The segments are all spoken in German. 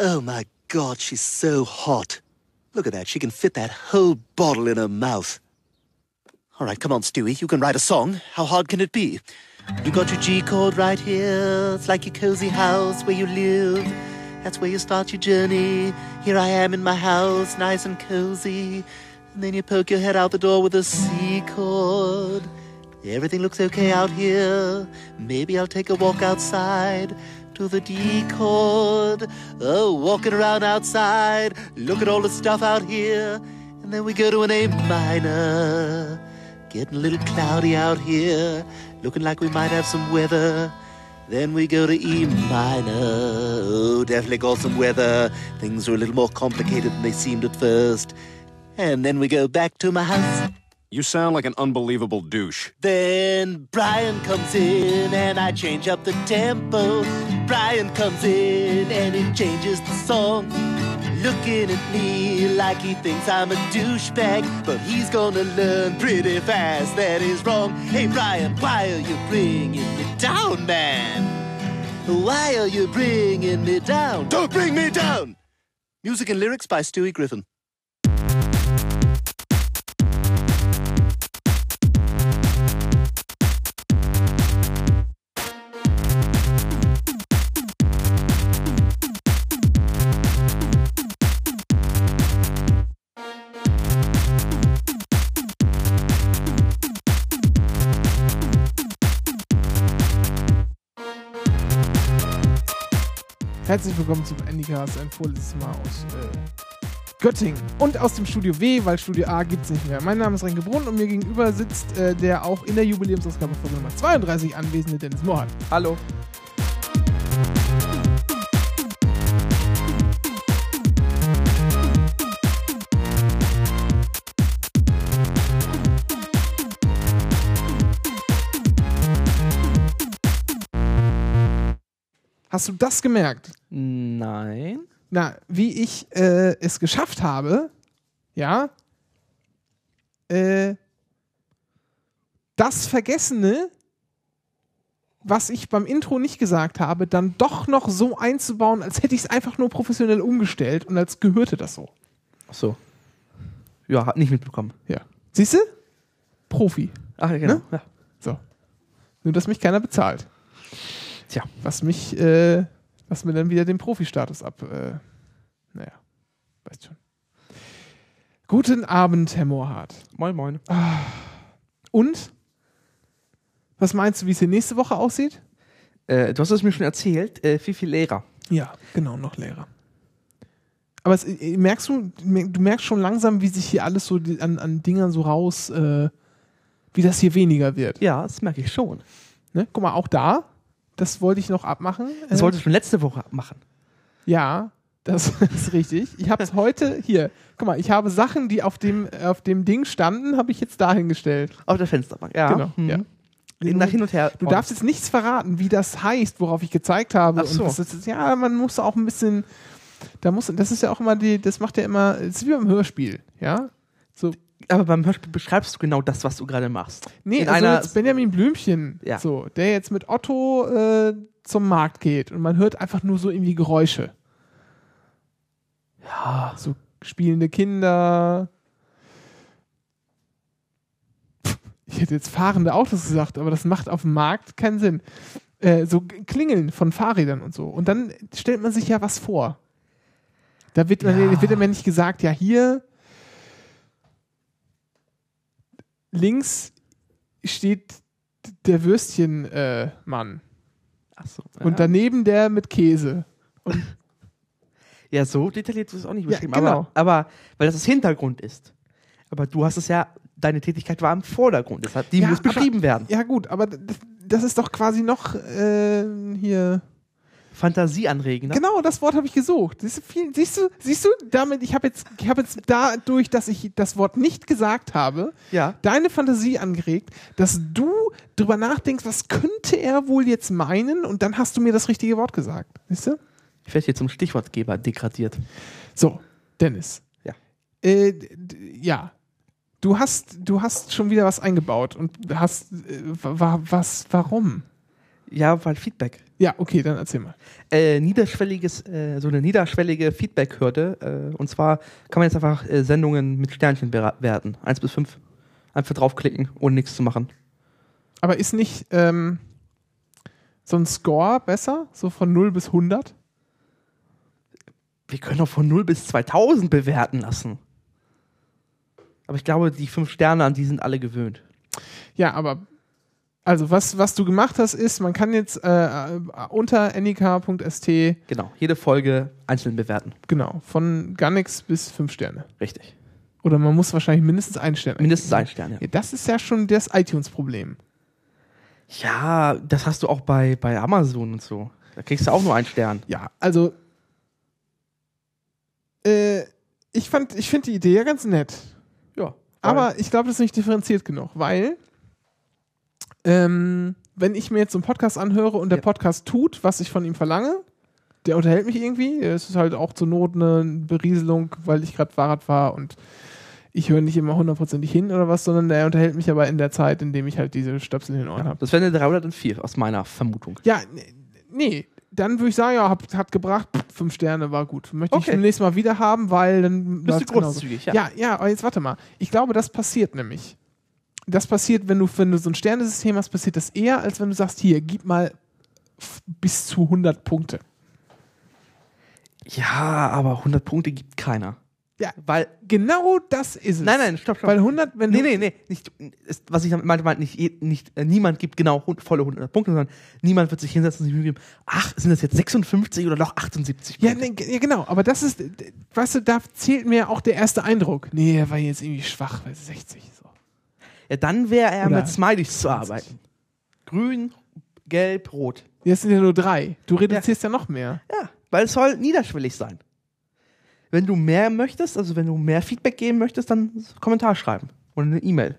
Oh my god, she's so hot. Look at that, she can fit that whole bottle in her mouth. All right, come on, Stewie, you can write a song. How hard can it be? You got your G chord right here. It's like your cozy house where you live. That's where you start your journey. Here I am in my house, nice and cozy. And then you poke your head out the door with a C chord. Everything looks okay out here. Maybe I'll take a walk outside to the D chord. Oh, walking around outside. Look at all the stuff out here. And then we go to an A minor. Getting a little cloudy out here. Looking like we might have some weather. Then we go to E minor. Oh, definitely got some weather. Things are a little more complicated than they seemed at first. And then we go back to my house. You sound like an unbelievable douche. Then Brian comes in and I change up the tempo. Brian comes in and he changes the song. Looking at me like he thinks I'm a douchebag, but he's gonna learn pretty fast that he's wrong. Hey Brian, why are you bringing me down, man? Why are you bringing me down? Don't bring me down! Music and lyrics by Stewie Griffin. Herzlich willkommen zum Anycast, ein vorletztes Mal aus äh, Göttingen und aus dem Studio W, weil Studio A gibt es nicht mehr. Mein Name ist Renke Brunn und mir gegenüber sitzt äh, der auch in der Jubiläumsausgabe Folge Nummer 32 anwesende Dennis Mohan. Hallo. Hast du das gemerkt? Nein. Na, wie ich äh, es geschafft habe, ja, äh, das Vergessene, was ich beim Intro nicht gesagt habe, dann doch noch so einzubauen, als hätte ich es einfach nur professionell umgestellt und als gehörte das so. Ach so. Ja, hat nicht mitbekommen. Ja. Siehst du? Profi. Ach ja, genau. Ne? Ja. So. Nur, dass mich keiner bezahlt. Tja. Was mich, äh, was mir dann wieder den Profi-Status ab, äh, naja, weißt schon. Guten Abend, Herr Mohrhardt. Moin, moin. Und? Was meinst du, wie es hier nächste Woche aussieht? Äh, du hast es mir schon erzählt. Äh, viel, viel Lehrer. Ja, genau, noch Lehrer. Aber es, äh, merkst du, du merkst schon langsam, wie sich hier alles so an, an Dingern so raus, äh, wie das hier weniger wird. Ja, das merke ich schon. Ne? Guck mal, auch da, das wollte ich noch abmachen. Das Äh, wolltest du schon letzte Woche machen. Ja, das ist richtig. Ich habe es heute hier. Guck mal, ich habe Sachen, die auf dem, auf dem Ding standen, habe ich jetzt dahingestellt. Auf der Fensterbank. Ja. Genau, Mhm. ja. Nach hin und her. Du darfst jetzt nichts verraten, wie das heißt, worauf ich gezeigt habe. Ach so. Und das ist, ja, man muss auch ein bisschen. Da muss, das ist ja auch immer die, das macht ja immer, das ist wie beim Hörspiel, ja. So, Aber beim Hörspiel beschreibst du genau das, was du gerade machst. nee, In also einer- jetzt Benjamin Blümchen, Ja. so, der jetzt mit Otto äh, zum Markt geht und man hört einfach nur so irgendwie Geräusche. Ja. so spielende Kinder. Ich hätte jetzt fahrende Autos gesagt, aber das macht auf dem Markt keinen Sinn. Äh, so Klingeln von Fahrrädern und so. Und dann stellt man sich ja was vor. Da wird, man, Ja. wird einem ja nicht gesagt, ja, hier links steht der Würstchenmann äh. Ach so. und ja. daneben der mit Käse. Und ja, so detailliert ist es auch nicht Ja, beschrieben. genau. aber, aber, weil das das Hintergrund ist. Aber du hast es ja, deine Tätigkeit war im Vordergrund. Deshalb, die Ja, muss aber- beschrieben werden. ja gut, aber d- das ist doch quasi noch äh, hier Fantasie anregen. Ne? Genau, das Wort habe ich gesucht. Siehst du, viel, siehst du, siehst du damit, ich habe jetzt, ich habe jetzt dadurch, dass ich das Wort nicht gesagt habe, Ja. deine Fantasie angeregt, dass du drüber nachdenkst, was könnte er wohl jetzt meinen und dann hast du mir das richtige Wort gesagt. Siehst du? Ich werde hier zum Stichwortgeber degradiert. So, Dennis. Ja. Äh, ja. Du hast, du hast schon wieder was eingebaut und hast, äh, wa- was, warum? Ja, weil Feedback. Ja, okay, dann erzähl mal. Äh, niederschwelliges, äh, so eine niederschwellige Feedback-Hürde. Äh, und zwar kann man jetzt einfach äh, Sendungen mit Sternchen bewerten. Eins bis fünf. Einfach draufklicken, ohne nichts zu machen. Aber ist nicht ähm, so ein Score besser? So von 0 bis 100? Wir können doch von 0 bis 2000 bewerten lassen. Aber ich glaube, die fünf Sterne, an die sind alle gewöhnt. Ja, aber also was, was du gemacht hast, ist, man kann jetzt äh, unter nik.st, Genau, jede Folge einzeln bewerten. genau, von gar nichts bis 5 Sterne. Richtig. Oder man muss wahrscheinlich mindestens einen Stern Mindestens ein Stern, ja. Ja, das ist ja schon das iTunes-Problem. Ja, das hast du auch bei, bei Amazon und so. Da kriegst du auch nur einen Stern. Ja, also äh, ich fand, ich finde die Idee ja ganz nett. Ja. Aber ich glaube, das ist nicht differenziert genug, weil ähm, wenn ich mir jetzt so einen Podcast anhöre und der Ja. Podcast tut, was ich von ihm verlange, der unterhält mich irgendwie. Es ist halt auch zur Not eine Berieselung, weil ich gerade Fahrrad fahre und ich höre nicht immer hundertprozentig hin oder was, sondern der unterhält mich aber in der Zeit, in dem ich halt diese Stöpsel in den Ohren ja, habe. das wäre eine 304 aus meiner Vermutung. Ja, nee, dann würde ich sagen, ja, hat, hat gebracht, pff, fünf Sterne war gut. Möchte ich Okay. beim nächsten Mal wieder haben, weil dann Bist du großzügig, ja. Ja, ja, aber jetzt warte mal. Ich glaube, das passiert nämlich. Das passiert, wenn du, wenn du so ein Sternesystem hast, passiert das eher, als wenn du sagst, hier, gib mal bis zu 100 Punkte. Ja, aber 100 Punkte gibt keiner. Ja, Weil, genau das ist es. nein, nein, stopp, stopp. Weil 100, wenn nee, du, nee, nee, nicht, ist, was ich meinte, meinte nicht, eh- nicht äh, niemand gibt genau hund- volle 100 Punkte, sondern niemand wird sich hinsetzen und sich Mühe geben, ach, sind das jetzt 56 oder doch 78 Ja, Punkte? nee, ja, genau, aber das ist, weißt du, da zählt mir auch der erste Eindruck. Nee, er war jetzt irgendwie schwach, weil 60 so. Ja, dann wäre er Oder mit Smileys zu 20. arbeiten. Grün, gelb, rot. Jetzt sind ja nur drei. Du reduzierst ja, noch mehr. Ja, weil es soll niederschwellig sein. Wenn du mehr möchtest, also wenn du mehr Feedback geben möchtest, dann Kommentar schreiben oder eine E-Mail.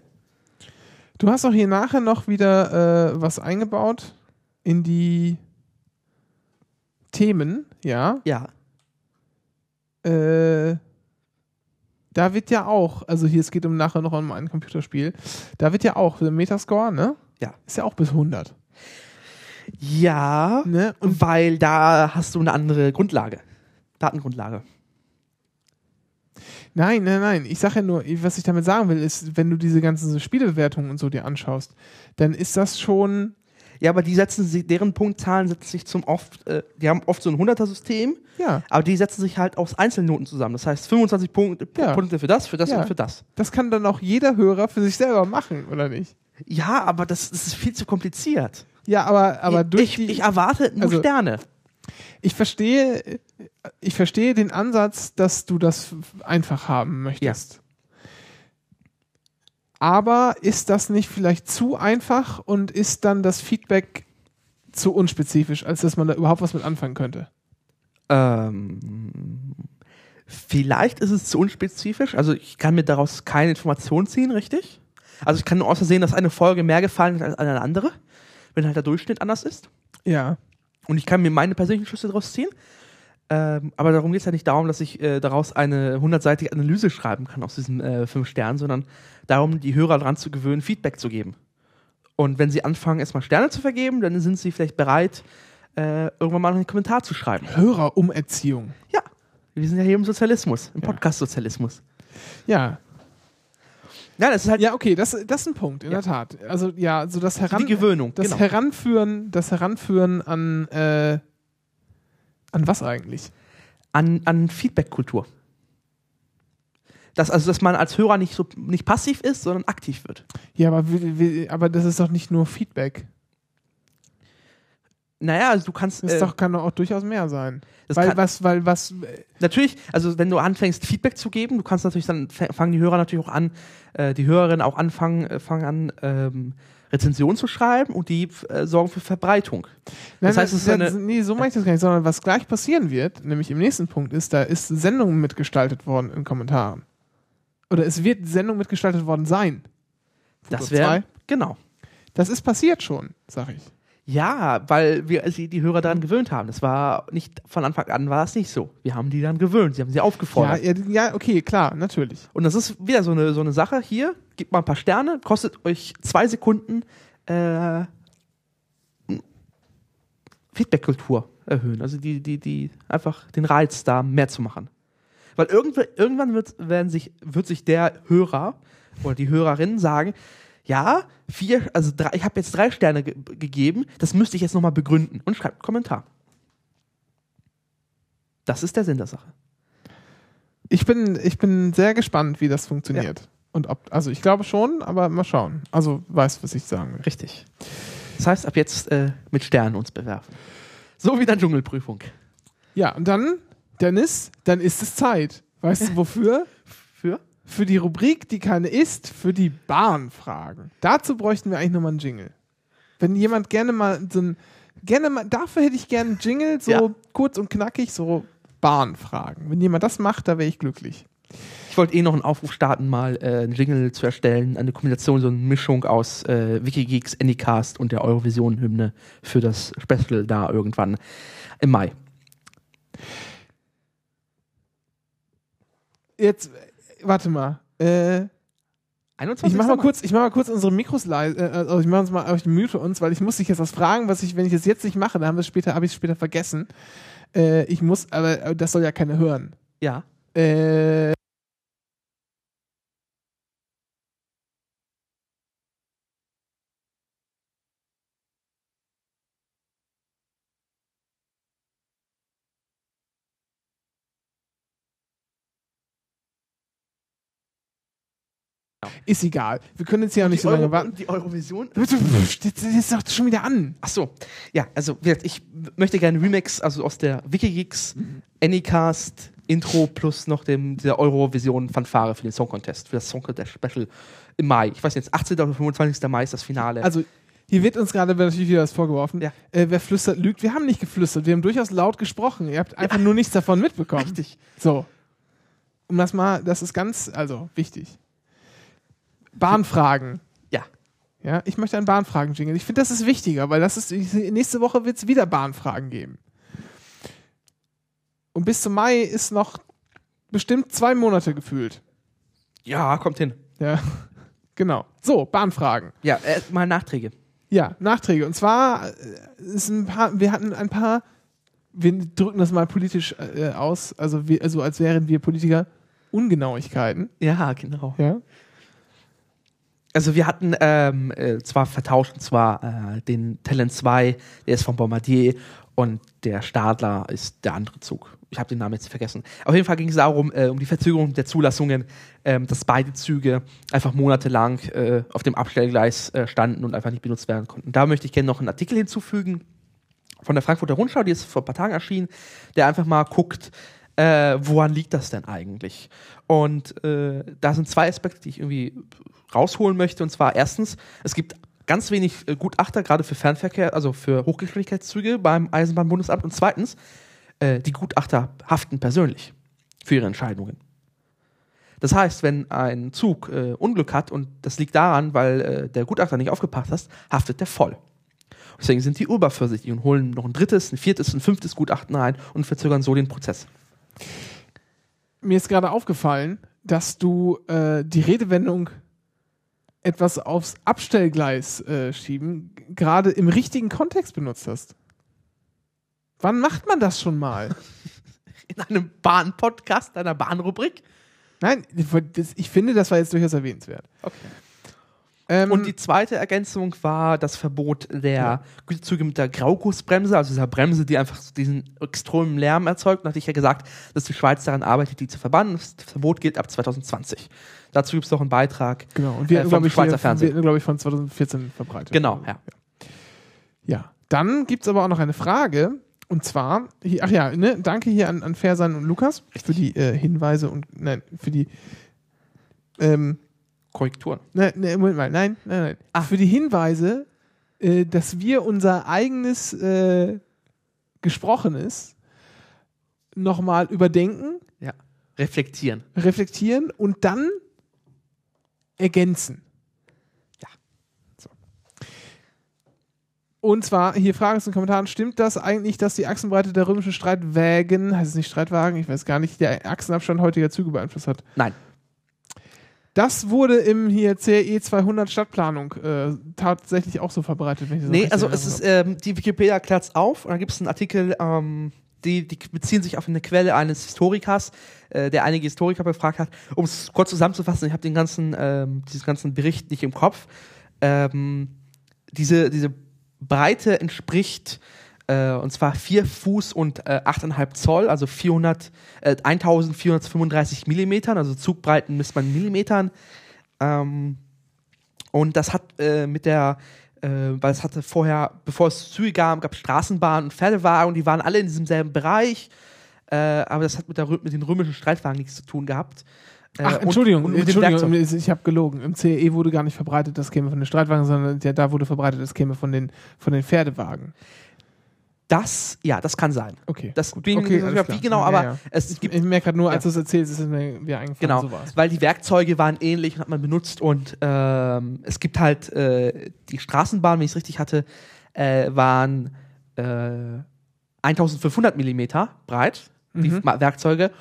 Du hast auch hier nachher noch wieder äh, was eingebaut in die Themen, ja. Ja. Äh, da wird ja auch, also hier, es geht um nachher noch um ein Computerspiel, da wird ja auch der Metascore, ne? Ja. Ist ja auch bis 100. Ja, Ne? Und weil da hast du eine andere Grundlage. Datengrundlage. nein, nein, nein. Ich sage ja nur, was ich damit sagen will, ist, wenn du diese ganzen Spielebewertungen und so dir anschaust, dann ist das schon, Ja, aber die setzen sich, deren Punktzahlen setzen sich zum oft, äh, die haben oft so ein 100er-System, ja, aber die setzen sich halt aus Einzelnoten zusammen. Das heißt 25 Punkte, Ja. Punkte für das, für das Ja. und für das. das kann dann auch jeder Hörer für sich selber machen, oder nicht? Ja, aber das, das ist viel zu kompliziert. Ja, aber, aber durch ich, die, ich erwarte nur also- Sterne. Ich verstehe, ich verstehe den Ansatz, dass du das einfach haben möchtest. Aber ist das nicht vielleicht zu einfach und ist dann das Feedback zu unspezifisch, als dass man da überhaupt was mit anfangen könnte? Ähm, vielleicht ist es zu unspezifisch. Also ich kann mir daraus keine Information ziehen, richtig? Also ich kann nur außer sehen, dass eine Folge mehr gefallen hat als eine andere, wenn halt der Durchschnitt anders ist. Ja. Und ich kann mir meine persönlichen Schlüsse daraus ziehen. Ähm, aber darum geht es ja nicht darum, dass ich äh, daraus eine hundertseitige Analyse schreiben kann aus diesen äh, fünf Sternen, sondern darum, die Hörer daran zu gewöhnen, Feedback zu geben. Und wenn sie anfangen, erstmal Sterne zu vergeben, dann sind sie vielleicht bereit, äh, irgendwann mal noch einen Kommentar zu schreiben. Hörerumerziehung. Ja, wir sind ja hier im Sozialismus, im Ja. Podcast-Sozialismus. Ja. Ja, das ist halt Ja, okay, das, das ist ein Punkt, in Ja. der Tat. Also ja, so das Heran die Gewöhnung. das genau. Heranführen, das Heranführen an äh, an was eigentlich? an, an Feedback-Kultur. Dass, also, dass man als Hörer nicht so nicht passiv ist, sondern aktiv wird. Ja, aber, aber das ist doch nicht nur Feedback. Naja, also du kannst. Das äh, doch, kann doch auch durchaus mehr sein. weil kann, was, weil was, natürlich, also wenn du anfängst, Feedback zu geben, du kannst natürlich dann fangen die Hörer natürlich auch an, äh, die Hörerinnen auch anfangen, äh, fangen an, ähm, Rezensionen zu schreiben und die äh, sorgen für Verbreitung. Nein, Das heißt, es ist ja, eine- nee, so meine ich das gar nicht, sondern was gleich passieren wird, nämlich im nächsten Punkt ist, da ist Sendung mitgestaltet worden in Kommentaren. Oder es wird Sendung mitgestaltet worden sein. Das Foto wäre zwei. genau. Das ist passiert schon, sag ich. Ja, weil wir sie die Hörer daran gewöhnt haben. Das war nicht von Anfang an war es nicht so. Wir haben die dann gewöhnt, sie haben sie Ja, aufgefordert. ja, ja, okay, klar, natürlich. Und das ist wieder so eine, so eine Sache. Hier, gebt mal ein paar Sterne, kostet euch zwei Sekunden äh, Feedback-Kultur erhöhen. Also die, die, die einfach den Reiz da mehr zu machen. Weil irgendw irgendwann wird, werden sich, wird sich der Hörer oder die Hörerin sagen, ja, vier, also drei, ich habe jetzt drei Sterne ge gegeben, das müsste ich jetzt nochmal begründen und schreibt einen Kommentar. Das ist der Sinn der Sache. Ich bin, ich bin sehr gespannt, wie das funktioniert. Und ob, also ich glaube schon, aber mal schauen. Also weiß, was ich sagen will. Richtig. Das heißt, ab jetzt äh, mit Sternen uns bewerfen. So wie der Dschungelprüfung. Ja, und dann, Dennis, dann ist es Zeit. Weißt du wofür? Für? Für die Rubrik, die keine ist, für die Bahnfragen. Dazu bräuchten wir eigentlich nochmal einen Jingle. Wenn jemand gerne mal so ein, gerne mal, dafür hätte ich gerne einen Jingle, so Ja. kurz und knackig, so Bahnfragen. Wenn jemand das macht, da wäre ich glücklich. Ich wollte eh noch einen Aufruf starten, mal äh, einen Jingle zu erstellen, eine Kombination, so eine Mischung aus äh, Wikigeeks, Anycast und der Eurovision-Hymne für das Special da irgendwann im Mai. Jetzt, äh, warte mal. Äh, 21. ich mach mal kurz, ich mach mal kurz unsere Mikros leise, äh, also ich mach uns mal, ich mute uns, weil ich muss dich jetzt was fragen, was ich, wenn ich das jetzt nicht mache, dann haben wir es später, habe ich es später vergessen. Äh, ich muss, aber äh, das soll ja keiner hören. Ja. Äh, ist egal. Wir können jetzt hier auch nicht so lange Euro warten. die Eurovision. Jetzt ist doch schon wieder an. Ach so. Ja, also wie gesagt, ich möchte gerne Remix, also aus der Wikigeeks, Anycast, Intro plus noch dem, dieser Eurovision-Fanfare für den Song Contest, für das Song Contest Special im Mai. Ich weiß nicht, 18. oder 25. Mai ist das Finale. Also, hier wird uns gerade natürlich wieder was vorgeworfen. Ja. Äh, wer flüstert, lügt. Wir haben nicht geflüstert. Wir haben durchaus laut gesprochen. Ihr habt einfach nur nichts davon mitbekommen. Richtig. So. Um das mal, das ist ganz, also wichtig. Bahnfragen. Ja. Ja, ich möchte einen Bahnfragen-Jingle. Ich finde, das ist wichtiger, weil das ist, nächste Woche wird es wieder Bahnfragen geben. Und bis zum Mai ist noch bestimmt zwei Monate gefühlt. Ja, kommt hin. Ja, genau. So, Bahnfragen. Ja, äh, mal Nachträge. Ja, Nachträge. Und zwar äh, ist ein paar, wir hatten ein paar, wir drücken das mal politisch äh, aus, also, wir, also als wären wir Politiker, Ungenauigkeiten. Ja, genau. Ja. Also wir hatten ähm, äh, zwar vertauscht, und zwar äh, den Talent 2, der ist von Bombardier und der Stadler ist der andere Zug. Ich habe den Namen jetzt vergessen. Auf jeden Fall ging es darum, äh, um die Verzögerung der Zulassungen, ähm, dass beide Züge einfach monatelang äh, auf dem Abstellgleis äh, standen und einfach nicht benutzt werden konnten. Da möchte ich gerne noch einen Artikel hinzufügen von der Frankfurter Rundschau, die ist vor ein paar Tagen erschienen, der einfach mal guckt, äh, woran liegt das denn eigentlich? Und äh, da sind zwei Aspekte, die ich irgendwie rausholen möchte. Und zwar erstens, es gibt ganz wenig äh, Gutachter, gerade für Fernverkehr, also für Hochgeschwindigkeitszüge beim Eisenbahnbundesamt. Und zweitens, äh, die Gutachter haften persönlich für ihre Entscheidungen. Das heißt, wenn ein Zug äh, Unglück hat und das liegt daran, weil äh, der Gutachter nicht aufgepasst hat, haftet der voll. Deswegen sind die übervorsichtig und holen noch ein drittes, ein viertes, ein fünftes Gutachten ein und verzögern so den Prozess. Mir ist gerade aufgefallen, dass du äh, die Redewendung etwas aufs Abstellgleis äh, schieben gerade im richtigen Kontext benutzt hast. Wann macht man das schon mal? In einem Bahn-Podcast, einer Bahnrubrik. Nein, ich finde, das war jetzt durchaus erwähnenswert. Okay. Ähm, Und die zweite Ergänzung war das Verbot der Güterzüge mit der Graugussbremse, also dieser Bremse, die einfach diesen extremen Lärm erzeugt. Und hatte ich ja gesagt, dass die Schweiz daran arbeitet, die zu verbannen. Das Verbot gilt ab 2020. Dazu gibt es noch einen Beitrag. genau. Und wir äh, vom ich, Schweizer wir, Fernsehen. wir, glaube ich, von 2014 verbreitet. Genau, ja. Ja. Dann gibt es aber auch noch eine Frage. Und zwar, ach ja, ne, danke hier an, an Fersan und Lukas für die äh, Hinweise und nein, für die ähm, Korrekturen. Nein, nein, Moment mal, nein, nein, nein. Ah. Für die Hinweise, äh, dass wir unser eigenes äh, Gesprochenes nochmal überdenken, Ja. Reflektieren. reflektieren und dann ergänzen. Ja. So. Und zwar, hier Fragen in den Kommentaren, stimmt das eigentlich, dass die Achsenbreite der römischen Streitwägen, heißt es nicht Streitwagen, ich weiß gar nicht, der Achsenabstand heutiger Züge beeinflusst hat? Nein. Das wurde im hier CE 200 Stadtplanung äh, tatsächlich auch so verbreitet. Wenn ich das Nee, also es ist, ähm, die Wikipedia erklärt es auf und dann gibt es einen Artikel, ähm, die, die beziehen sich auf eine Quelle eines Historikers, äh, der einige Historiker befragt hat. Um es kurz zusammenzufassen, ich habe den ganzen, ähm, diesen ganzen Bericht nicht im Kopf. Ähm, diese, diese Breite entspricht äh, und zwar 4 Fuß und äh, 8,5 Zoll, also 400, äh, 1435 Millimetern, also Zugbreiten misst man in Millimetern. Ähm, und das hat äh, mit der, äh, weil es hatte vorher, bevor es Züge gab, gab es Straßenbahnen und Pferdewagen, die waren alle in diesem selben Bereich. Äh, aber das hat mit, der, mit den römischen Streitwagen nichts zu tun gehabt. Äh, Ach, und- Entschuldigung, und dem Entschuldigung, ich habe gelogen. Im CE wurde gar nicht verbreitet, das käme von den Streitwagen, sondern ja, da wurde verbreitet, das käme von den, von den Pferdewagen. Das, ja, das kann sein. Okay. Das gut. bin ich okay, nicht wie genau, Ja, aber ja. es Ich, gibt ich merke gerade nur, als Ja. du es erzählst, ist es mir wieder eingefallen. Genau, So war's. weil die Werkzeuge waren ähnlich und hat man benutzt und ähm, es gibt halt äh, die Straßenbahn, wenn ich es richtig hatte, äh, waren äh, 1500 Millimeter breit, die Mhm. Ma- Werkzeuge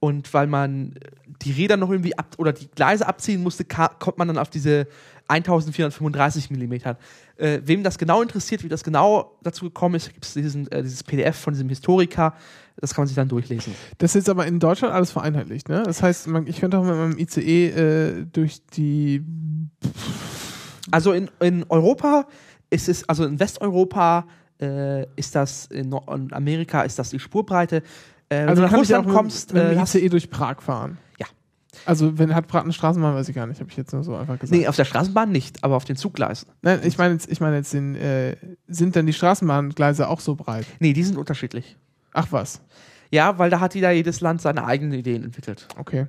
und weil man die Räder noch irgendwie ab oder die Gleise abziehen musste, kommt man dann auf diese 1435 Millimeter. Äh, wem das genau interessiert, wie das genau dazu gekommen ist, gibt es diesen, äh, dieses PDF von diesem Historiker, das kann man sich dann durchlesen. Das ist aber in Deutschland alles vereinheitlicht, ne? Das heißt, man, ich könnte auch mit meinem ICE äh, durch die. Also in, in Europa ist es, also in Westeuropa äh, ist das, in, Nor- in Amerika ist das die Spurbreite. Äh, wenn Also du nach ich auch Russland mit, kommst, mit äh, dem hast, ICE durch Prag fahren. Ja. Also, wenn hat eine Straßenbahn, weiß ich gar nicht, habe ich jetzt nur so einfach gesagt. nee, auf der Straßenbahn nicht, aber auf den Zuggleisen. Nein, ich meine jetzt, ich meine jetzt den, äh, sind denn die Straßenbahngleise auch so breit? Nee, die sind unterschiedlich. Ach was. Ja, weil da hat wieder jedes Land seine eigenen Ideen entwickelt. Okay.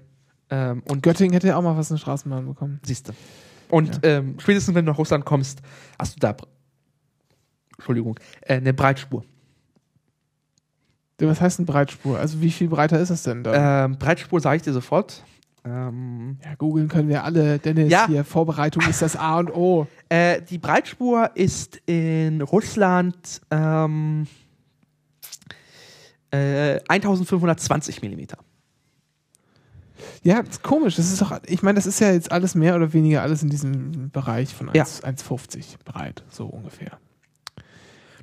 Ähm, und Göttingen hätte ja auch mal was eine Straßenbahn bekommen. siehst du. Und ähm, spätestens, wenn du nach Russland kommst, hast du da, Entschuldigung, äh, eine Breitspur. Was heißt denn Breitspur? Also wie viel breiter ist es denn da? Ähm, Breitspur sage ich dir sofort. Ähm, ja, googeln können wir alle. Dennis, Ja. hier, Vorbereitung ist das A und O. Äh, die Breitspur ist in Russland ähm, äh, 1520 Millimeter. Ja, ist komisch. Das ist doch, ich meine, das ist ja jetzt alles mehr oder weniger alles in diesem Bereich von Ja. 1 1,50 breit, so ungefähr.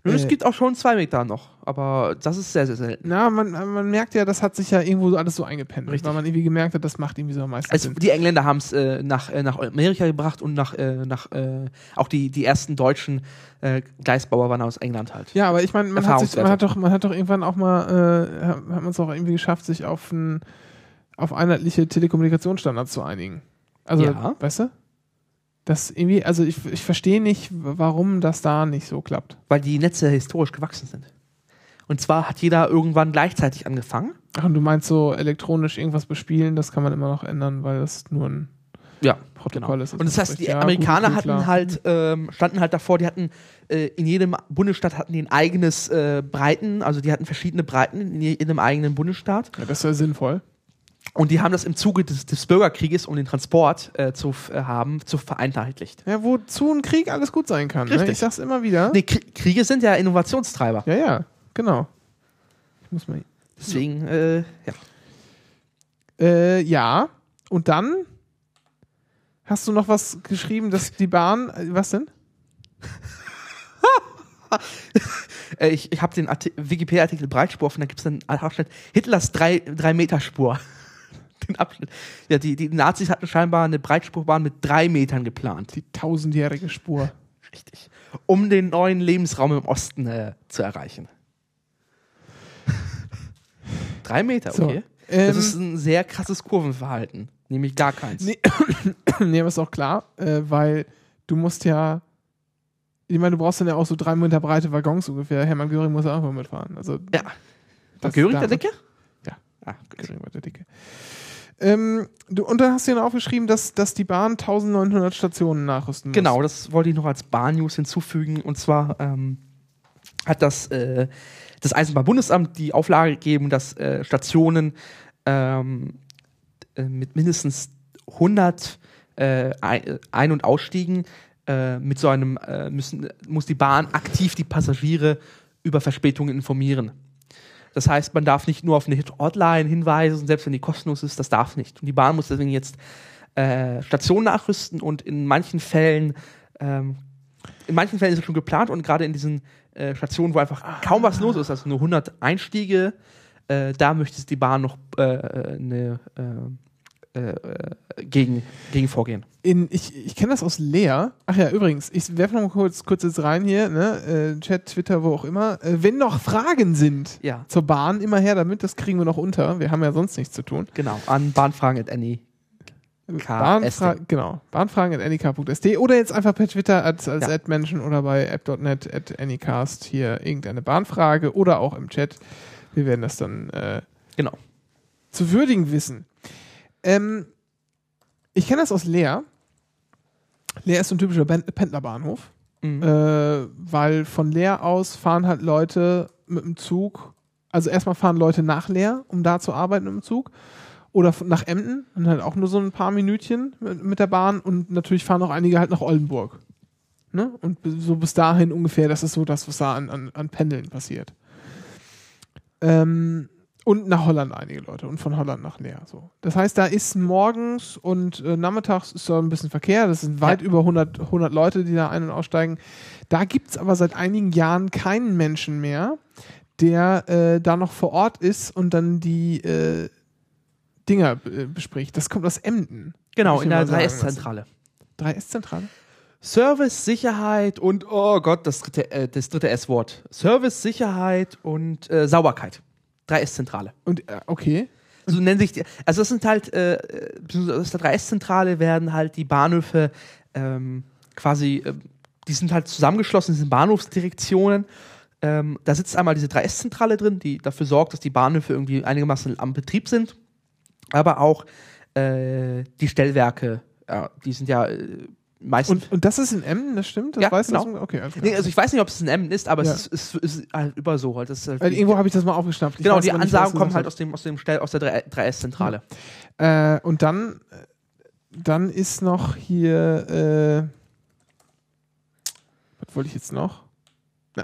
Nun, es Äh. gibt auch schon zwei Meter noch, aber das ist sehr, sehr selten. Na, man, man merkt ja, das hat sich ja irgendwo so alles so eingependelt, Richtig. weil man irgendwie gemerkt hat, das macht irgendwie so am meisten Also Sinn. die Engländer haben es äh, nach, äh, nach Amerika gebracht und nach, äh, nach äh, auch die, die ersten deutschen äh, Gleisbauer waren aus England halt. Ja, aber ich meine, man, hat sich- man, hat doch, man hat doch irgendwann auch mal, äh, hat man es auch irgendwie geschafft, sich auf, ein, auf einheitliche Telekommunikationsstandards zu einigen. Also, Ja. weißt du? Das irgendwie, also ich, ich verstehe nicht, warum das da nicht so klappt. Weil die Netze historisch gewachsen sind. Und zwar hat jeder irgendwann gleichzeitig angefangen. Ach, und du meinst so elektronisch irgendwas bespielen, das kann man immer noch ändern, weil das nur ein Ja, Protokoll ist. Und das heißt, die Ja, Amerikaner gut, hatten halt, ähm, standen halt davor, die hatten äh, in jedem Bundesstaat hatten die ein eigenes äh, Breiten, also die hatten verschiedene Breiten in jedem eigenen Bundesstaat. Ja, das wäre sinnvoll. Und die haben das im Zuge des, des Bürgerkrieges, um den Transport äh, zu äh, haben, zu vereinheitlicht. Ja, wozu ein Krieg alles gut sein kann. Ne? Richtig. Ich sag's immer wieder. Nee, Krie- Kriege sind ja Innovationstreiber. Ja, ja, genau. Ich muss mal. Deswegen, äh, ja. Äh, ja. Und dann hast du noch was geschrieben, dass die Bahn. äh, Was denn? Äh, ich ich habe den Arti- Wikipedia-Artikel Breitspur offen, da gibt es einen Abschnitt Hitlers 3-Meter-Spur. Den Abschnitt. Ja, die, die Nazis hatten scheinbar eine Breitspurbahn mit drei Metern geplant. Die tausendjährige Spur. Richtig. Um den neuen Lebensraum im Osten äh, zu erreichen. Drei Meter, So, okay. ähm, das ist ein sehr krasses Kurvenverhalten. Nämlich gar keins. Nee. nee, aber ist auch klar, äh, weil du musst ja. Ich meine, du brauchst dann ja auch so drei Meter breite Waggons ungefähr. Hermann Göring muss ja auch mal mitfahren. Also, Ja. das- Göring der Dicke? Ja. Ah. Göring war der Dicke. Ähm, du, und dann hast du ja noch aufgeschrieben, dass, dass die Bahn 1900 Stationen nachrüsten muss. Genau, das wollte ich noch als Bahn-News hinzufügen. Und zwar ähm, hat das, äh, das Eisenbahnbundesamt die Auflage gegeben, dass äh, Stationen ähm, äh, mit mindestens 100 äh, Ein- und Ausstiegen äh, mit so einem äh, müssen, muss die Bahn aktiv die Passagiere über Verspätungen informieren. Das heißt, man darf nicht nur auf eine Hotline hinweisen, selbst wenn die kostenlos ist, das darf nicht. Und die Bahn muss deswegen jetzt äh, Station nachrüsten und in manchen Fällen, ähm, in manchen Fällen ist es schon geplant und gerade in diesen äh, Stationen, wo einfach kaum was los ist, also nur 100 Einstiege, äh, da möchte die Bahn noch äh, eine äh, gegen, gegen vorgehen. In, ich ich kenne das aus Leer. Ach ja, übrigens, ich werfe noch mal kurz, kurz jetzt rein hier, ne? Äh, Chat, Twitter, wo auch immer. Äh, wenn noch Fragen sind Ja. zur Bahn, immer her damit, das kriegen wir noch unter. Wir haben ja sonst nichts zu tun. Genau, an Bahnfragen at any. Bahnfra genau, bahnfragen at anycar.st oder jetzt einfach per Twitter als, als Ja. Admention oder bei app.net at anycast hier irgendeine Bahnfrage oder auch im Chat. Wir werden das dann äh, Genau. zu würdigen wissen. Ähm, ich kenne das aus Leer. Leer ist so ein typischer Pendlerbahnhof, Mhm. äh, weil von Leer aus fahren halt Leute mit dem Zug. Also erstmal fahren Leute nach Leer, um da zu arbeiten mit dem Zug. Oder nach Emden, dann halt auch nur so ein paar Minütchen mit, mit der Bahn. Und natürlich fahren auch einige halt nach Oldenburg. Ne? Und so bis dahin ungefähr, das ist so das, was da an, an, an Pendeln passiert. Ähm, und nach Holland einige Leute und von Holland nach Leer. So. Das heißt, da ist morgens und äh, nachmittags ist da ein bisschen Verkehr. Das sind weit Ja. über 100, 100 Leute, die da ein- und aussteigen. Da gibt es aber seit einigen Jahren keinen Menschen mehr, der äh, da noch vor Ort ist und dann die äh, Dinger äh, bespricht. Das kommt aus Emden. Genau, in der mal sagen lassen. 3S-Zentrale. 3S-Zentrale? Service, Sicherheit und, oh Gott, das dritte, äh, das dritte S-Wort. Service, Sicherheit und äh, Sauberkeit. 3S-Zentrale. Und äh, okay. So nennen sich die. Also, das sind halt, äh, aus der 3S-Zentrale werden halt die Bahnhöfe ähm, quasi, äh, die sind halt zusammengeschlossen, diese Bahnhofsdirektionen. Ähm, da sitzt einmal diese 3S-Zentrale drin, die dafür sorgt, dass die Bahnhöfe irgendwie einigermaßen am Betrieb sind. Aber auch äh, die Stellwerke, ja, die sind ja äh, meistens. Und, und das ist in Emden, das stimmt? Das Ja, weißt du? genau. das? Okay, klar. Nee, also ich weiß nicht, ob es ein Emden ist, aber Ja. es, ist, es ist halt über so halt. Das ist halt wie- irgendwo habe ich das mal aufgeschnappt. Ich genau, die Ansagen kommen halt aus dem, aus dem Stell, aus der 3S-Zentrale. Äh, und dann, äh, dann ist noch hier, äh, was wollte ich jetzt noch?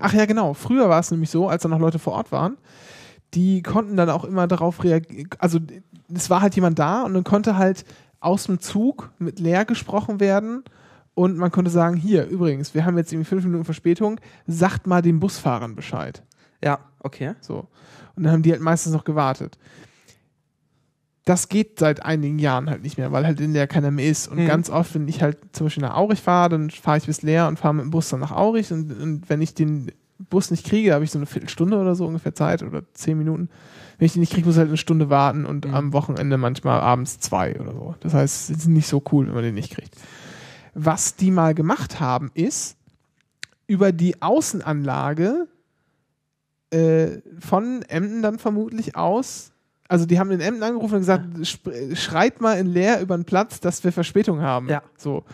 Ach ja, genau. Früher war es nämlich so, als da noch Leute vor Ort waren, die konnten dann auch immer darauf reagieren. Also, es war halt jemand da und dann konnte halt aus dem Zug mit leer gesprochen werden und man konnte sagen: Hier, übrigens, wir haben jetzt irgendwie fünf Minuten Verspätung, sagt mal den Busfahrern Bescheid. Ja, okay. So. Und dann haben die halt meistens noch gewartet. Das geht seit einigen Jahren halt nicht mehr, weil halt in der keiner mehr ist. Und Mhm. ganz oft, wenn ich halt zum Beispiel nach Aurich fahre, dann fahre ich bis leer und fahre mit dem Bus dann nach Aurich. Und, und wenn ich den Bus nicht kriege, habe ich so eine Viertelstunde oder so ungefähr Zeit oder zehn Minuten. Wenn ich den nicht kriege, muss ich halt eine Stunde warten und Mhm. am Wochenende manchmal abends zwei oder so. Das heißt, es ist nicht so cool, wenn man den nicht kriegt. Was die mal gemacht haben, ist über die Außenanlage äh, von Emden dann vermutlich aus. Also die haben in Emden angerufen und gesagt, schreit mal in Leer über den Platz, dass wir Verspätung haben. Ja. So.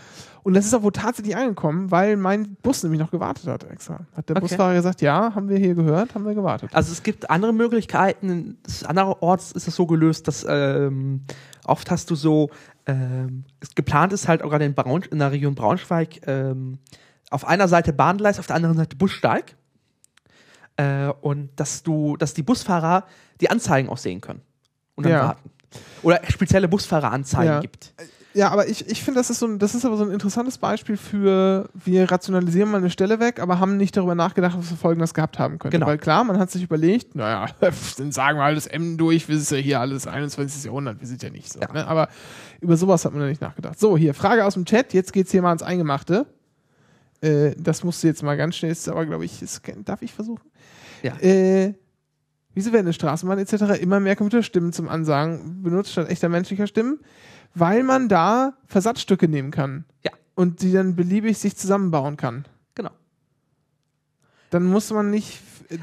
Und das ist auch wohl tatsächlich angekommen, weil mein Bus nämlich noch gewartet hat extra. Hat der Okay. Busfahrer gesagt, ja, haben wir hier gehört, haben wir gewartet. Also es gibt andere Möglichkeiten. Andererorts ist es so gelöst, dass ähm, oft hast du so, ähm, es geplant ist halt auch gerade in, Braun, in der Region Braunschweig ähm, auf einer Seite Bahngleis, auf der anderen Seite Bussteig. Äh, und dass du, dass die Busfahrer die Anzeigen auch sehen können und dann Ja. warten. Oder spezielle Busfahreranzeigen Ja. gibt. Ja, aber ich, ich finde, das ist so ein, das ist aber so ein interessantes Beispiel für, wir rationalisieren mal eine Stelle weg, aber haben nicht darüber nachgedacht, was für Folgen das gehabt haben könnte. Genau. Weil klar, man hat sich überlegt, naja, dann sagen wir alles M durch, wir sind ja hier alles 21. Jahrhundert, wir sind ja nicht so. Ja. Ne? Aber über sowas hat man ja nicht nachgedacht. So, hier, Frage aus dem Chat, jetzt geht's hier mal ans Eingemachte. Äh, das musst du jetzt mal ganz schnell, ist aber glaube ich, ist, darf ich versuchen? Ja. Äh, Wieso werden in Straßenbahn etc. immer mehr Computerstimmen zum Ansagen benutzt statt echter menschlicher Stimmen? Weil man da Versatzstücke nehmen kann. Ja. Und die dann beliebig sich zusammenbauen kann. Genau. Dann muss man nicht,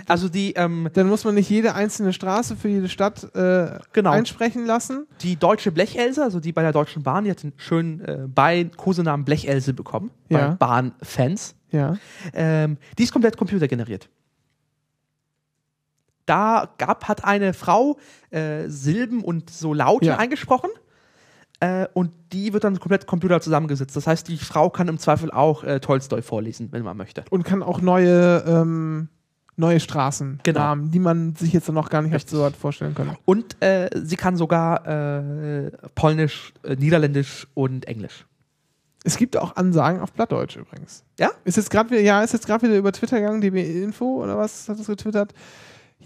Also die, ähm, dann muss man nicht jede einzelne Straße für jede Stadt äh, Genau. einsprechen lassen. die deutsche Blechelse, also die bei der Deutschen Bahn, die hat den schönen äh, bei Kosenamen Blechelse bekommen. Ja. Bei Bahnfans. Ja. Ähm, die ist komplett computergeneriert. Da gab, hat eine Frau äh, Silben und so Laute Ja. eingesprochen äh, und die wird dann komplett Computer zusammengesetzt. Das heißt, die Frau kann im Zweifel auch äh, Tolstoi vorlesen, wenn man möchte. Und kann auch neue ähm, neue Straßen, Genau. Namen, die man sich jetzt noch gar nicht so hat vorstellen können. Und äh, sie kann sogar äh, Polnisch, äh, Niederländisch und Englisch. Es gibt auch Ansagen auf Plattdeutsch übrigens. Ja? Ist jetzt gerade wieder, ja, ist jetzt gerade wieder über Twitter gegangen, DB Info oder was hat das getwittert?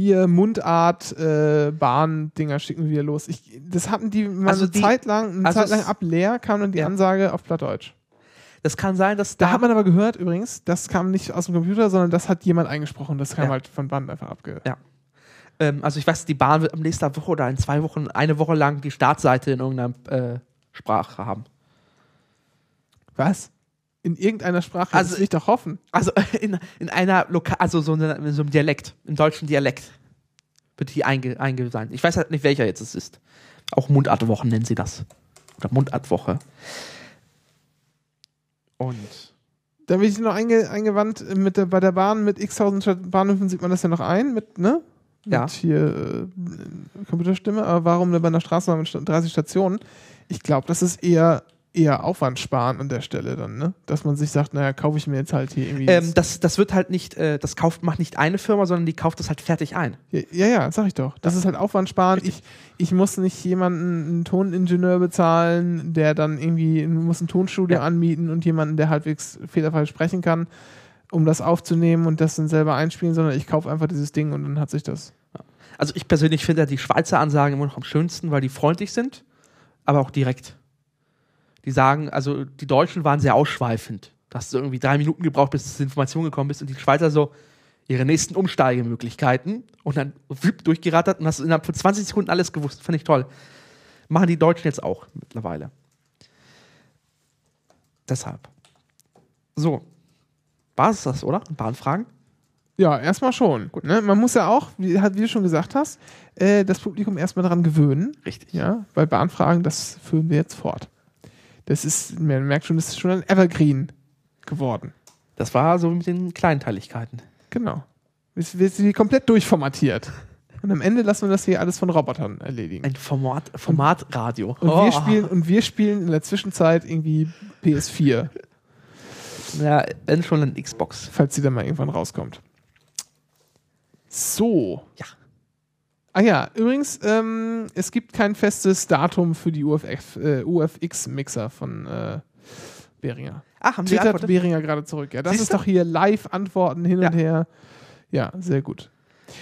Hier Mundart, äh, Bahn-Dinger schicken wir los. Ich, das hatten die mal Also eine die- Zeit lang, eine also Zeit lang ab leer kam dann die Ja. Ansage auf Plattdeutsch. Das kann sein, dass Da hat man aber gehört übrigens, das kam nicht aus dem Computer, sondern das hat jemand eingesprochen. Das kam Ja. halt von Band einfach abge. Ja. Ähm, also ich weiß, die Bahn wird am nächsten Woche oder in zwei Wochen, eine Woche lang die Startseite in irgendeiner äh, Sprache haben. Was? In irgendeiner Sprache. Also- ich doch hoffen. Also in, in einer Lokal, also so, eine, in so einem Dialekt, im deutschen Dialekt wird die einge, einge sein. Ich weiß halt nicht, welcher jetzt es ist. Auch Mundartwochen nennen sie das. Oder Mundartwoche. Und Da bin ich noch einge eingewandt äh, mit der, bei der Bahn mit x tausend Sta- Bahnhöfen sieht man das ja noch ein, mit, ne? Mit Ja. hier äh, Computerstimme, aber warum denn bei einer Straßenbahn mit Sta- 30 Stationen? Ich glaube, das ist eher, eher Aufwand sparen an der Stelle dann, ne? Dass man sich sagt, naja, kaufe ich mir jetzt halt hier irgendwie. ähm, das, das wird halt nicht, äh, das kauft, macht nicht eine Firma, sondern die kauft das halt fertig ein. ja, ja, ja, sag ich doch. Das ist halt Aufwand sparen. Ich, ich muss nicht jemanden, einen Toningenieur bezahlen, der dann irgendwie, muss ein Tonstudio Ja. anmieten und jemanden, der halbwegs fehlerfrei sprechen kann, um das aufzunehmen und das dann selber einspielen, sondern ich kaufe einfach dieses Ding und dann hat sich das. Also ich persönlich finde ja die Schweizer Ansagen immer noch am schönsten, weil die freundlich sind, aber auch direkt. Die sagen, also die Deutschen waren sehr ausschweifend. Da hast du irgendwie drei Minuten gebraucht, bis du zur Information gekommen bist und die Schweizer so ihre nächsten Umsteigemöglichkeiten und dann durchgerattert und hast innerhalb von 20 Sekunden alles gewusst. Fand ich toll. Machen die Deutschen jetzt auch mittlerweile. Deshalb. So. War es das, oder? Bahnfragen? Ja, erstmal schon. Ne? Man muss ja auch, wie, wie du schon gesagt hast, äh, das Publikum erstmal daran gewöhnen. Richtig. Ja, weil Bahnfragen, das führen wir jetzt fort. Das ist, man merkt schon, das ist schon ein Evergreen geworden. Das war so mit den Kleinteiligkeiten. Genau. Es wird sie komplett durchformatiert. Und am Ende lassen wir das hier alles von Robotern erledigen. Ein Format, Formatradio. Und Oh. wir spielen und wir spielen in der Zwischenzeit irgendwie PS4, Ja, wenn schon ein Xbox. falls sie dann mal irgendwann rauskommt. So. Ja. Ah ja, übrigens, ähm, es gibt kein festes Datum für die UFF, äh, UFX-Mixer von äh, Behringer. Ah, haben Sie Twittert geantwortet? Behringer gerade zurück. Ja, das Siehst ist du? doch hier Live-Antworten hin und Ja. her. Ja, sehr gut.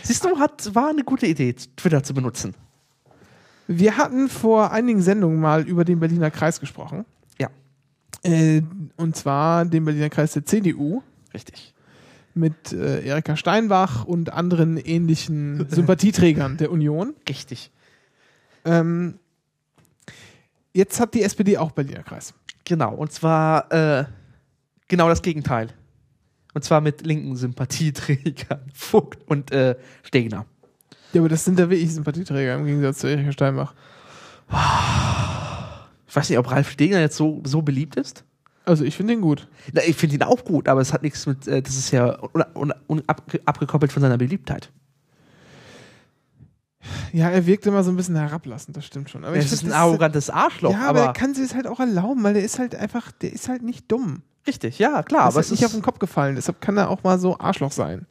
Siehst du, hat, war eine gute Idee, Twitter zu benutzen. Wir hatten vor einigen Sendungen mal über den Berliner Kreis gesprochen. Ja. Äh, und zwar den Berliner Kreis der CDU Richtig. Mit äh, Erika Steinbach und anderen ähnlichen Sympathieträgern der Union. Richtig. Ähm, jetzt hat die SPD auch Berliner Kreis. Genau. Und zwar äh, genau das Gegenteil. Und zwar mit linken Sympathieträgern. Vogt und äh, Stegner. Ja, aber das sind ja wirklich Sympathieträger im Gegensatz zu Erika Steinbach. Ich weiß nicht, ob Ralf Stegner jetzt so, so beliebt ist. Also ich finde ihn gut. Na, ich finde ihn auch gut, aber es hat nichts mit, äh, das ist ja ab, abgekoppelt von seiner Beliebtheit. Ja, er wirkt immer so ein bisschen herablassend, das stimmt schon. Aber Er ich ist ein das arrogantes Arschloch, Ja, aber, aber, er kann sich es halt auch erlauben, weil der ist halt einfach, der ist halt nicht dumm. richtig, ja, klar, aber aber ist halt nicht auf den Kopf gefallen, deshalb kann er auch mal so Arschloch sein.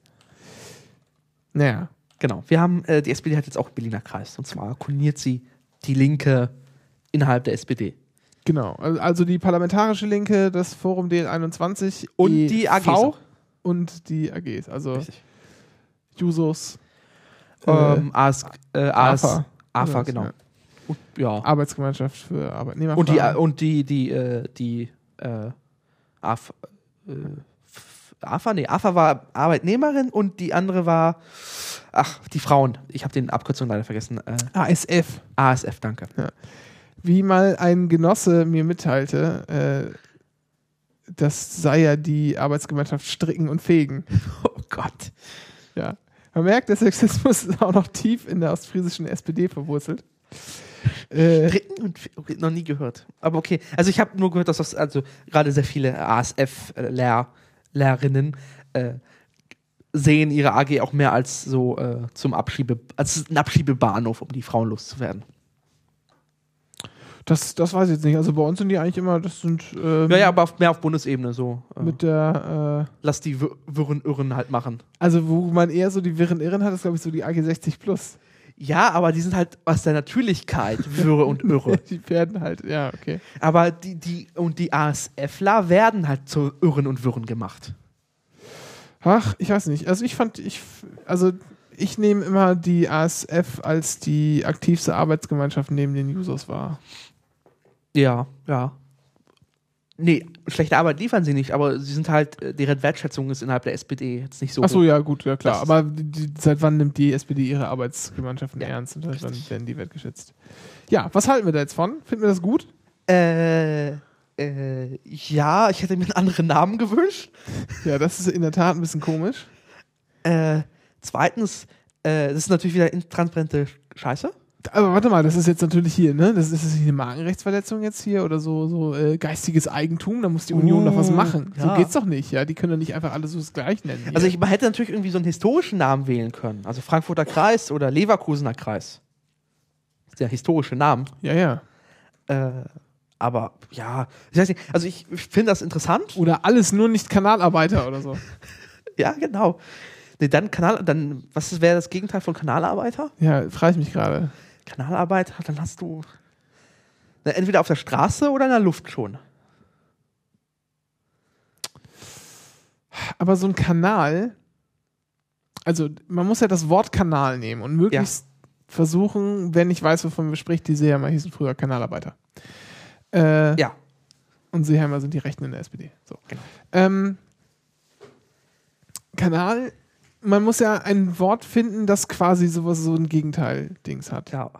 Naja. genau. Wir haben, äh, die SPD hat jetzt auch Berliner Kreis und zwar kuniert sie die Linke innerhalb der SPD. Genau. Also- die parlamentarische Linke, das Forum DL21 Und EV die AGs auch. und die AGs, also Richtig. Jusos, Ähm, AS, äh, AS, AFA. AFA, genau. ja. Und, ja. Arbeitsgemeinschaft für Arbeitnehmer. Und die, und die, die, äh, die, äh, AFA, äh, AFA, nee, AFA war Arbeitnehmerin und die andere war, ach, die Frauen. Ich habe den Abkürzung leider vergessen. Äh, ASF. ASF, danke. Wie mal ein Genosse mir mitteilte, äh, das sei ja die Arbeitsgemeinschaft Stricken und Fegen. Oh Gott. Ja. Man merkt, der Sexismus ist auch noch tief in der ostfriesischen SPD verwurzelt. Äh, Dritten und vi- okay, noch nie gehört. Aber okay. Also ich habe nur gehört, dass das also gerade sehr viele ASF-Lehrerinnen äh, sehen ihre AG auch mehr als so äh, zum Abschiebe, als ein Abschiebebahnhof, um die Frauen loszuwerden. Das, das weiß ich jetzt nicht. Also bei uns sind die eigentlich immer, das sind ähm, Ja, ja, aber auf, mehr auf Bundesebene so. Äh, mit der, äh, lass die Wir- Wirren Irren halt machen. also wo man eher so die wirren Irren hat, ist glaube ich so die AG 60 Plus. Ja, aber die sind halt aus der Natürlichkeit Wirre und Irre. Die werden halt, ja, okay. Aber die, die, und die ASFler werden halt zu Irren und Wirren gemacht. Ach, ich weiß nicht. Also ich fand, ich, also ich nehme immer die ASF als die aktivste Arbeitsgemeinschaft neben den Users wahr. Ja, ja. Nee, schlechte Arbeit liefern sie nicht, aber sie sind halt, äh, deren Wertschätzung ist innerhalb der SPD jetzt nicht so. Ach so, ja, gut, ja klar. Aber die, seit wann nimmt die SPD ihre Arbeitsgemeinschaften Ja, ernst und seit wann werden die wertgeschätzt? Ja, was halten wir da jetzt von? Finden wir das gut? Äh, äh, ja, ich hätte mir einen anderen Namen gewünscht. Ja, das ist in der Tat ein bisschen komisch. Äh, zweitens, äh, das ist natürlich wieder intransparente Scheiße. Aber warte mal, das ist jetzt natürlich hier, ne? Das ist, ist eine Markenrechtsverletzung jetzt hier oder so, so äh, geistiges Eigentum. Da muss die Union doch was Oh, machen. So ja. geht's doch nicht, ja? Die können doch nicht einfach alles so das gleich nennen. hier. Also ich, man hätte natürlich irgendwie so einen historischen Namen wählen können. Also Frankfurter Kreis oder Leverkusener Kreis. Das ist der historische Namen. ja, ja. Äh, aber ja, ich weiß nicht, also ich, ich finde das interessant. Oder alles nur nicht Kanalarbeiter oder so. Ja, genau. Nee, dann Kanal, dann, was wäre das Gegenteil von Kanalarbeiter? Ja, frage ich mich gerade. Kanalarbeiter, dann hast du na, entweder auf der Straße oder in der Luft schon. Aber so ein Kanal, also man muss ja das Wort Kanal nehmen und möglichst versuchen, wenn ich weiß, wovon wir spricht, die Seeheimer hießen früher Kanalarbeiter. Äh, Ja. Und Seeheimer sind die Rechten in der SPD. So. Genau. Ähm, Kanal, man muss ja ein Wort finden, das quasi sowas, so ein Gegenteil-Dings hat. Ja.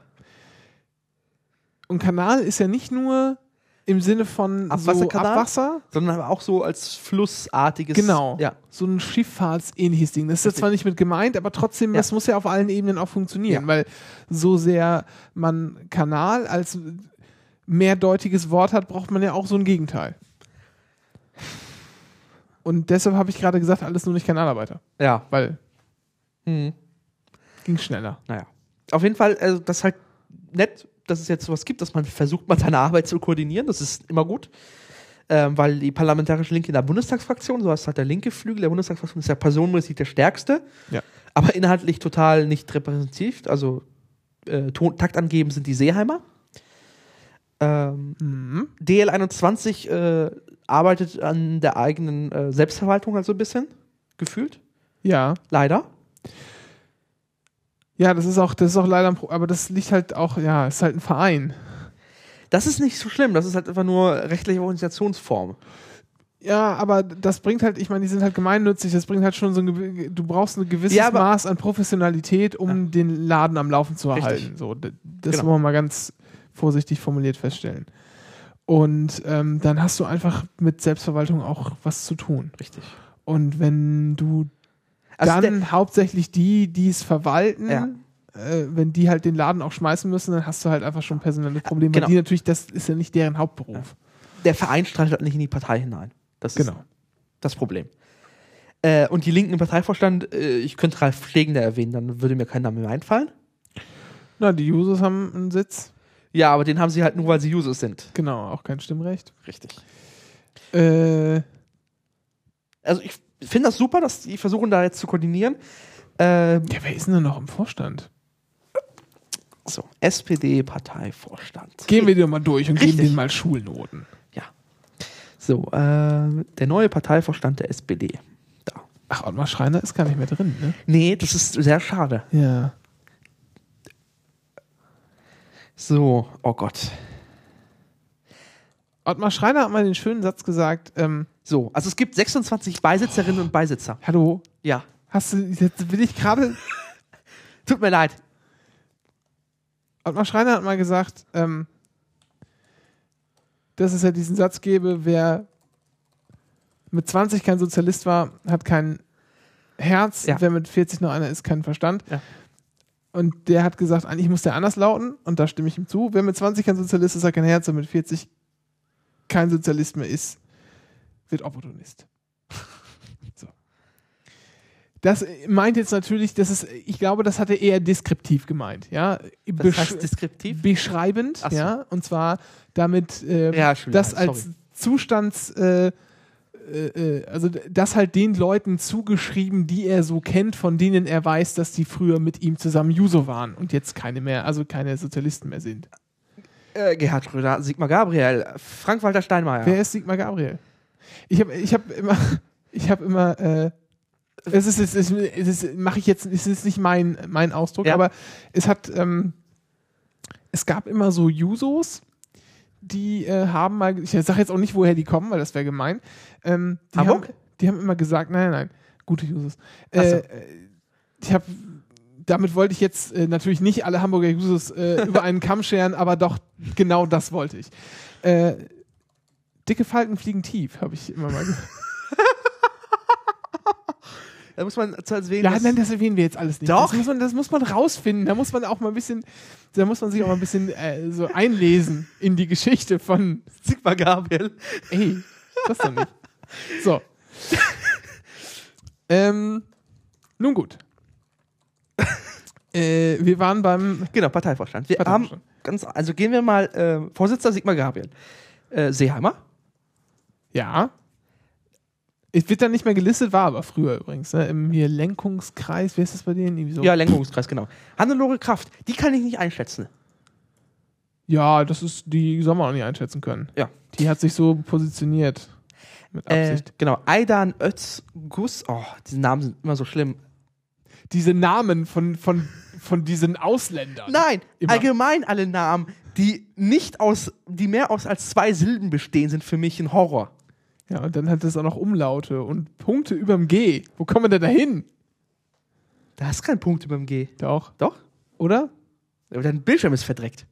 Und Kanal ist ja nicht nur im Sinne von so Abwasserkanal? Abwasser, Sondern auch so als flussartiges. Genau. Ja. so ein Schifffahrtsähnliches Ding. Das ist Richtig. zwar nicht mit gemeint, aber trotzdem, Ja. das muss ja auf allen Ebenen auch funktionieren, Ja. weil so sehr man Kanal als mehrdeutiges Wort hat, braucht man ja auch so ein Gegenteil. Und deshalb habe ich gerade gesagt, alles nur nicht Kanalarbeiter, Ja. weil Hm. ging schneller. Naja. Auf jeden Fall, also das ist halt nett, dass es jetzt sowas gibt, dass man versucht, mal seine Arbeit zu koordinieren. Das ist immer gut. Ähm, weil die parlamentarische Linke in der Bundestagsfraktion, so heißt halt der linke Flügel der Bundestagsfraktion, ist ja personenmäßig der stärkste, Ja. aber inhaltlich total nicht repräsentativ. Also äh, Ton, Takt angeben sind die Seeheimer. Ähm, Mhm. DL21 äh, arbeitet an der eigenen äh, Selbstverwaltung halt so ein bisschen, gefühlt. Ja. Leider. Ja, das ist auch, das ist auch leider ein Pro aber das liegt halt auch, ja, ist halt ein Verein. Das ist nicht so schlimm, das ist halt einfach nur rechtliche Organisationsform. Ja, aber das bringt halt, ich meine, die sind halt gemeinnützig, das bringt halt schon so ein, du brauchst ein gewisses Ja, Maß an Professionalität, um den Laden am Laufen zu Richtig. erhalten. So, das Genau. wollen wir mal ganz vorsichtig formuliert feststellen. Und ähm, dann hast du einfach mit Selbstverwaltung auch was zu tun. Richtig. Und wenn du Also dann hauptsächlich die, die es verwalten, Ja. äh, wenn die halt den Laden auch schmeißen müssen, dann hast du halt einfach schon ein personelles Problem. genau. Weil die natürlich, das ist ja nicht deren Hauptberuf. der Verein streitet halt nicht in die Partei hinein. Das ist Genau. das Problem. Äh, und die Linken im Parteivorstand, äh, ich könnte Ralf Schlegender erwähnen, dann würde mir kein Name mehr einfallen. Na, die Users haben einen Sitz. Ja, aber den haben sie halt nur, weil sie Users sind. Genau, auch kein Stimmrecht. Richtig. Äh, Also ich finde das super, dass die versuchen da jetzt zu koordinieren. Ähm, ja, wer ist denn da noch im Vorstand? so, SPD-Parteivorstand. Gehen wir dir mal durch und Richtig. geben denen mal Schulnoten. Ja. So, äh, der neue Parteivorstand der SPD. Da. Ach, Ottmar Schreiner ist gar nicht mehr drin, ne? Nee, das ist sehr schade. Ja. So, oh Gott. Ottmar Schreiner hat mal den schönen Satz gesagt, ähm, So, also es gibt 26 Beisitzerinnen und Beisitzer. hallo, Ja. hast du, jetzt will ich gerade, Tut mir leid. Ottmar Schreiner hat mal gesagt, ähm, dass es ja diesen Satz gäbe, wer mit 20 kein Sozialist war, hat kein Herz, Ja. wer mit 40 noch einer ist, keinen Verstand. Ja. Und der hat gesagt, eigentlich muss der anders lauten, und da stimme ich ihm zu. Wer mit 20 kein Sozialist ist, hat kein Herz, und mit 40 kein Sozialist mehr ist, wird Opportunist. so. das meint jetzt natürlich, das ist, ich glaube, das hat er eher deskriptiv gemeint, ja. Was heißt deskriptiv? beschreibend, so. ja, und zwar damit ähm, Ja, das als Zustands, äh, äh, äh, also das halt den Leuten zugeschrieben, die er so kennt, von denen er weiß, dass die früher mit ihm zusammen Juso waren und jetzt keine mehr, also keine Sozialisten mehr sind. Äh, Gerhard Schröder, Sigmar Gabriel, Frank-Walter Steinmeier. Wer ist Sigmar Gabriel? Ich habe ich hab immer, ich habe immer, äh, es ist, es ist, es ist mache ich jetzt, es ist nicht mein, mein Ausdruck, Ja. aber es hat, ähm, es gab immer so Jusos, die äh, haben mal, ich sage jetzt auch nicht, woher die kommen, weil das wäre gemein. Ähm, die, haben, Hamburg? die haben immer gesagt, nein, nein, nein, gute Jusos. Ach so. Äh, ich habe, damit wollte ich jetzt äh, natürlich nicht alle Hamburger Jusos äh, über einen Kamm scheren, aber doch genau das wollte ich. Äh, dicke Falten fliegen tief, habe ich immer mal gesagt. Da muss man zu erwähnen, Ja, nein, das erwähnen wir jetzt alles nicht. Doch. Das muss man, das muss man rausfinden. Da muss man auch mal ein bisschen, da muss man sich auch mal ein bisschen äh, so einlesen in die Geschichte von, Sigmar Gabriel. ey, das doch nicht. So. ähm, nun gut. äh, wir waren beim Genau, Parteivorstand. Wir Parteivorstand. haben ganz, also gehen wir mal, äh, Vorsitzender Sigmar Gabriel. Äh, Seeheimer? Ja. Es wird dann nicht mehr gelistet, war aber früher übrigens. Ne? Im hier Lenkungskreis, wie ist das bei denen? Irgendwie so. Ja, Lenkungskreis, genau. Hannelore Kraft, die kann ich nicht einschätzen. ja, das ist, die soll man auch nicht einschätzen können. Ja. Die hat sich so positioniert. Mit Äh, Absicht. genau, Aidan Özgus, oh, diese Namen sind immer so schlimm. Diese Namen von, von, von diesen Ausländern. Nein, Immer. allgemein alle Namen, die nicht aus, die mehr aus als zwei Silben bestehen, sind für mich ein Horror. Ja, und dann hat es auch noch Umlaute und Punkte überm G. Wo kommen wir denn da hin? Da ist kein Punkt über dem G. Doch. Doch? Oder? Aber dein Bildschirm ist verdreckt.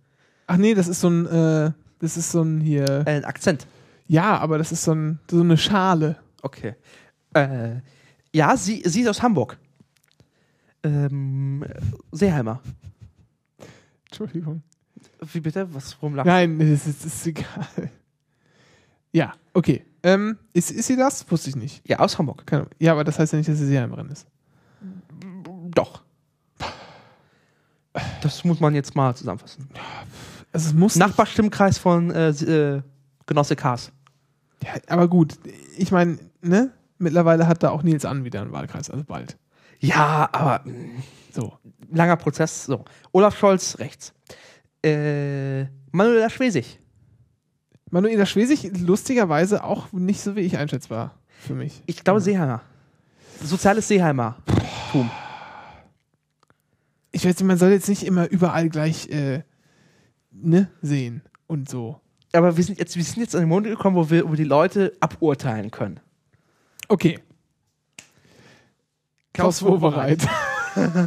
Ach nee, das ist so ein, äh, das ist so ein hier. Äh, ein Akzent. Ja, aber das ist so, ein, so eine Schale. Okay. Äh, ja, sie, sie ist aus Hamburg. Ähm, Seeheimer. Entschuldigung. Wie bitte? Was, warum lachst Nein, das ist, das ist egal. Ja, okay. Ähm, ist, ist sie das? Wusste ich nicht. Ja, aus Hamburg. Keine Ahnung. Ja, aber das heißt ja nicht, dass sie Seeheimerin ist. Doch. Das muss man jetzt mal zusammenfassen. Also es muss. Nachbarstimmkreis von äh, äh, Genosse Kars. Ja, aber gut, ich meine, ne? Mittlerweile hat da auch Nils An wieder einen Wahlkreis, also bald. Ja, aber mh, So. langer Prozess. So. Olaf Scholz rechts. Äh, Manuela Schwesig. Manuela Schwesig, lustigerweise auch nicht so wie ich einschätzbar für mich. Ich glaube Seeheimer. Soziales Seeheimer. Tum. Ich weiß, man soll jetzt nicht immer überall gleich äh, ne, sehen und so. Aber wir sind jetzt, wir sind jetzt an den Moment gekommen, wo wir wo die Leute aburteilen können. Okay. Klaus Wobereit.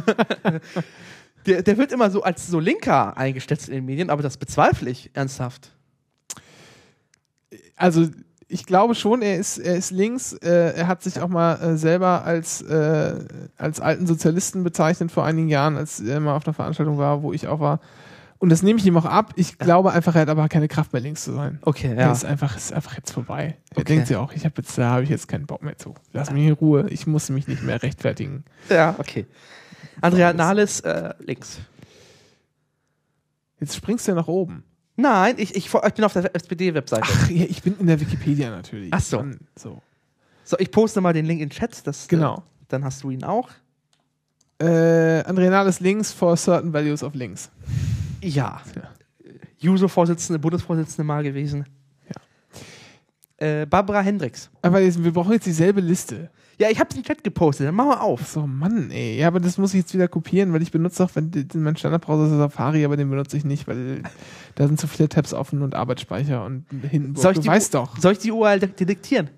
Der, der wird immer so als so linker eingestellt in den Medien, aber das bezweifle ich ernsthaft. Also ich glaube schon, er ist, er ist links. Äh, er hat sich auch mal äh, selber als, äh, als alten Sozialisten bezeichnet vor einigen Jahren, als er mal auf einer Veranstaltung war, wo ich auch war. Und das nehme ich ihm auch ab. Ich glaube einfach, er hat aber keine Kraft mehr links zu sein. Okay, Er ist einfach, ist einfach jetzt vorbei. Er Okay. denkt sich auch, ich habe jetzt, da habe ich jetzt keinen Bock mehr zu. Lass mich in Ruhe. Ich muss mich nicht mehr rechtfertigen. Ja, okay. Andrea Nahles äh, links. Jetzt springst du ja nach oben. Nein, ich, ich, ich bin auf der SPD-Webseite. Ach, ja, ich bin in der Wikipedia natürlich. Ach so. So. So, ich poste mal den Link in den Chat. Das, Genau. Äh, dann hast du ihn auch. Äh, Andrea Nahles links for certain values of links. Ja. Ja. Juso-Vorsitzende, Bundesvorsitzende mal gewesen. Äh, Barbara Hendricks. Aber jetzt, wir brauchen jetzt dieselbe Liste. Ja, ich hab's im Chat gepostet, dann machen wir auf. So, Mann, ey. Ja, aber das muss ich jetzt wieder kopieren, weil ich benutze auch, wenn mein Standardbrowser ist Safari, aber den benutze ich nicht, weil da sind zu viele Tabs offen und Arbeitsspeicher und hinten. Soll ich du die weißt doch. Soll ich die URL de- detektieren?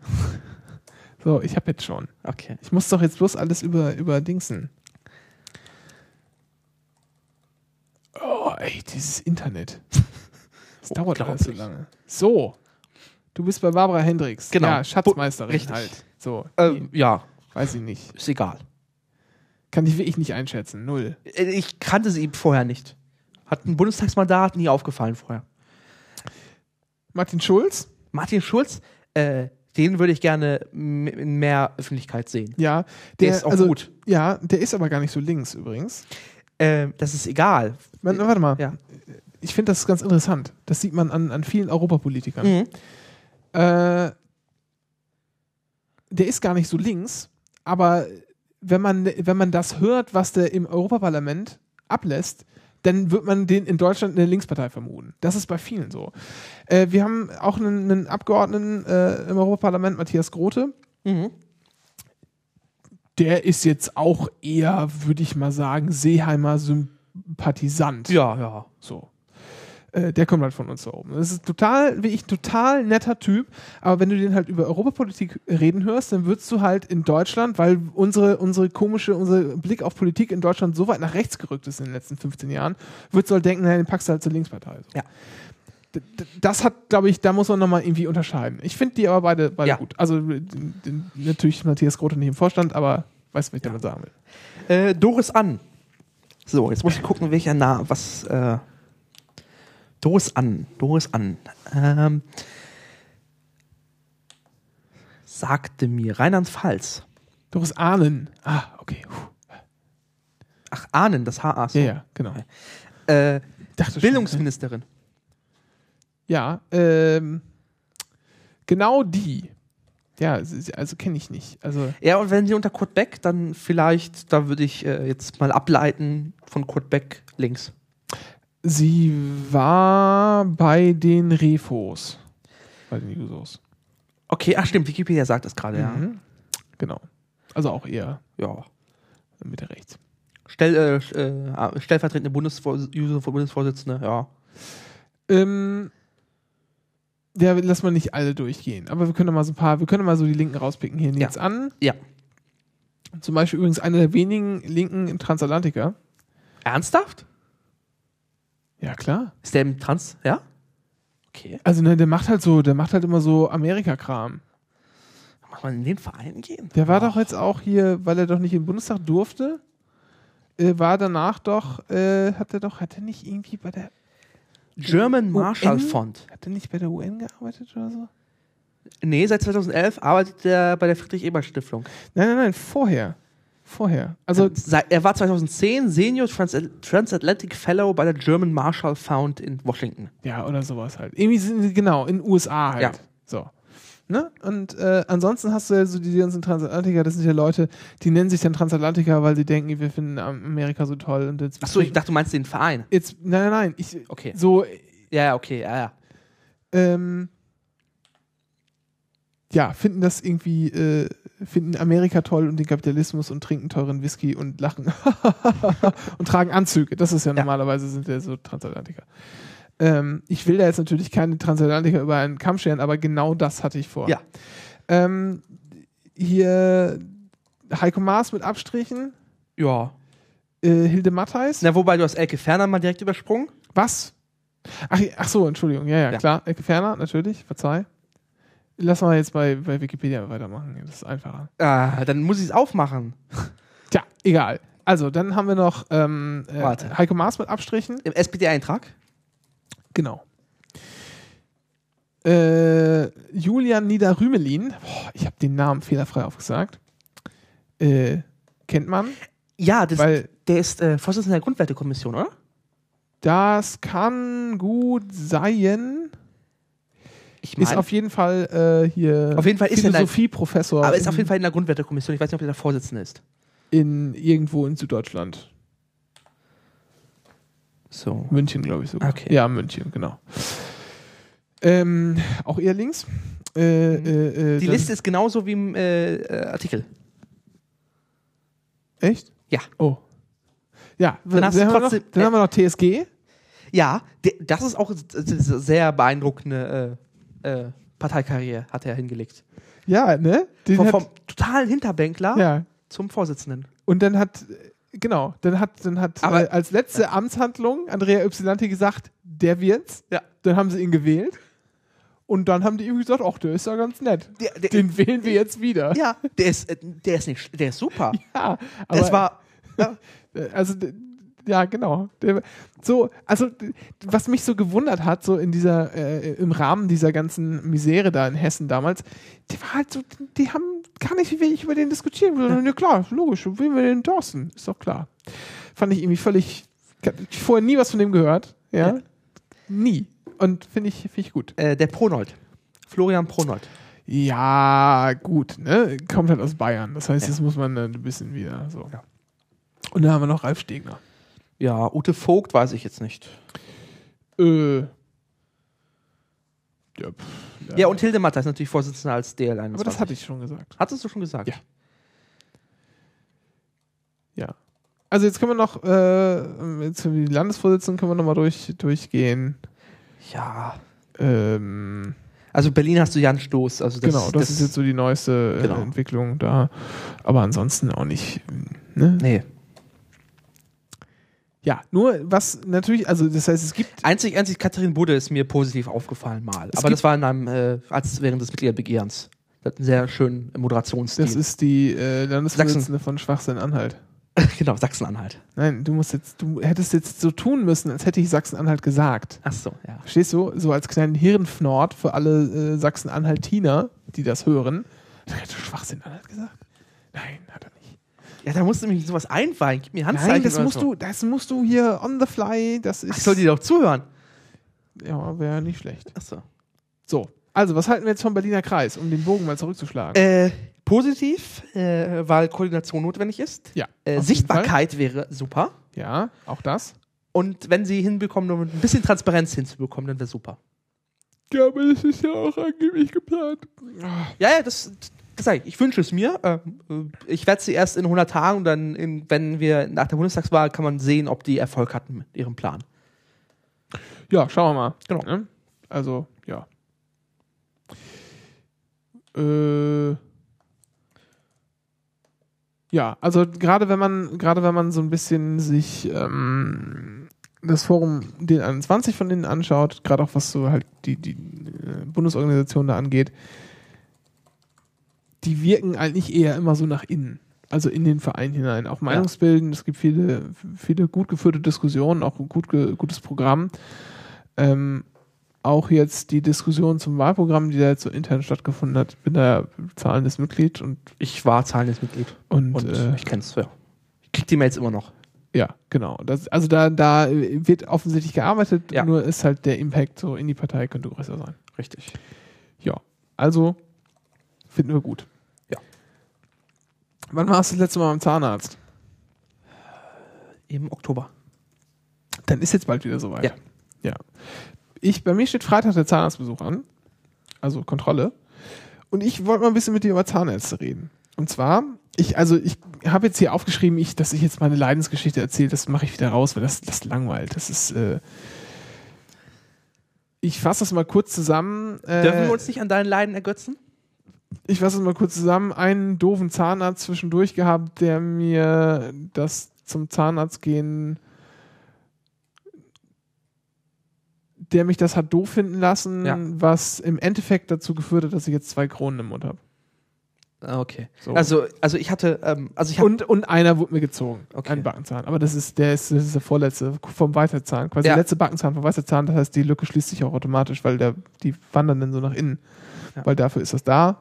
So, ich habe jetzt schon. Okay. Ich muss doch jetzt bloß alles über, über Dingsen. Oh, ey, dieses Internet. Das dauert alles so lange. So. Du bist bei Barbara Hendricks. Genau. Ja, Schatzmeisterin Richtig. halt. So. Ähm, ja, Weiß ich nicht. ist egal. Kann ich wirklich nicht einschätzen. Null. Äh, Ich kannte sie vorher nicht. Hat ein Bundestagsmandat, nie aufgefallen vorher. Martin Schulz? Martin Schulz, äh, Den würde ich gerne in mehr Öffentlichkeit sehen. Ja, Der ist auch also, gut. Ja, der ist aber gar nicht so links übrigens. Ähm, das ist egal. Man, warte mal, Ja. ich finde das ganz interessant. Das sieht man an, an vielen Europapolitikern. Mhm. Äh, der ist gar nicht so links, aber wenn man, wenn man das hört, was der im Europaparlament ablässt, dann wird man den in Deutschland in der Linkspartei vermuten. Das ist bei vielen so. Äh, wir haben auch einen, einen Abgeordneten äh, im Europaparlament, Matthias Grote. Mhm. Der ist jetzt auch eher, würde ich mal sagen, Seeheimer Sympathisant. Ja, ja. So. Äh, der kommt halt von uns da oben. Das ist total, wie ich, total netter Typ. Aber wenn du den halt über Europapolitik reden hörst, dann würdest du halt in Deutschland, weil unsere, unsere komische, unser Blick auf Politik in Deutschland so weit nach rechts gerückt ist in den letzten 15 Jahren, würdest du halt denken, naja, den packst du halt zur Linkspartei. So. Ja. Das hat, glaube ich, da muss man nochmal irgendwie unterscheiden. Ich finde die aber beide, beide Ja. gut. Also natürlich Matthias Grote nicht im Vorstand, aber weißt du, was ich damit sagen will. Äh, Doris An. So, jetzt muss ich gucken, welcher Name, was, äh, Doris An, Doris An. Ähm, sagte mir Rheinland-Pfalz. Doris Ahnen. Ah, okay. Puh. Ach, Ahnen, das HA. So. Ja, ja, genau. Äh, Bildungsministerin. Ja, ähm, genau die. Ja, also kenne ich nicht. Also Ja, und wenn sie unter Kurt Beck, dann vielleicht, da würde ich äh, jetzt mal ableiten von Kurt Beck links. Sie war bei den Refos. Bei den Jusos. Okay, ach stimmt, Wikipedia sagt das gerade, ja. Mhm. Genau. Also auch eher Ja. Mitte rechts. Stell, äh, äh, stellvertretende Bundesvor Bundesvorsitzende, ja. Ähm, ja, lass mal nicht alle durchgehen. Aber wir können mal so ein paar, wir können mal so die Linken rauspicken. Hier Nils an. Ja. Zum Beispiel übrigens einer der wenigen Linken im Transatlantiker. Ernsthaft? Ja, klar. Ist der im Trans, ja? Okay. Also ne, der macht halt so, der macht halt immer so Amerika-Kram. Muss man in den Verein gehen? Der war doch jetzt auch hier, weil er doch nicht im Bundestag durfte, äh, war danach doch, äh, hat er doch, hat er nicht irgendwie bei der, German Marshall UN? Fund. hat er nicht bei der UN gearbeitet oder so? Nee, seit 2011 arbeitet er bei der Friedrich-Ebert-Stiftung. Nein, nein, nein, vorher. Vorher. Also, Seit- er war 2010 Senior Trans Transatlantic Fellow bei der German Marshall Fund in Washington. ja, oder sowas halt. Irgendwie genau, in den USA halt. Ja. So. Ne? Und äh, ansonsten hast du ja so die ganzen Transatlantiker, das sind ja Leute, die nennen sich dann Transatlantiker, weil sie denken, wir finden Amerika so toll. Und jetzt, Achso, ich dachte, du meinst den Verein. jetzt, nein, nein, nein, ich, Okay. so, Ja, ja, okay, ja, ja. ähm, ja, finden das irgendwie, äh, finden Amerika toll und den Kapitalismus und trinken teuren Whisky und lachen und tragen Anzüge. Das ist ja, Ja. normalerweise sind ja so Transatlantiker. Ähm, ich will da jetzt natürlich keine Transatlantiker über einen Kamm scheren, aber genau das hatte ich vor. Ja. Ähm, hier Heiko Maas mit Abstrichen, Ja. äh, Hilde Mattheis. Na, wobei du hast Elke Ferner mal direkt übersprungen. Was? Ach, ach so, Entschuldigung. Ja, ja, Ja. klar. Ecke Ferner, natürlich. Verzeih. Lass mal jetzt bei, bei Wikipedia weitermachen. Das ist einfacher. Ah, dann muss ich es aufmachen. Tja, egal. Also, dann haben wir noch ähm, äh, Warte. Heiko Maas mit Abstrichen. Im SPD-Eintrag. Genau. Äh, Julian Niederrümelin. Boah, ich habe den Namen fehlerfrei aufgesagt. Äh, kennt man. Ja, das, Weil- der ist äh, Vorsitzender der Grundwertekommission, oder? Das kann gut sein. Ich Ist mein, auf jeden Fall äh, hier Auf jeden Fall ist Philosophieprofessor aber ist auf jeden Fall in der Grundwertekommission. Ich weiß nicht, ob er der Vorsitzende ist. in irgendwo in Süddeutschland. So. München, glaube ich sogar. Okay. Ja, München, genau. Ähm, auch eher links. Äh, äh, äh, Die Liste ist genauso wie im äh, äh, Artikel. Echt? Ja. Oh. Ja, Dann dann, haben wir noch, dann haben wir noch TSG. Ja, das ist auch sehr beeindruckende äh, äh, Parteikarriere, hat er hingelegt. Ja, ne? Den Vom, vom totalen Hinterbänkler ja. zum Vorsitzenden. Und dann hat, genau, dann hat, dann hat Aber- äh, als letzte Amtshandlung Andrea Ypsilanti gesagt, der wird's. Ja. Dann haben sie ihn gewählt. Und dann haben die irgendwie gesagt, ach, der ist ja ganz nett. Der, der, Den wählen wir jetzt wieder. ja, der ist, äh, der ist nicht, der ist super. Ja, aber es war, Äh, Also Ja, genau. So, also was mich so gewundert hat, so in dieser, äh, im Rahmen dieser ganzen Misere da in Hessen damals, die war halt so, die haben gar nicht, wie ich über den diskutieren. Ja. ja klar, logisch, wählen wir den Thorsten, ist doch klar. Fand ich irgendwie völlig, ich vorher nie was von dem gehört, ja. Ja. Nie. Und finde ich, finde ich gut. Äh, der Pronold. Florian Pronold. Ja, gut, ne? Kommt halt aus Bayern. Das heißt, Ja. jetzt muss man ein bisschen wieder so. Und dann haben wir noch Ralf Stegner. Ja, Ute Vogt weiß ich jetzt nicht. Äh. Ja, pff, Ja, und Hilde Matter ist natürlich Vorsitzender als DL21. Aber das hatte ich schon gesagt. Hattest du schon gesagt? Ja. Ja. Also jetzt können wir noch, äh, jetzt für die Landesvorsitzenden können wir nochmal durch, durchgehen. Ja. Ähm, Also Berlin hast du Jan Stoß. Also das, genau, das, ist jetzt so die neueste äh, Genau. Entwicklung da. Aber ansonsten auch nicht. Ne? Nee. Ja, nur was natürlich, also das heißt, es gibt Einzig, einzig Katharin Budde ist mir positiv aufgefallen mal. Es Aber das war in einem, äh, als während des Mitgliederbegehrens. Das hat einen sehr schönen Moderationsstil. Das ist die äh, Landesvorsitzende von Schwachsinn-Anhalt. genau, Sachsen-Anhalt. Nein, du musst jetzt, du hättest jetzt so tun müssen, als hätte ich Sachsen-Anhalt gesagt. Ach so, ja. Verstehst du? So als kleinen Hirnfnord für alle äh, Sachsen-Anhaltiner, die das hören. Da hätte Schwachsinn-Anhalt gesagt. Nein, hat er nicht. Ja, da musst du mich sowas einweihen. Gib mir Handzeichen. Nein, das musst so. du, das musst du hier on the fly. Das ist. Ach, soll die doch zuhören? ja, wäre nicht schlecht. Ach so. So, also was halten wir jetzt vom Berliner Kreis, um den Bogen mal zurückzuschlagen? Äh, positiv, äh, weil Koordination notwendig ist. ja. Äh. Sichtbarkeit wäre super. Ja, auch das. Und wenn sie hinbekommen, nur ein bisschen Transparenz hinzubekommen, dann wäre super. Ja, aber das ist ja auch angeblich geplant. Ja, ja, das, sag ich. Wünsche es mir. Ähm, äh, ich werde sie erst in 100 Tagen und dann, in, wenn wir nach der Bundestagswahl, kann man sehen, ob die Erfolg hatten mit ihrem Plan. Ja, schauen wir mal. Genau. Ne? Also, ja. Äh, ja, also gerade wenn man, gerade wenn man so ein bisschen sich ähm, das Forum D21 von denen anschaut, gerade auch was so halt die, die äh, Bundesorganisation da angeht, die wirken eigentlich eher immer so nach innen. Also in den Verein hinein. Auch Meinungsbilden, es gibt viele, viele gut geführte Diskussionen, auch ein gut, gutes Programm. Ähm, auch jetzt die Diskussion zum Wahlprogramm, die da jetzt so intern stattgefunden hat. Ich bin da zahlendes Mitglied und, Ich war zahlendes Mitglied. und, Und äh, ich kenn's, ja. Ich krieg die Mails immer noch. ja, genau. Das, also da, da wird offensichtlich gearbeitet, Ja. nur ist halt der Impact so in die Partei könnte größer sein. Richtig. Ja, also finden wir gut. Ja. Wann warst du das letzte Mal beim Zahnarzt? Im Oktober. Dann ist jetzt bald wieder soweit. Ja. Ja. Ich, bei mir steht Freitag der Zahnarztbesuch an. Also Kontrolle. Und ich wollte mal ein bisschen mit dir über Zahnärzte reden. Und zwar, ich, also ich habe jetzt hier aufgeschrieben, ich, dass ich jetzt meine Leidensgeschichte erzähle, das mache ich wieder raus, weil das, das langweilt. Das ist, äh ich fasse das mal kurz zusammen. Äh, Dürfen wir uns nicht an deinen Leiden ergötzen? Ich fasse es mal kurz zusammen. Einen doofen Zahnarzt zwischendurch gehabt, der mir das zum Zahnarzt gehen, der mich das hat doof finden lassen, Ja. was im Endeffekt dazu geführt hat, dass ich jetzt zwei Kronen im Mund habe. Ah, Okay. So. Also, also ich hatte, ähm, also ich habe Und, und einer wurde mir gezogen. Okay. Ein Backenzahn. Aber das ist, der ist, das ist der vorletzte vom Weiterzahn. Quasi Ja. der letzte Backenzahn vom Weiterzahn. Das heißt, die Lücke schließt sich auch automatisch, weil der, die wandern dann so nach innen. Ja. Weil dafür ist das da.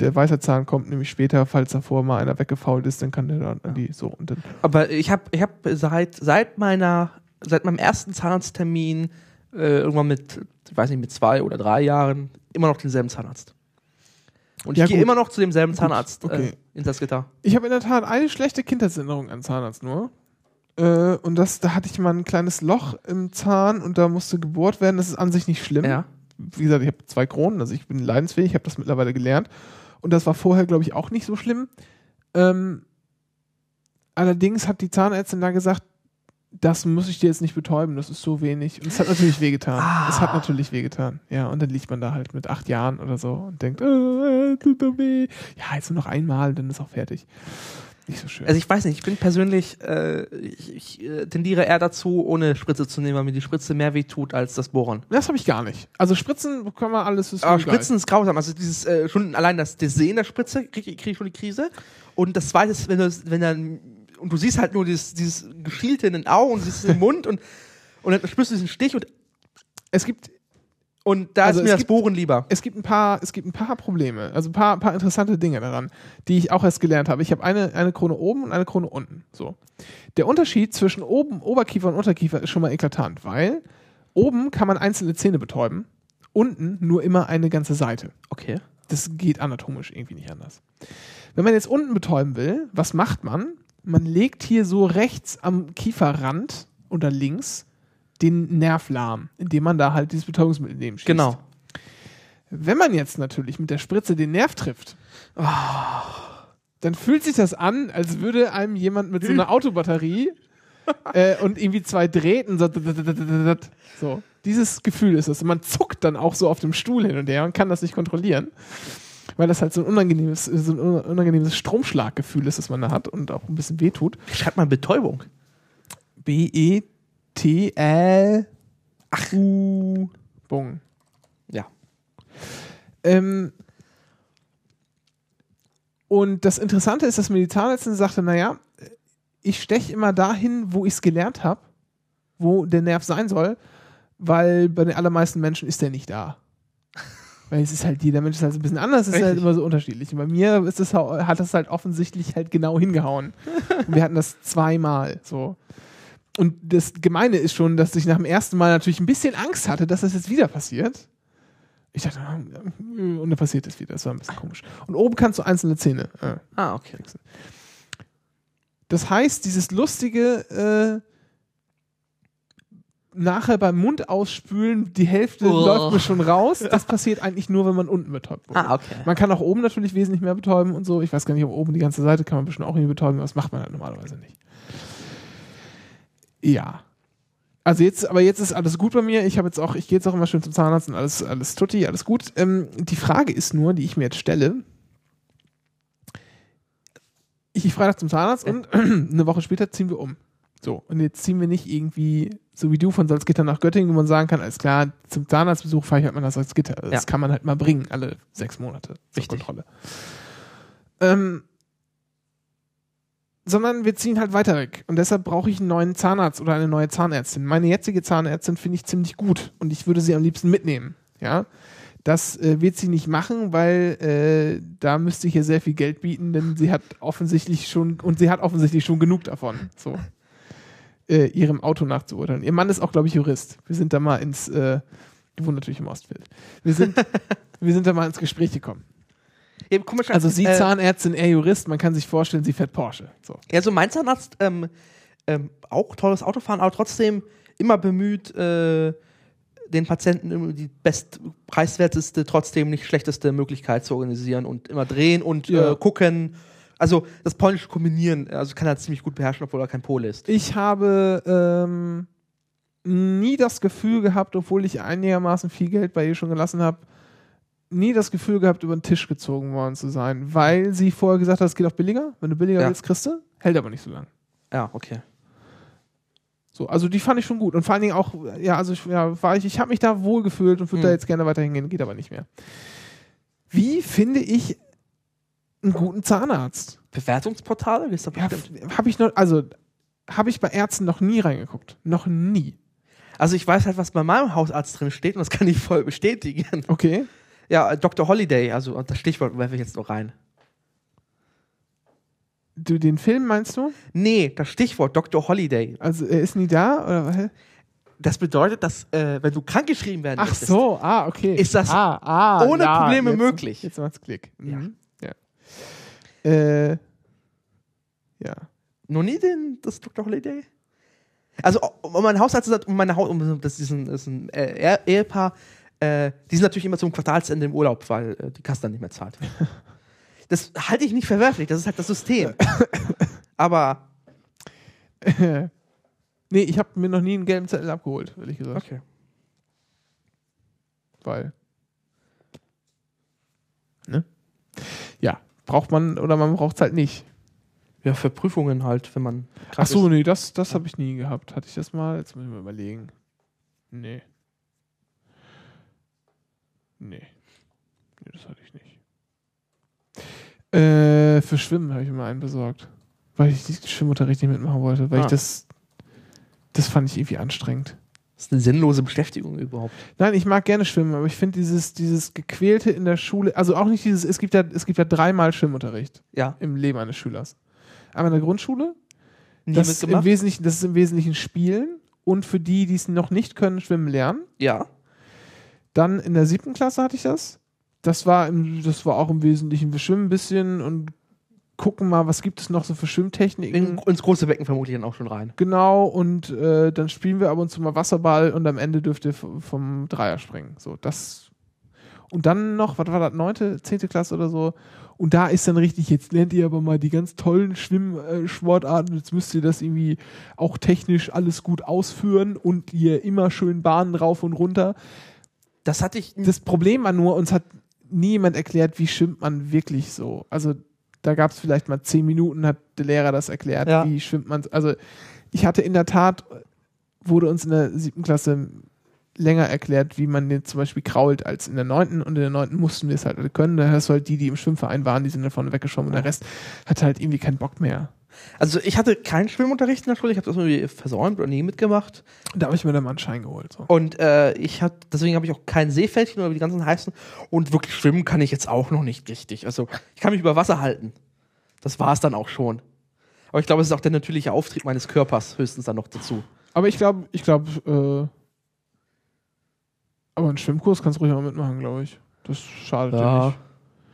Der Weiterzahn kommt nämlich später, falls davor mal einer weggefault ist, dann kann der dann an die so und dann. Aber ich habe ich hab seit, seit meiner, seit meinem ersten Zahnarzttermin, äh, irgendwann mit, ich weiß nicht, mit zwei oder drei Jahren, immer noch denselben Zahnarzt. Und Ja, ich gehe immer noch zu demselben Gut, Zahnarzt okay. äh, in Salzgitter. Ich habe in der Tat eine schlechte Kindheitserinnerung an Zahnarzt nur. Äh, und das, da hatte ich mal ein kleines Loch im Zahn und da musste gebohrt werden. Das ist an sich nicht schlimm. Ja. wie gesagt, ich habe zwei Kronen, also ich bin leidensfähig, ich habe das mittlerweile gelernt. Und das war vorher, glaube ich, auch nicht so schlimm. Ähm, allerdings hat die Zahnärztin da gesagt, das muss ich dir jetzt nicht betäuben, das ist so wenig. Und es hat natürlich wehgetan. Ah. Es hat natürlich wehgetan. Ja, und dann liegt man da halt mit acht Jahren oder so und denkt, äh, tut doch weh. Ja, jetzt nur noch einmal, dann ist auch fertig. Nicht so schön. Also ich weiß nicht, ich bin persönlich, äh, ich, ich äh, tendiere eher dazu, ohne Spritze zu nehmen, weil mir die Spritze mehr weh tut als das Bohren. das habe ich gar nicht. Also Spritzen kann man alles. Ist Aber egal. Spritzen ist grausam. Also dieses äh, schon allein das, das Sehen der Spritze kriege krieg ich schon die Krise. Und das zweite ist, wenn du wenn dann und du siehst halt nur dieses, dieses Geschielte in den Augen, siehst es im Mund und, und dann spürst du diesen Stich und, Es gibt, und da Also ist mir das gibt- Bohren lieber. es gibt ein paar, es gibt ein paar Probleme, also ein paar, paar interessante Dinge daran, die ich auch erst gelernt habe. Ich habe eine, eine Krone oben und eine Krone unten. So. Der Unterschied zwischen oben, Oberkiefer und Unterkiefer ist schon mal eklatant, weil oben kann man einzelne Zähne betäuben, unten nur immer eine ganze Seite. Okay. Das geht anatomisch irgendwie nicht anders. Wenn man jetzt unten betäuben will, was macht man? Man legt hier so rechts am Kieferrand oder links den Nerv lahm, indem man da halt dieses Betäubungsmittel nebenschießt. Genau. Wenn man jetzt natürlich mit der Spritze den Nerv trifft, dann fühlt sich das an, als würde einem jemand mit so einer Autobatterie äh, und irgendwie zwei Drähten so, so. Dieses Gefühl ist es. Man zuckt dann auch so auf dem Stuhl hin und her und kann das nicht kontrollieren. Weil das halt so ein unangenehmes, so ein unangenehmes Stromschlaggefühl ist, das man da hat und auch ein bisschen wehtut. Schreibt man Betäubung? B-E-T-L. Ach. U. Bung. Ja. Ähm, und das Interessante ist, dass mir die Zahnärztin sagte, naja, ich steche immer dahin, wo ich es gelernt habe, wo der Nerv sein soll, weil bei den allermeisten Menschen ist der nicht da. Weil es ist halt, jeder Mensch ist halt ein bisschen anders, es ist halt immer so unterschiedlich. Und bei mir ist es, hau- hat das halt offensichtlich halt genau hingehauen. Und wir hatten das zweimal so. Und das Gemeine ist schon, dass ich nach dem ersten Mal natürlich ein bisschen Angst hatte, dass das jetzt wieder passiert. Ich dachte, ah, und dann passiert es wieder. Das war ein bisschen komisch. Und oben kannst du einzelne Zähne. Äh. Ah, okay. Das heißt, dieses lustige äh, nachher beim Mund ausspülen, die Hälfte Oh. läuft mir schon raus. Das passiert eigentlich nur, wenn man unten betäubt wurde. Ah, okay. Man kann auch oben natürlich wesentlich mehr betäuben und so. Ich weiß gar nicht, ob oben die ganze Seite kann man bestimmt auch irgendwie betäuben, das macht man halt normalerweise nicht. Ja. Also jetzt, aber jetzt ist alles gut bei mir. Ich habe jetzt auch, ich gehe jetzt auch immer schön zum Zahnarzt und alles, alles tutti, alles gut. Ähm, die Frage ist nur, die ich mir jetzt stelle. Ich gehe Freitag zum Zahnarzt und eine Woche später ziehen wir um. So, und jetzt ziehen wir nicht irgendwie, so wie du von Salzgitter nach Göttingen, wo man sagen kann, alles klar, zum Zahnarztbesuch fahre ich halt mal nach Salzgitter. Das Ja. kann man halt mal bringen, alle sechs Monate zur Richtig. Kontrolle. Ähm, sondern wir ziehen halt weiter weg. Und deshalb brauche ich einen neuen Zahnarzt oder eine neue Zahnärztin. Meine jetzige Zahnärztin finde ich ziemlich gut und ich würde sie am liebsten mitnehmen. Ja. Das äh, wird sie nicht machen, weil äh, da müsste ich ihr sehr viel Geld bieten, denn sie hat offensichtlich schon und sie hat offensichtlich schon genug davon, so äh, ihrem Auto nachzuurteilen. Ihr Mann ist auch, glaube ich, Jurist. Wir sind da mal ins, äh, die wohnt natürlich im Ostfeld. Wir sind, wir sind da mal ins Gespräch gekommen. Ja, komisch, Also sie äh, Zahnärztin, er Jurist, man kann sich vorstellen, sie fährt Porsche. So. Ja, so mein Zahnarzt, ähm, ähm, auch tolles Autofahren, aber trotzdem immer bemüht, äh, den Patienten die best preiswerteste, trotzdem nicht schlechteste Möglichkeit zu organisieren und immer drehen und Ja. äh, gucken. Also das polnische Kombinieren, also kann er ziemlich gut beherrschen, obwohl er kein Pole ist. Ich habe ähm, nie das Gefühl gehabt, obwohl ich einigermaßen viel Geld bei ihr schon gelassen habe, nie das Gefühl gehabt, über den Tisch gezogen worden zu sein, weil sie vorher gesagt hat, es geht auch billiger. Wenn du billiger Ja. willst, kriegst du. Hält aber nicht so lang. Ja, okay. So, also die fand ich schon gut. Und vor allen Dingen auch, ja, also ich, ja, war ich, ich habe mich da wohl gefühlt und würde Hm. da jetzt gerne weiter hingehen, geht aber nicht mehr. Wie finde ich einen guten Zahnarzt? Bewertungsportale? Ist Ja, habe ich noch, also habe ich bei Ärzten noch nie reingeguckt. Noch nie. Also ich weiß halt, was bei meinem Hausarzt drin steht und das kann ich voll bestätigen. Okay. Ja, äh, Dr. Holiday, also das Stichwort werfe ich jetzt noch rein. Du, den Film meinst du? Nee, das Stichwort Dr. Holiday. Also er ist nie da? Oder? was? Das bedeutet, dass, äh, wenn du krankgeschrieben werden Ach möchtest, so, ah, okay. Ist das ah, ah, ohne ja, Probleme jetzt, möglich. Jetzt macht's Klick. Mhm. Ja. Äh, ja. Noch nie den, das Dr. Holiday? Also, um mein Hausarzt sagt, um meine Haus, um, das ist ein, das ist ein äh, Ehe- Ehepaar, äh, die sind natürlich immer zum Quartalsende im Urlaub, weil äh, die Kasse dann nicht mehr zahlt. Das halte ich nicht verwerflich, das ist halt das System. Aber, nee, ich habe mir noch nie einen gelben Zettel abgeholt, ehrlich gesagt. okay. Weil. Ne? Ja, braucht man oder man braucht es halt nicht. Ja, für Prüfungen halt, wenn man Ach so, ist. nee, das, das habe ich nie gehabt. Hatte ich das mal? Jetzt muss ich mal überlegen. Nee. Nee. Nee, das hatte ich nicht. Äh, für Schwimmen habe ich mir einen besorgt. weil ich den Schwimmunterricht nicht mitmachen wollte, weil Ah. ich das, das fand ich irgendwie anstrengend. Das ist eine sinnlose Beschäftigung überhaupt. Nein, ich mag gerne schwimmen, aber ich finde dieses, dieses gequälte in der Schule, also auch nicht dieses, es gibt ja, es gibt ja dreimal Schwimmunterricht Ja. im Leben eines Schülers. Einmal in der Grundschule, Nie das ist, im? Wesentlichen, das ist im Wesentlichen Spielen und für die, die es noch nicht können, schwimmen lernen. Ja. Dann in der siebten Klasse hatte ich das. Das war, im, das war auch im Wesentlichen, wir schwimmen ein bisschen und gucken mal, was gibt es noch so für Schwimmtechniken. In, ins große Becken vermutlich dann auch schon rein. Genau, und äh, dann spielen wir ab und zu mal Wasserball und am Ende dürft ihr vom Dreier springen. So, das. Und dann noch, was war das, neunte, zehnte Klasse oder so. Und da ist dann richtig, jetzt lernt ihr aber mal die ganz tollen Schwimmsportarten. Jetzt müsst ihr das irgendwie auch technisch alles gut ausführen und ihr immer schön Bahnen rauf und runter. Das hatte ich. Das Problem war nur, uns hat nie jemand erklärt, wie schwimmt man wirklich so. Also da gab es vielleicht mal zehn Minuten, hat der Lehrer das erklärt, Ja. wie schwimmt man. Also ich hatte in der Tat, wurde uns in der siebten Klasse länger erklärt, wie man den zum Beispiel krault, als in der neunten. Und in der neunten mussten wir es halt alle können. Da hast du halt die, die im Schwimmverein waren, die sind davon weggeschwommen. Und der Rest hatte halt irgendwie keinen Bock mehr. Also ich hatte keinen Schwimmunterricht in der Schule, ich habe das irgendwie versäumt oder nie mitgemacht. Da habe ich mir dann mal einen Schein geholt. So. Und äh, ich hatte, deswegen habe ich auch kein Seepferdchen oder wie die ganzen heißen. Und wirklich schwimmen kann ich jetzt auch noch nicht richtig. Also ich kann mich über Wasser halten. Das war es dann auch schon. Aber ich glaube, es ist auch der natürliche Auftrieb meines Körpers höchstens dann noch dazu. Aber ich glaube, ich glaube, äh, aber einen Schwimmkurs kannst du ruhig mal mitmachen, glaube ich. Das schadet ja nicht.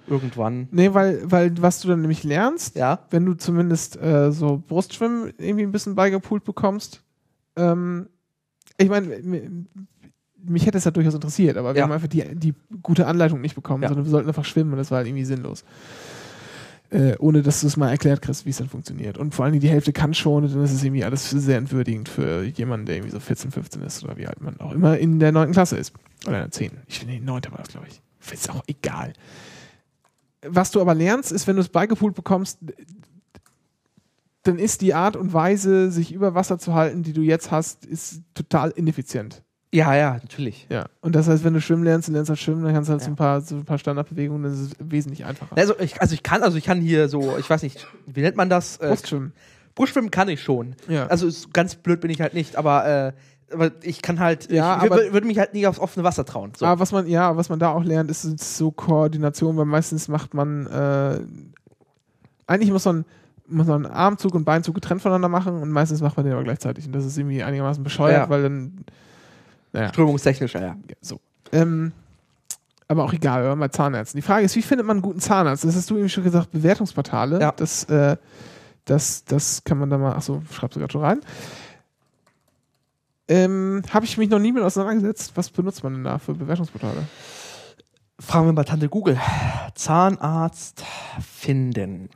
Irgendwann. Nee, weil, weil was du dann nämlich lernst, Ja. wenn du zumindest äh, so Brustschwimmen irgendwie ein bisschen beigepult bekommst, ähm, ich meine, mich hätte es ja durchaus interessiert, aber wir Ja. haben einfach die, die gute Anleitung nicht bekommen, Ja. sondern wir sollten einfach schwimmen und das war halt irgendwie sinnlos. Äh, ohne dass du es mal erklärt kriegst, wie es dann funktioniert. Und vor allem die Hälfte kann schon, und dann ist es irgendwie alles sehr entwürdigend für jemanden, der irgendwie so 14, 15 ist oder wie alt man auch immer in der 9. Klasse ist. Oder in der 10. Ich finde, die 9. war das, glaube ich. Ist auch egal. Was du aber lernst, ist, wenn du es beigepult bekommst, dann ist die Art und Weise, sich über Wasser zu halten, die du jetzt hast, ist total ineffizient. Ja, ja, natürlich. Ja. Und das heißt, wenn du schwimmen lernst, du lernst halt schwimmen, dann kannst du halt so, Ja. ein paar, so ein paar Standardbewegungen, das ist wesentlich einfacher. Also ich, also ich kann, also ich kann hier so, ich weiß nicht, wie nennt man das? Äh, Brustschwimmen. Brustschwimmen kann ich schon. Ja. Also ist, ganz blöd bin ich halt nicht, aber, äh, aber ich kann halt, Ja, ich würde mich halt nie aufs offene Wasser trauen. So. Aber was man, ja, was man da auch lernt, ist, ist so Koordination, weil meistens macht man, äh, eigentlich muss man, muss man einen Armzug und Beinzug getrennt voneinander machen und meistens macht man den aber gleichzeitig. Und das ist irgendwie einigermaßen bescheuert, Ja. weil dann, naja, Strömungstechnisch, ja, ja. so. Ähm, aber auch egal, wir bei Zahnärzten. Die Frage ist, wie findet man einen guten Zahnarzt? Das hast du eben schon gesagt, Bewertungsportale. Ja. Das, äh, das, das kann man da mal, achso, schreibst du gerade schon rein. Ähm, Habe ich mich noch nie mit auseinandergesetzt. Was benutzt man denn da für Bewertungsportale? Fragen wir mal Tante Google. Zahnarzt finden.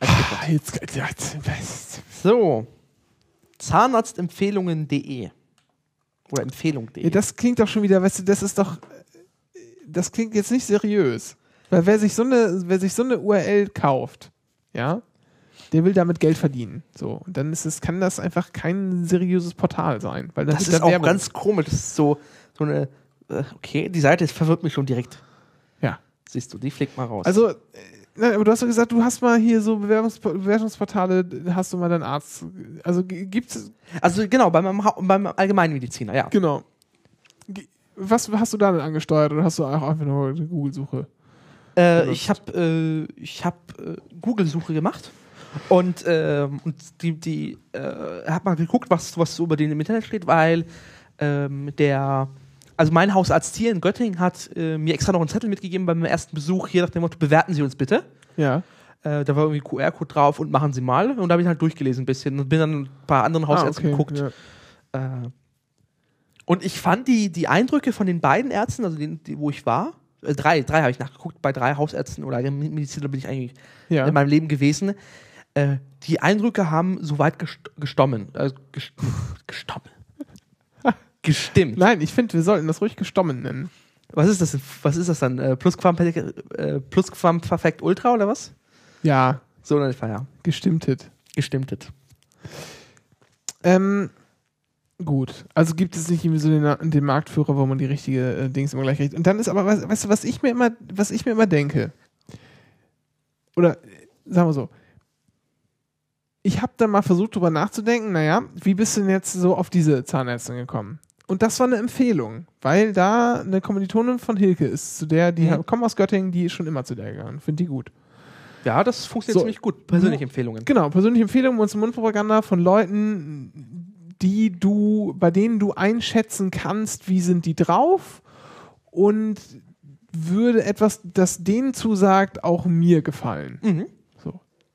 Also, Ah, jetzt, ja, jetzt- So. Zahnarztempfehlungen.de. Oder Empfehlung.de. ja, das klingt doch schon wieder, weißt du, das ist doch, das klingt jetzt nicht seriös. Weil wer sich so eine, wer sich so eine URL kauft, ja, der will damit Geld verdienen. So. Und dann ist es, kann das einfach kein seriöses Portal sein. Weil das ist da auch Werbung. ganz komisch. Das ist so, so eine. äh, Okay, die Seite ist, verwirrt mich schon direkt. Ja. Siehst du, die fliegt mal raus. Also, äh, nein, aber du hast doch gesagt, du hast mal hier so Bewerbungs Bewertungsportale, hast du mal deinen Arzt. Also gibt's. Also genau, bei meinem, Hau- beim Allgemeinmediziner, ja. Genau. Was hast du da denn angesteuert oder hast du auch einfach nur eine Google-Suche? Äh, ich habe äh, ich hab, äh, Google-Suche gemacht und, ähm, und die, die äh, hab mal geguckt, was, was so über den im Internet steht, weil ähm, der, also mein Hausarzt hier in Göttingen hat äh, mir extra noch einen Zettel mitgegeben beim ersten Besuch hier nach dem Motto, bewerten Sie uns bitte. Ja. Äh, da war irgendwie QR-Code drauf und machen Sie mal. Und da habe ich halt durchgelesen ein bisschen und bin dann ein paar anderen Hausärzten Ah, okay, geguckt. Ja. Äh, und ich fand die, die Eindrücke von den beiden Ärzten, also den, die, wo ich war, äh, drei, drei habe ich nachgeguckt, bei drei Hausärzten oder Mediziner bin ich eigentlich ja. in meinem Leben gewesen. Äh, die Eindrücke haben soweit gest gestommen. Äh, gest gestommen. Gestimmt. Nein, ich finde, wir sollten das ruhig gestommen nennen. Was ist das? denn? Was ist das dann? Äh, Plusquamperfekt äh, Ultra oder was? Ja, So in etwa, ja. gestimmtet. Gestimmtet. Ähm, gut. Also gibt es nicht irgendwie so den, den Marktführer, wo man die richtige äh, Dings immer gleich kriegt. Und dann ist aber, weißt, weißt du, was ich mir immer, was ich mir immer denke, oder äh, sagen wir so, ich habe dann mal versucht, drüber nachzudenken, naja, wie bist du denn jetzt so auf diese Zahnärztin gekommen? Und das war eine Empfehlung, weil da eine Kommilitonin von Hilke ist, zu der, die Mhm. kommt aus Göttingen, die ist schon immer zu der gegangen. Finde die gut. Ja, das funktioniert So. ziemlich gut. Persönliche Empfehlungen. Genau, persönliche Empfehlungen und Mundpropaganda von Leuten, die du, bei denen du einschätzen kannst, wie sind die drauf und würde etwas, das denen zusagt, auch mir gefallen. Mhm.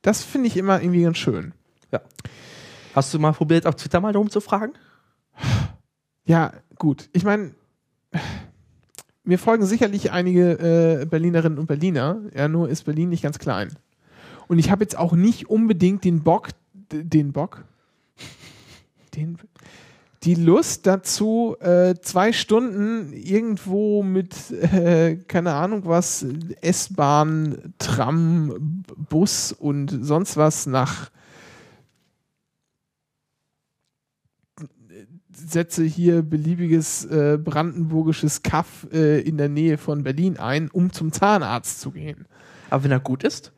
Das finde ich immer irgendwie ganz schön. Ja. Hast du mal probiert, auf Twitter mal darum zu fragen? Ja, gut. Ich meine, mir folgen sicherlich einige äh, Berlinerinnen und Berliner. Ja, nur ist Berlin nicht ganz klein. Und ich habe jetzt auch nicht unbedingt den Bock, den Bock, den, die Lust dazu, äh, zwei Stunden irgendwo mit, äh, keine Ahnung was, S-Bahn, Tram, Bus und sonst was nach setze hier beliebiges äh, brandenburgisches Kaff äh, in der Nähe von Berlin ein, um zum Zahnarzt zu gehen. Aber wenn er gut ist?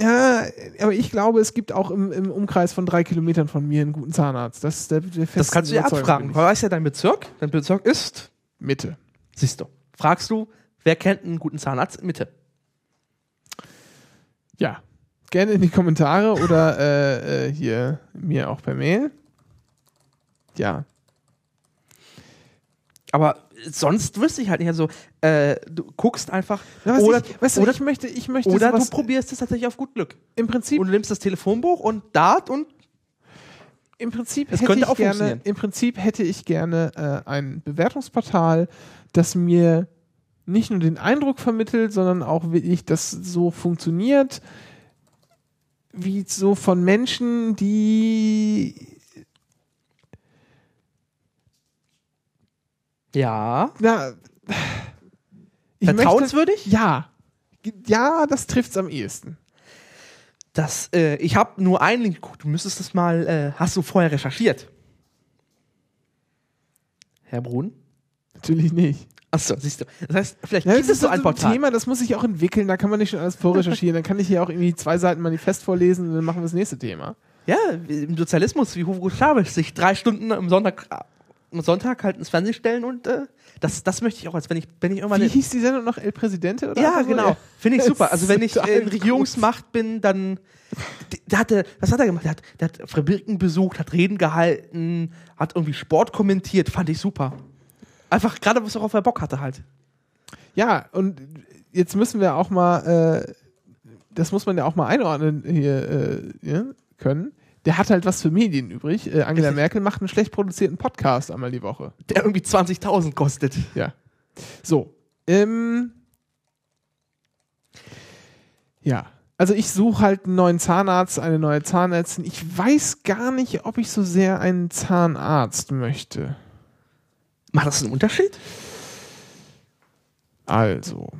Ja, aber ich glaube, es gibt auch im, im Umkreis von drei Kilometern von mir einen guten Zahnarzt. Das, ist der, der Das kannst du ja abfragen. Du weißt ja dein Bezirk. Dein Bezirk ist. Mitte. siehst du, fragst du, wer kennt einen guten Zahnarzt in Mitte? Ja. Gerne in die Kommentare oder äh, äh, hier mir auch per Mail. Ja. Aber sonst wüsste ich halt nicht. Also, äh, du guckst einfach. Was oder ich, weißt du, oder, ich möchte, ich möchte oder du sowas, probierst es tatsächlich auf gut Glück. im Prinzip Und du nimmst das Telefonbuch und Dart und Im Prinzip, Das hätte könnte ich auch gerne. Im Prinzip hätte ich gerne äh, ein Bewertungsportal, das mir nicht nur den Eindruck vermittelt, sondern auch wirklich, das so funktioniert, wie so von Menschen, die ja. na, ich möchte, Vertrauenswürdig? ja, ja, das trifft's am ehesten. Das, äh, ich habe nur einen Link geguckt. Du müsstest das mal. Äh, hast du vorher recherchiert? Herr Brun? Natürlich nicht. Achso, siehst du. Das heißt, vielleicht Ja, gibt das es so ist ein so ein Portal. Thema, das muss ich auch entwickeln, da kann man nicht schon alles vorrecherchieren. dann kann ich hier auch irgendwie zwei Seiten Manifest vorlesen und dann machen wir das nächste Thema. Ja, im Sozialismus, wie Hugo Chavez, sich drei Stunden am Sonntag, am Sonntag halt ins Fernsehen stellen und äh, das, das möchte ich auch, als wenn ich, wenn ich irgendwann. Wie hieß die Sendung noch? El Presidente? Oder ja, so? genau. Finde ich super. Also wenn ich in. Regierungsmacht bin, dann. Der hatte, was hat er gemacht? Der hat, der hat Fabriken besucht, hat Reden gehalten, hat irgendwie Sport kommentiert, fand ich super. Einfach gerade, was er Bock hatte halt. Ja, und jetzt müssen wir auch mal, äh, das muss man ja auch mal einordnen hier äh, können. Der hat halt was für Medien übrig. Äh, Angela. Merkel macht einen schlecht produzierten Podcast einmal die Woche. Der irgendwie 20.000 kostet. Ja. So. Ähm, ja. Also ich suche halt einen neuen Zahnarzt, eine neue Zahnärztin. Ich weiß gar nicht, ob ich so sehr einen Zahnarzt möchte. Macht das einen Unterschied? Also,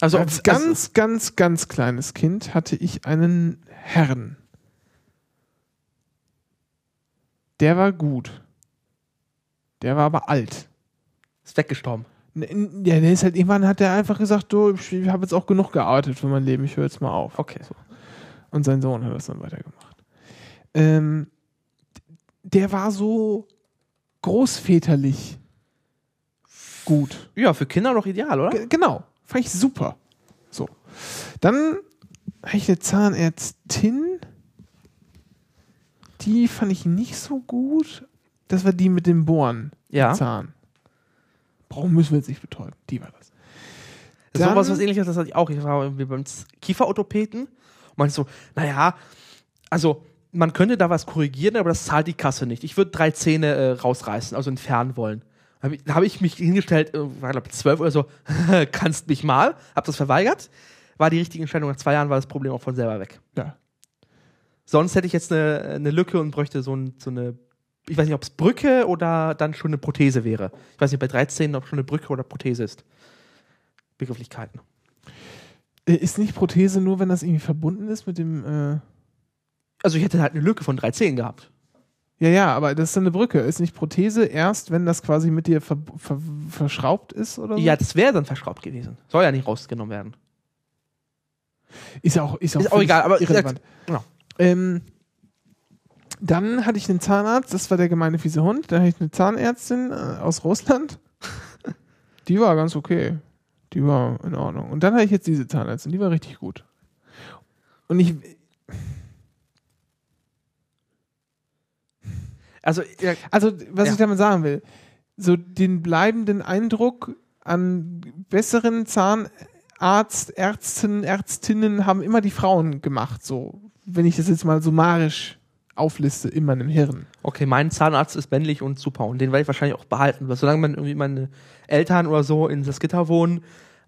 Also, als ob- ganz, ganz, ganz kleines Kind hatte ich einen Herrn. Der war gut. Der war aber alt. ist weggestorben. N- n- Ja, der ist halt irgendwann hat er einfach gesagt, du, ich habe jetzt auch genug gearbeitet für mein Leben, ich höre jetzt mal auf. Okay. Und sein Sohn hat das dann weitergemacht. Ähm, der war so großväterlich gut. Ja, für Kinder doch ideal, oder? G genau, fand ich super. So. Dann habe ich eine Zahnärztin, die fand ich nicht so gut. Das war die mit dem Bohren. Ja. Zahn. Brauchen müssen wir jetzt nicht betäuben. Die war das. Das Dann- sowas, was ähnliches, das hatte ich auch. Ich war irgendwie beim Kieferorthopäden und meinte so, naja, also man könnte da was korrigieren, aber das zahlt die Kasse nicht. Ich würde drei Zähne äh, rausreißen, also entfernen wollen. Da habe ich, hab ich mich hingestellt, äh, war glaube ich zwölf oder so, kannst mich mal, hab das verweigert. War die richtige Entscheidung. Nach zwei Jahren war das Problem auch von selber weg. Ja. Sonst hätte ich jetzt eine, eine Lücke und bräuchte so, ein, so eine, ich weiß nicht, ob es Brücke oder dann schon eine Prothese wäre. Ich weiß nicht, bei 13, ob schon eine Brücke oder Prothese ist. Begrifflichkeiten. Äh, Ist nicht Prothese nur, wenn das irgendwie verbunden ist mit dem. Äh Also ich hätte halt eine Lücke von 13 gehabt. ja, ja, aber das ist dann eine Brücke. Ist nicht Prothese erst, wenn das quasi mit dir ver ver verschraubt ist oder so? Ja, das wäre dann verschraubt gewesen. Soll ja nicht rausgenommen werden. Ist ja auch, ist auch, Ist auch egal, aber irrelevant. genau. Ähm, dann hatte ich einen Zahnarzt, das war der gemeine fiese Hund. Dann hatte ich eine Zahnärztin äh, aus Russland. Die war ganz okay. Die war in Ordnung. Und dann hatte ich jetzt diese Zahnärztin, die war richtig gut. Und ich, Also, ja, also was Ja. ich damit sagen will, so den bleibenden Eindruck an besseren Zahnarzt, Ärzten, Ärztinnen haben immer die Frauen gemacht, so. Wenn ich das jetzt mal summarisch aufliste in meinem Hirn. okay, mein Zahnarzt ist männlich und super und den werde ich wahrscheinlich auch behalten. Weil solange man irgendwie meine Eltern oder so in das Gitter wohnen,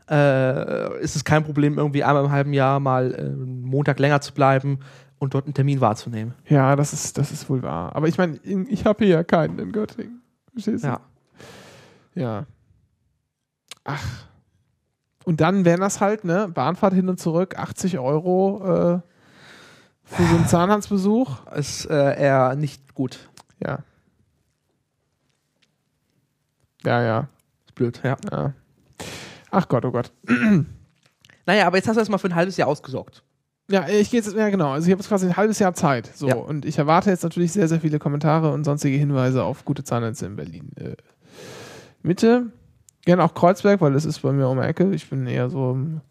äh, ist es kein Problem, irgendwie einmal im halben Jahr mal äh, einen Montag länger zu bleiben und dort einen Termin wahrzunehmen. Ja, das ist, das ist wohl wahr. Aber ich meine, in- ich habe hier ja keinen in Göttingen. Verstehst du? Ja. Ja. Ach. Und dann wären das halt, ne, Bahnfahrt hin und zurück, 80 Euro äh, für so einen Zahnarztbesuch. Ist äh, eher nicht gut. Ja. Ja, ja, Ist blöd, ja. ja. Ach Gott, oh Gott. Naja, aber jetzt hast du erstmal für ein halbes Jahr ausgesorgt. Ja, ich gehe jetzt, ja genau, also ich habe jetzt quasi ein halbes Jahr Zeit. So, Ja. und ich erwarte jetzt natürlich sehr, sehr viele Kommentare und sonstige Hinweise auf gute Zahnärzte in Berlin. Äh, Mitte, gerne auch Kreuzberg, weil das ist bei mir um die Ecke. Ich bin eher so im,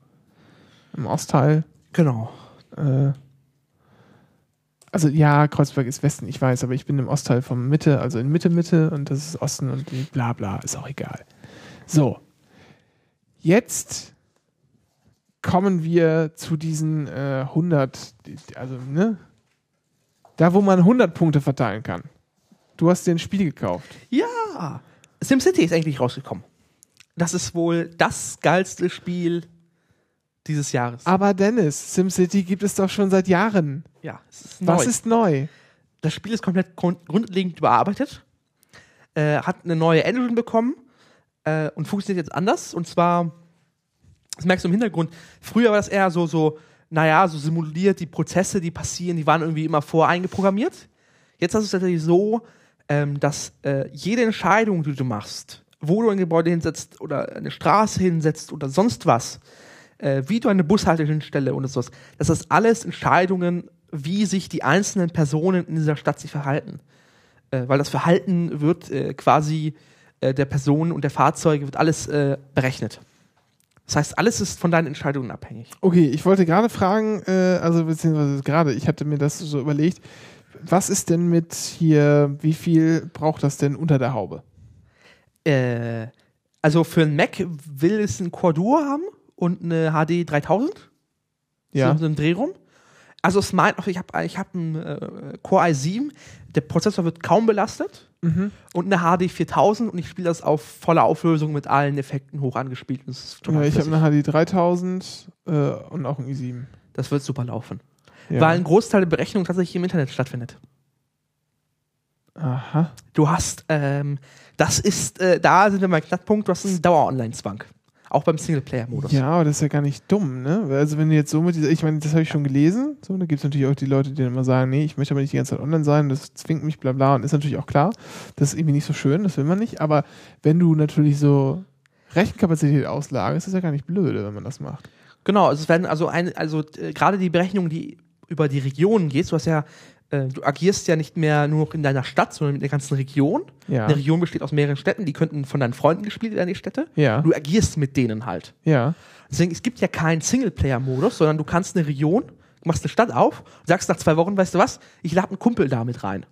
im Ostteil. Genau. Äh, also ja, Kreuzberg ist Westen, ich weiß, aber ich bin im Ostteil vom Mitte, also in Mitte, Mitte und das ist Osten und bla bla, ist auch egal. So, jetzt kommen wir zu diesen äh, 100, die- also ne, da wo man 100 Punkte verteilen kann. Du hast dir ein Spiel gekauft. Ja. SimCity ist endlich rausgekommen. Das ist wohl das geilste Spiel dieses Jahres. Aber Dennis, SimCity gibt es doch schon seit Jahren. ja, es ist neu. Was ist neu? das Spiel ist komplett grund grundlegend überarbeitet, äh, hat eine neue Engine bekommen äh, und funktioniert jetzt anders. Und zwar, das merkst du im Hintergrund, früher war das eher so, so, naja, so simuliert, die Prozesse, die passieren, die waren irgendwie immer voreingeprogrammiert. Jetzt ist es tatsächlich so, ähm, dass äh, jede Entscheidung, die du machst, wo du ein Gebäude hinsetzt oder eine Straße hinsetzt oder sonst was, äh, wie du eine Bushaltestelle und sowas, das alles Entscheidungen, wie sich die einzelnen Personen in dieser Stadt sich verhalten. Äh, weil das Verhalten wird äh, quasi äh, der Personen und der Fahrzeuge wird alles äh, berechnet. Das heißt, alles ist von deinen Entscheidungen abhängig. Okay, ich wollte gerade fragen, also beziehungsweise gerade, ich hatte mir das so überlegt, was ist denn mit hier, wie viel braucht das denn unter der Haube? Äh, also für einen Mac will es ein Core Duo haben und eine HD 3000. Ja. So, so im Drehraum. Also es meint, ich habe ich hab einen äh, Core i7, der Prozessor wird kaum belastet Mhm. und eine HD 4000 und ich spiele das auf voller Auflösung mit allen Effekten hoch angespielt. Ja ich habe eine HD 3000 äh, und auch ein i7. das wird super laufen. Ja. Weil ein Großteil der Berechnung tatsächlich im Internet stattfindet. Aha. Du hast, ähm, das ist, äh, da sind wir beim Knackpunkt, du hast einen Dauer-Online-Zwang. Auch beim Singleplayer-Modus. Ja, aber das ist ja gar nicht dumm, ne? Also wenn du jetzt so mit dieser, ich meine, das habe ich schon gelesen, so, da gibt es natürlich auch die Leute, die dann immer sagen, nee, ich möchte aber nicht die ganze Zeit online sein, das zwingt mich, bla bla, und ist natürlich auch klar, das ist irgendwie nicht so schön, das will man nicht, aber wenn du natürlich so Rechenkapazität auslagerst, ist das ja gar nicht blöde, wenn man das macht. Genau, also es werden also ein, also äh, gerade die Berechnung, die über die Regionen geht, du hast ja, äh, du agierst ja nicht mehr nur noch in deiner Stadt, sondern in der ganzen Region. Ja. Eine Region besteht aus mehreren Städten, die könnten von deinen Freunden gespielt werden, die Städte. Ja. Du agierst mit denen halt. Ja. Deswegen, es gibt ja keinen Singleplayer-Modus, sondern du kannst eine Region, machst eine Stadt auf und sagst nach zwei Wochen, weißt du was, ich lade einen Kumpel da mit rein.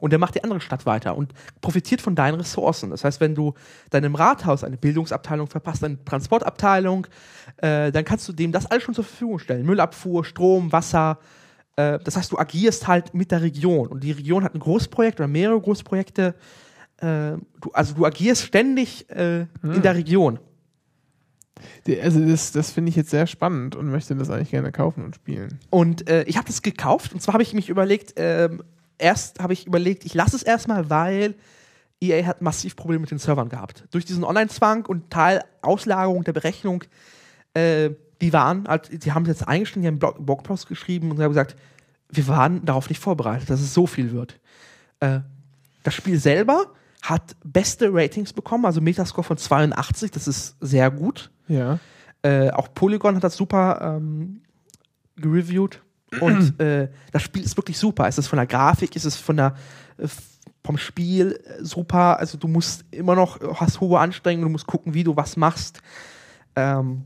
Und der macht die andere Stadt weiter und profitiert von deinen Ressourcen. Das heißt, wenn du deinem Rathaus eine Bildungsabteilung verpasst, eine Transportabteilung, äh, dann kannst du dem das alles schon zur Verfügung stellen. Müllabfuhr, Strom, Wasser. Äh, das heißt, du agierst halt mit der Region. Und die Region hat ein Großprojekt oder mehrere Großprojekte. Äh, du, also du agierst ständig äh, in der Region. Also das, das finde ich jetzt sehr spannend und möchte das eigentlich gerne kaufen und spielen. Und äh, ich habe das gekauft und zwar habe ich mich überlegt, ähm, erst habe ich überlegt, ich lasse es erstmal, weil EA hat massiv Probleme mit den Servern gehabt. Durch diesen Online-Zwang und Teil Auslagerung der Berechnung, äh, die waren, die haben es jetzt eingestellt, die haben einen Blog Blogpost geschrieben und haben gesagt, wir waren darauf nicht vorbereitet, dass es so viel wird. Äh, das Spiel selber hat beste Ratings bekommen, also Metascore von 82, das ist sehr gut. Ja. Äh, auch Polygon hat das super ähm, gereviewt Und äh, das Spiel ist wirklich super. Es ist von der Grafik, es ist von der äh, vom Spiel äh, super. Also du musst immer noch, hast hohe Anstrengungen, du musst gucken, wie du was machst. Ähm,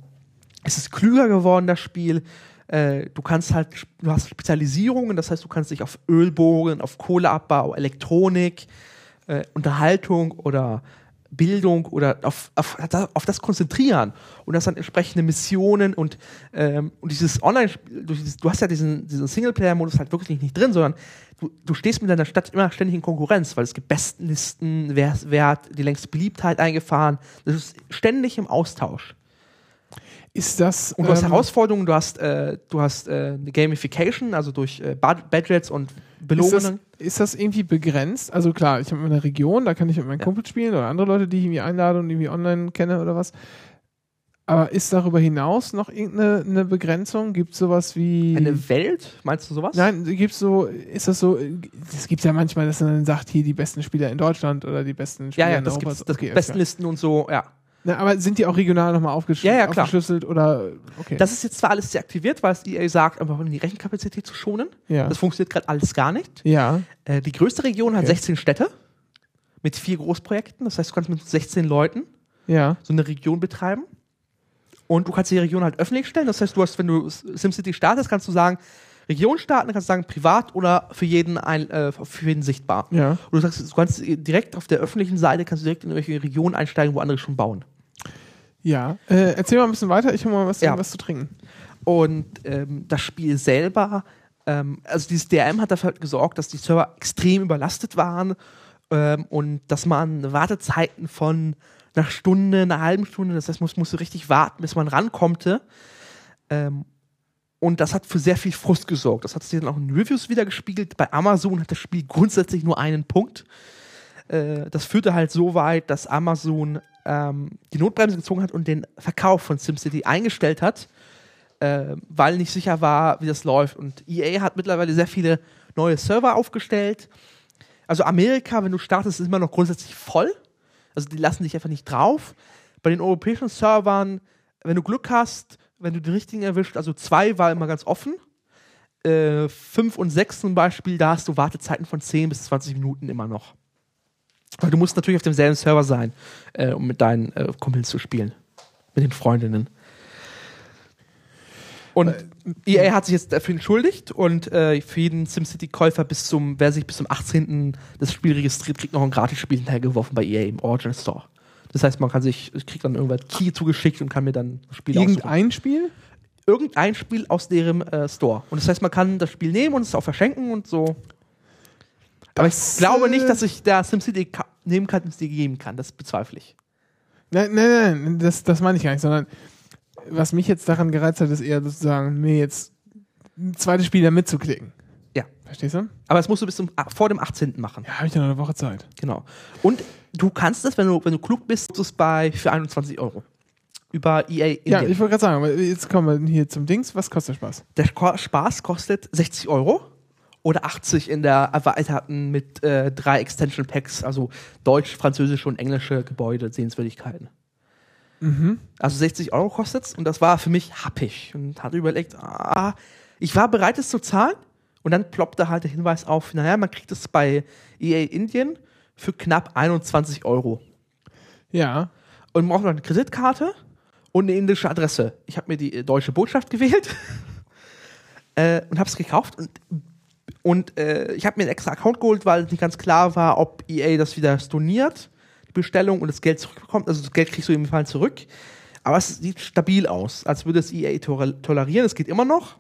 es ist klüger geworden, das Spiel. Äh, du kannst halt, du hast Spezialisierungen, das heißt, du kannst dich auf Öl bohren, auf Kohleabbau, Elektronik, äh, Unterhaltung oder Bildung oder auf, auf, auf das konzentrieren und das dann entsprechende Missionen und, ähm, und dieses Online-Spiel, du, du hast ja diesen, diesen Singleplayer-Modus halt wirklich nicht drin, sondern du, du stehst mit deiner Stadt immer ständig in Konkurrenz, weil es gibt Bestenlisten, wer, wer hat die längste Beliebtheit eingefahren, das ist ständig im Austausch. Ist das. Und du hast ähm, Herausforderungen, du hast, äh, du hast äh, eine Gamification, also durch äh, Budgets und Ist das, Belohnungen. ist das irgendwie begrenzt? Also klar, ich habe eine Region, da kann ich mit meinen Ja. Kumpels spielen oder andere Leute, die ich irgendwie einlade und irgendwie online kenne oder was. Aber ist darüber hinaus noch irgendeine eine Begrenzung? Gibt es sowas wie. Eine Welt, meinst du sowas? Nein, gibt's so, ist das so, es gibt ja manchmal, dass man dann sagt, hier die besten Spieler in Deutschland oder die besten Spieler Ja, ja, in das Europa. gibt's, das Okay, gibt. Bestenlisten und so, ja. Na, aber sind die auch regional nochmal aufgesch Ja, ja, klar. aufgeschlüsselt oder, okay. Das ist jetzt zwar alles deaktiviert, weil es EA sagt, einfach um die Rechenkapazität zu schonen. ja. Das funktioniert gerade alles gar nicht. ja. Äh, die größte Region hat Okay. 16 Städte mit vier Großprojekten. Das heißt, du kannst mit 16 Leuten Ja. so eine Region betreiben. Und du kannst die Region halt öffentlich stellen. Das heißt, du hast, wenn du SimCity startest, kannst du sagen, Region starten, dann kannst du sagen, privat oder für jeden, ein, äh, für jeden sichtbar. Ja. Und du sagst, du kannst direkt auf der öffentlichen Seite kannst du direkt in irgendwelche Regionen einsteigen, wo andere schon bauen. Ja. Äh, erzähl mal ein bisschen weiter, ich hole mal was, Ja. was zu trinken. Und ähm, das Spiel selber, ähm, also dieses DRM hat dafür gesorgt, dass die Server extrem überlastet waren ähm, und dass man Wartezeiten von einer Stunde, einer halben Stunde, das heißt, man musste richtig warten, bis man rankommte. Ähm, und das hat für sehr viel Frust gesorgt. Das hat sich dann auch in Reviews wieder gespiegelt. Bei Amazon hat das Spiel grundsätzlich nur einen Punkt. Äh, das führte halt so weit, dass Amazon ähm, die Notbremse gezogen hat und den Verkauf von SimCity eingestellt hat, äh, weil nicht sicher war, wie das läuft. Und EA hat mittlerweile sehr viele neue Server aufgestellt. Also Amerika, wenn du startest, ist immer noch grundsätzlich voll. Also die lassen dich einfach nicht drauf. Bei den europäischen Servern, wenn du Glück hast, wenn du die richtigen erwischt, also zwei war immer ganz offen. Äh, fünf und sechs zum Beispiel, da hast du Wartezeiten von 10 bis 20 Minuten immer noch. Aber du musst natürlich auf demselben Server sein, äh, um mit deinen äh, Kumpels zu spielen. Mit den Freundinnen. Und EA hat sich jetzt dafür entschuldigt und äh, für jeden SimCity-Käufer bis zum, wer sich bis zum 18. das Spiel registriert, kriegt noch ein Gratisspiel hinterhergeworfen bei EA im Origin Store. Das heißt, man kann sich, kriegt dann irgendwann Key zugeschickt und kann mir dann das Spiel aussuchen. Irgendein Spiel? Irgendein Spiel aus deren äh, Store. Und das heißt, man kann das Spiel nehmen und es auch verschenken und so. Aber Das, ich glaube nicht, dass ich da SimCity nehmen kann und es dir geben kann. Das bezweifle ich. Nein, nein, nein, das, das meine ich gar nicht, sondern was mich jetzt daran gereizt hat, ist eher sozusagen, mir jetzt ein zweites Spiel da mitzuklicken. Ja. Verstehst du? Aber das musst du bis zum, ah, vor dem 18. machen. Ja, habe ich noch eine Woche Zeit. Genau. Und du kannst es, wenn du, wenn du klug bist, du es bei für 21 Euro. Über EA Indien. Ja, ich wollte gerade sagen, jetzt kommen wir hier zum Dings. Was kostet der Spaß? Der Spaß kostet 60 Euro oder 80 in der erweiterten mit äh, drei Extension Packs, also deutsch, französische und englische Gebäude, Sehenswürdigkeiten. Mhm. Also 60 Euro kostet's und das war für mich happig und hatte überlegt, ah, ich war bereit, es zu zahlen und dann ploppte halt der Hinweis auf, naja, man kriegt es bei EA Indien für knapp 21 Euro Ja. und man braucht noch eine Kreditkarte und eine indische Adresse. Ich habe mir die äh, deutsche Botschaft gewählt äh, und habe es gekauft und, und äh, ich habe mir einen extra Account geholt, weil nicht ganz klar war, ob EA das wieder storniert, die Bestellung und das Geld zurückbekommt. Also das Geld kriegst du im Fall zurück. Aber es sieht stabil aus, als würde es EA to- tolerieren. Es geht immer noch.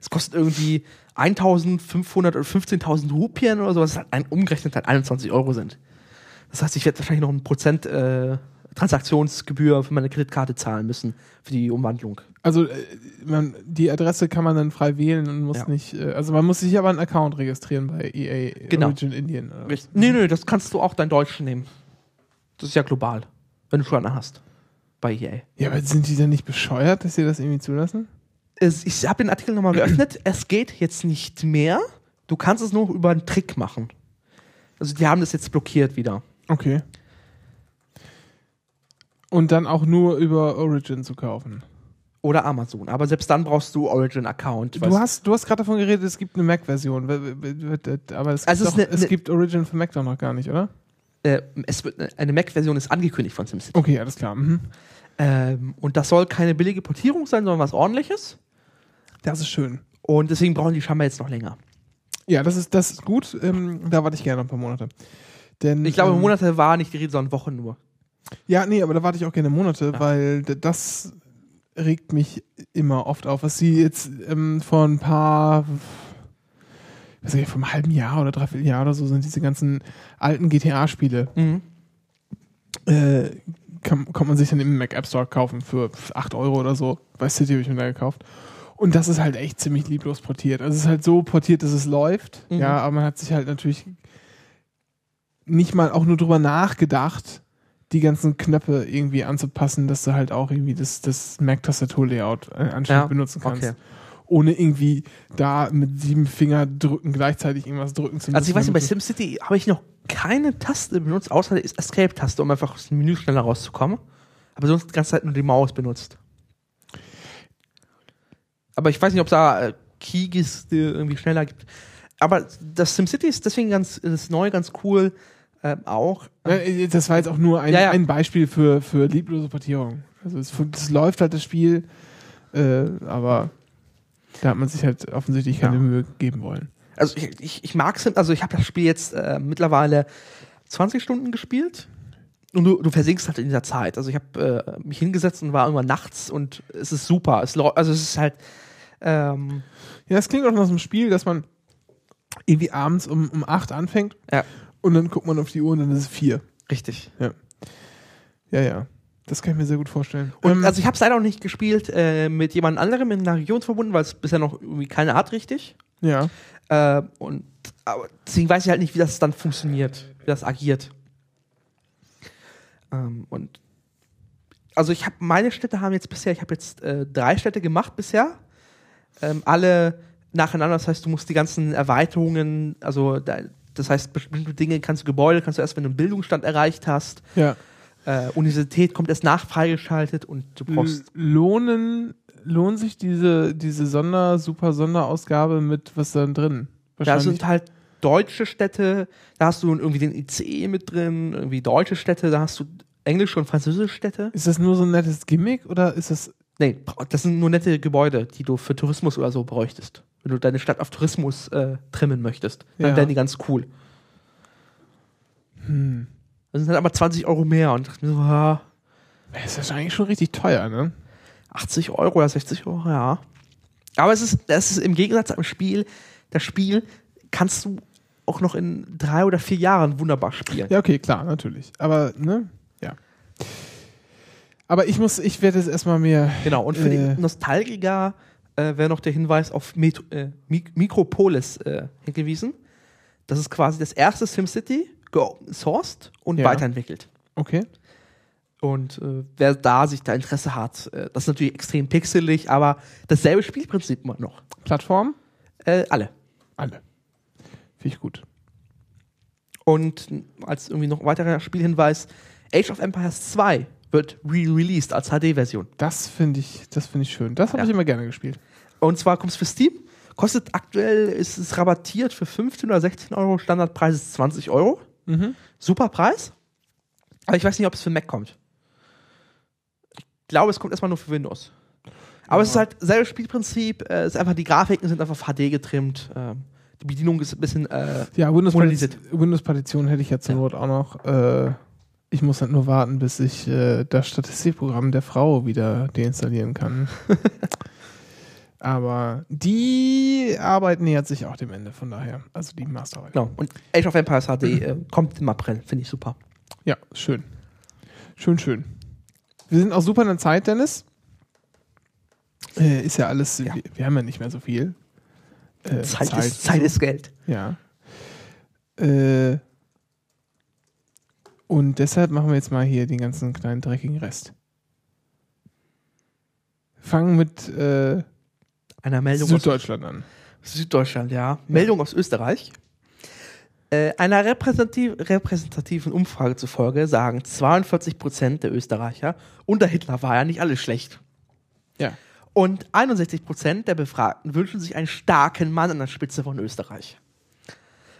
Es kostet irgendwie 1500 oder 15.000 Rupien oder so, was halt umgerechnet halt 21 Euro sind. Das heißt, ich werde wahrscheinlich noch ein Prozent äh, Transaktionsgebühr für meine Kreditkarte zahlen müssen für die Umwandlung. Also äh, man, die Adresse kann man dann frei wählen und muss Ja. nicht, äh, also man muss sich aber einen Account registrieren bei EA Genau. Origin Indien. Oder was? Nee, nee, das kannst du auch dein Deutschen nehmen. Das ist ja global, wenn du schon einen hast. Bei EA. Ja, aber sind die denn nicht bescheuert, dass sie das irgendwie zulassen? Es, ich habe den Artikel nochmal geöffnet. Es geht jetzt nicht mehr. Du kannst es nur über einen Trick machen. Also die haben das jetzt blockiert wieder. Okay. Und dann auch nur über Origin zu kaufen. Oder Amazon. Aber selbst dann brauchst du Origin-Account. Du hast, du hast gerade davon geredet, es gibt eine Mac-Version. Aber es gibt, Also es ist doch, eine- es gibt Origin für Mac doch noch gar nicht, oder? äh, es wird eine- eine Mac-Version ist angekündigt von SimCity. Okay, alles klar. Mhm. Ähm, und das soll keine billige Portierung sein, sondern was ordentliches. Das ist schön. Und deswegen brauchen die scheinbar jetzt noch länger. Ja, das ist, das ist gut. Ähm, da warte ich gerne ein paar Monate. Denn, Ich glaube, ähm, Monate war nicht die Rede, sondern Wochen nur. Ja, nee, aber da warte ich auch gerne Monate, Ja. weil das regt mich immer oft auf. Was sie jetzt ähm, vor ein paar, was weiß ich, vor einem halben Jahr oder dreiviertel Jahr oder so sind diese ganzen alten GTA-Spiele. Mhm. Äh, kann, kann man sich dann im Mac App Store kaufen für 8 Euro oder so. Bei City habe ich mir da gekauft. Und das ist halt echt ziemlich lieblos portiert. Also es ist halt so portiert, dass es läuft. Mhm. Ja, aber man hat sich halt natürlich nicht mal auch nur drüber nachgedacht, die ganzen Knöpfe irgendwie anzupassen, dass du halt auch irgendwie das, das Mac-Tastatur-Layout äh, anständig Ja, benutzen kannst. okay. Ohne irgendwie da mit sieben Finger drücken, gleichzeitig irgendwas drücken zu müssen. Also ich weiß nicht, bei SimCity habe ich noch keine Taste benutzt, außer die Escape-Taste, um einfach aus dem Menü schneller rauszukommen. Aber sonst die ganze Zeit nur die Maus benutzt. Aber ich weiß nicht, ob es da äh, Keys die irgendwie schneller gibt. Aber das SimCity ist deswegen ganz, das neu, ganz cool. Ähm, auch. Äh, Das war jetzt auch nur ein, Ja, ja. ein Beispiel für, für lieblose Portierung. Also es, es läuft halt das Spiel, äh, aber da hat man sich halt offensichtlich keine Ja. Mühe geben wollen. Also ich, ich, ich mag Sim, also ich habe das Spiel jetzt äh, mittlerweile 20 Stunden gespielt. Und du, du versinkst halt in dieser Zeit. Also ich habe äh, mich hingesetzt und war irgendwann nachts und es ist super. Es, also es ist halt ähm, Ja, es klingt auch nach so einem Spiel, dass man irgendwie abends um, um 8 anfängt Ja. Und dann guckt man auf die Uhr und dann ist es 4. richtig. Ja, ja. Das kann ich mir sehr gut vorstellen. Und Ähm, also ich habe es leider noch nicht gespielt äh, mit jemand anderem in einer Region verbunden, weil es bisher noch irgendwie keine hat richtig. ja. Äh, und aber deswegen weiß ich halt nicht, wie das dann funktioniert, wie das agiert. Ähm, und also ich habe meine Städte haben jetzt bisher, ich habe jetzt äh, drei Städte gemacht bisher, ähm, alle nacheinander. Das heißt, du musst die ganzen Erweiterungen, also das heißt bestimmte Dinge kannst du Gebäude kannst du erst, wenn du einen Bildungsstand erreicht hast. ja. Äh, Universität kommt erst nach freigeschaltet und du brauchst Lohnen, lohnt sich diese, diese Sonder, super Sonderausgabe mit was da drin? Da sind halt deutsche Städte, da hast du irgendwie den ICE mit drin, irgendwie deutsche Städte, da hast du englische und französische Städte. Ist das nur so ein nettes Gimmick oder ist das Nee, das sind nur nette Gebäude, die du für Tourismus oder so bräuchtest. Wenn du deine Stadt auf Tourismus äh, trimmen möchtest, dann Ja. wären die ganz cool. Hm. Das sind halt aber 20 Euro mehr und ich dachte mir so, ah, Das ist eigentlich schon richtig teuer, ne? 80 Euro oder 60 Euro, ja. Aber es ist, das ist im Gegensatz zum Spiel, das Spiel kannst du auch noch in drei oder vier Jahren wunderbar spielen. Ja, okay, klar, natürlich. Aber, ne? Ja. Aber ich muss, ich werde jetzt erstmal mir. Genau, und für Äh. die Nostalgiker äh, wäre noch der Hinweis auf Met äh, Mik Micropolis äh, hingewiesen. Das ist quasi das erste SimCity, geopen-sourced und Ja. weiterentwickelt. Okay. Und äh, wer da sich da Interesse hat, äh, das ist natürlich extrem pixelig, aber dasselbe Spielprinzip immer noch. Plattform? Äh, alle. Alle. Finde ich gut. Und als irgendwie noch weiterer Spielhinweis, Age of Empires 2 wird re-released als HD-Version. Das finde ich, das finde ich schön. Das habe Ja. ich immer gerne gespielt. Und zwar kommt es für Steam. Kostet aktuell, ist es rabattiert für 15 oder 16 Euro. Standardpreis ist 20 Euro. Mhm. Super Preis. Aber ich weiß nicht, ob es für Mac kommt. Ich glaube, es kommt erstmal nur für Windows. Aber es ist halt selbes Spielprinzip. Äh, es ist einfach, die Grafiken sind einfach HD getrimmt. Ähm, die Bedienung ist ein bisschen. Äh, Ja. Windows-Partition Windows -Partition hätte ich ja zur Ja. Not auch noch. Äh, ich muss halt nur warten, bis ich äh, das Statistikprogramm der Frau wieder deinstallieren kann. Aber die Arbeit nähert sich auch dem Ende, von daher. Also die Masterarbeit. genau. Und Age of Empires HD äh, kommt im April. Finde ich super. Ja, schön. Schön, schön. Wir sind auch super in der Zeit, Dennis. Äh, ist ja alles, Ja. Wir, wir haben ja nicht mehr so viel. Äh, Zeit, ist, Zeit ist Geld. Ja. Äh, und deshalb machen wir jetzt mal hier den ganzen kleinen dreckigen Rest. Fangen mit äh, Einer Meldung aus Süddeutschland an. Süddeutschland, ja. Meldung aus Österreich. Äh, einer repräsentativ, repräsentativen Umfrage zufolge sagen 42 Prozent der Österreicher, unter Hitler war ja nicht alles schlecht. Ja. Und 61% der Befragten wünschen sich einen starken Mann an der Spitze von Österreich.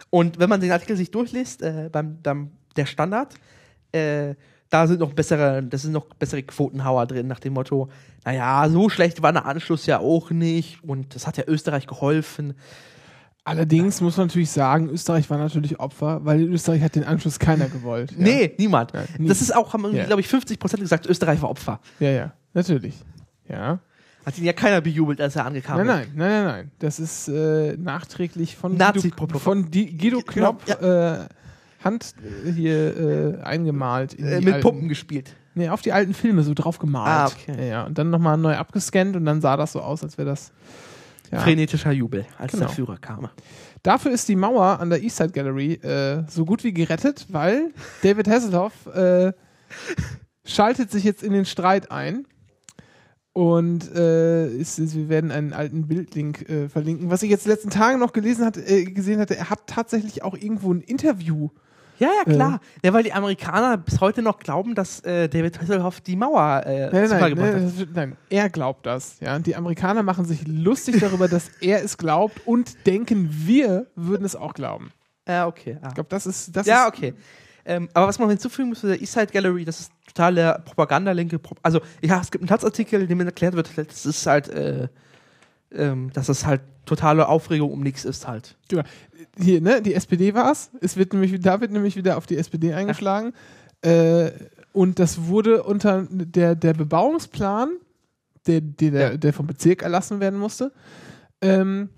Und wenn man den Artikel sich durchliest, äh, beim, beim der Standard, äh, da sind noch bessere, das sind noch bessere Quotenhauer drin, nach dem Motto, naja, so schlecht war der Anschluss ja auch nicht und das hat ja Österreich geholfen. Allerdings muss man natürlich sagen, Österreich war natürlich Opfer, weil in Österreich hat den Anschluss keiner gewollt. Ja. Nee, niemand. Ja, nie. Das ist auch, haben, Ja. glaube ich, 50% gesagt, Österreich war Opfer. Ja, ja, natürlich. Ja. Hat ihn ja keiner bejubelt, als er ankam. Nein, nein, nein, nein, nein. Das ist äh, nachträglich von Nazi- Guido, von Guido Knopp äh, Hand äh, hier äh, eingemalt. In Äh, mit alten, Pumpen gespielt. Nee, auf die alten Filme so drauf gemalt. Ah, okay. Ja. Und dann nochmal neu abgescannt und dann sah das so aus, als wäre das. Ja. Frenetischer Jubel, als Genau. der Führer kam. Dafür ist die Mauer an der Eastside Gallery äh, so gut wie gerettet, weil David Hasselhoff äh, schaltet sich jetzt in den Streit ein. Und äh, ist, ist, wir werden einen alten Bildlink äh, verlinken. Was ich jetzt in den letzten Tagen noch gelesen hat, äh, gesehen hatte, er hat tatsächlich auch irgendwo ein Interview. Ja, ja, klar. Ja, weil die Amerikaner bis heute noch glauben, dass äh, David Hasselhoff die Mauer äh, Nein, nein, gebracht nein, hat. nein, er glaubt das. Ja? Die Amerikaner machen sich lustig darüber, dass er es glaubt und denken, wir würden es auch glauben. Ja, okay. Ja, Ich glaube, das ist. Das ja ist, okay. Ähm, aber was man hinzufügen muss zu der Eastside Gallery, das ist total der propagandalinke. Pro also, ja, es gibt einen Platzartikel, in dem erklärt wird, das ist halt, äh, ähm, dass es halt totale Aufregung um nichts ist halt. Genau. Hier, ne, die SPD war es. Es wird nämlich, da wird nämlich wieder auf die SPD eingeschlagen. Äh, und das wurde unter der, der Bebauungsplan, der, der, der, Ja. der vom Bezirk erlassen werden musste, ähm,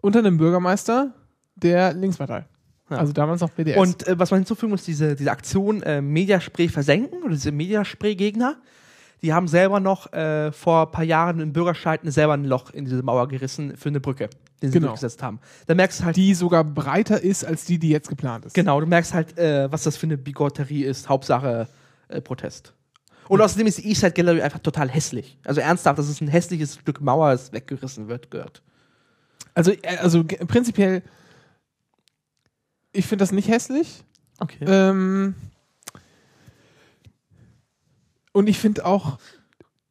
unter einem Bürgermeister der Linkspartei. Ja. Also damals noch BDS. Und äh, was man hinzufügen muss, diese, diese Aktion äh, Mediaspray versenken oder diese Mediaspray-Gegner, die haben selber noch äh, vor ein paar Jahren im Bürgerscheid selber ein Loch in diese Mauer gerissen für eine Brücke, den sie Genau. durchgesetzt haben. Da merkst du halt, die sogar breiter ist als die, die jetzt geplant ist. genau, du merkst halt, äh, was das für eine Bigotterie ist, Hauptsache äh, Protest. Und außerdem ist die Eastside Gallery einfach total hässlich. Also ernsthaft, das ist ein hässliches Stück Mauer, das weggerissen wird, gehört. Also, äh, also prinzipiell, ich finde das nicht hässlich. Okay. Ähm, und ich finde auch,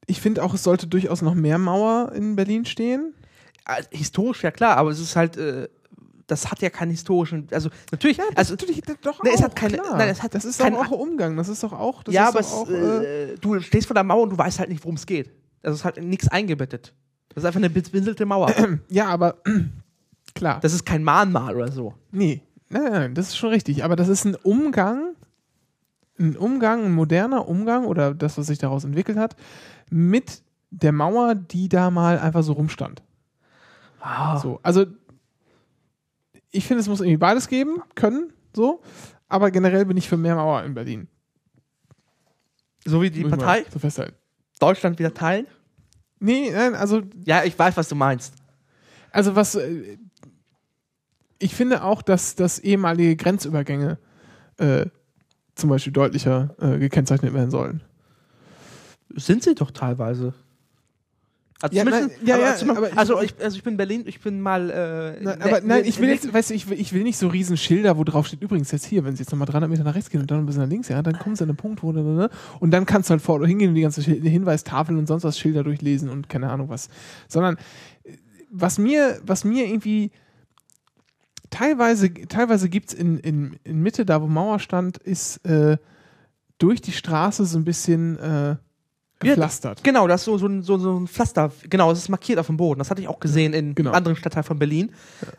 ich finde auch, es sollte durchaus noch mehr Mauer in Berlin stehen. Äh, historisch, ja klar, aber es ist halt, äh, das hat ja keinen historischen, also natürlich, also Natürlich, doch auch, es hat keine- klar. nein, es hat das ist kein- doch auch Umgang. Das ist doch auch. Das ja, aber auch, äh, äh, du stehst vor der Mauer und du weißt halt nicht, worum es geht. Also es ist halt nichts eingebettet. Das ist einfach eine bezwinselte Mauer. ja, aber klar. Das ist kein Mahnmal oder so. Nee, nein, nein, nein, das ist schon richtig. Aber das ist ein Umgang, ein Umgang, ein moderner Umgang oder das, was sich daraus entwickelt hat, mit der Mauer, die da mal einfach so rumstand. Ah. So, also ich finde, es muss irgendwie beides geben können, so. Aber generell bin ich für mehr Mauer in Berlin. So wie die Muss Partei So festhalten. Deutschland wieder teilen. Nee, nein, also, Ja, ich weiß, was du meinst. also was. äh, Ich finde auch, dass, dass ehemalige Grenzübergänge äh, zum Beispiel deutlicher äh, gekennzeichnet werden sollen. Sind sie doch teilweise. Also, Ja, nein, ja, ja, aber ich- also, ich, also ich bin in Berlin, ich bin mal. Äh, Nein, ne- aber nein, ne- ich will ne- jetzt, weißt du, ich will, ich will nicht so riesen Schilder, wo drauf steht, übrigens jetzt hier, wenn sie jetzt nochmal 300 Meter nach rechts gehen und dann ein bisschen nach links, ja, dann kommen sie an den Punkt, wo, ne, ne, und dann kannst du halt vor hingehen und die ganze Hinweistafeln und sonst was Schilder durchlesen und keine Ahnung was. Sondern äh, was mir, was mir irgendwie teilweise, teilweise gibt es in, in, in Mitte, da wo Mauer stand, ist äh, durch die Straße so ein bisschen äh, Ja, gepflastert. Genau, das ist so, so, ein, so, so ein Pflaster. Genau, es ist markiert auf dem Boden. Das hatte ich auch gesehen in Genau. anderen Stadtteilen von Berlin,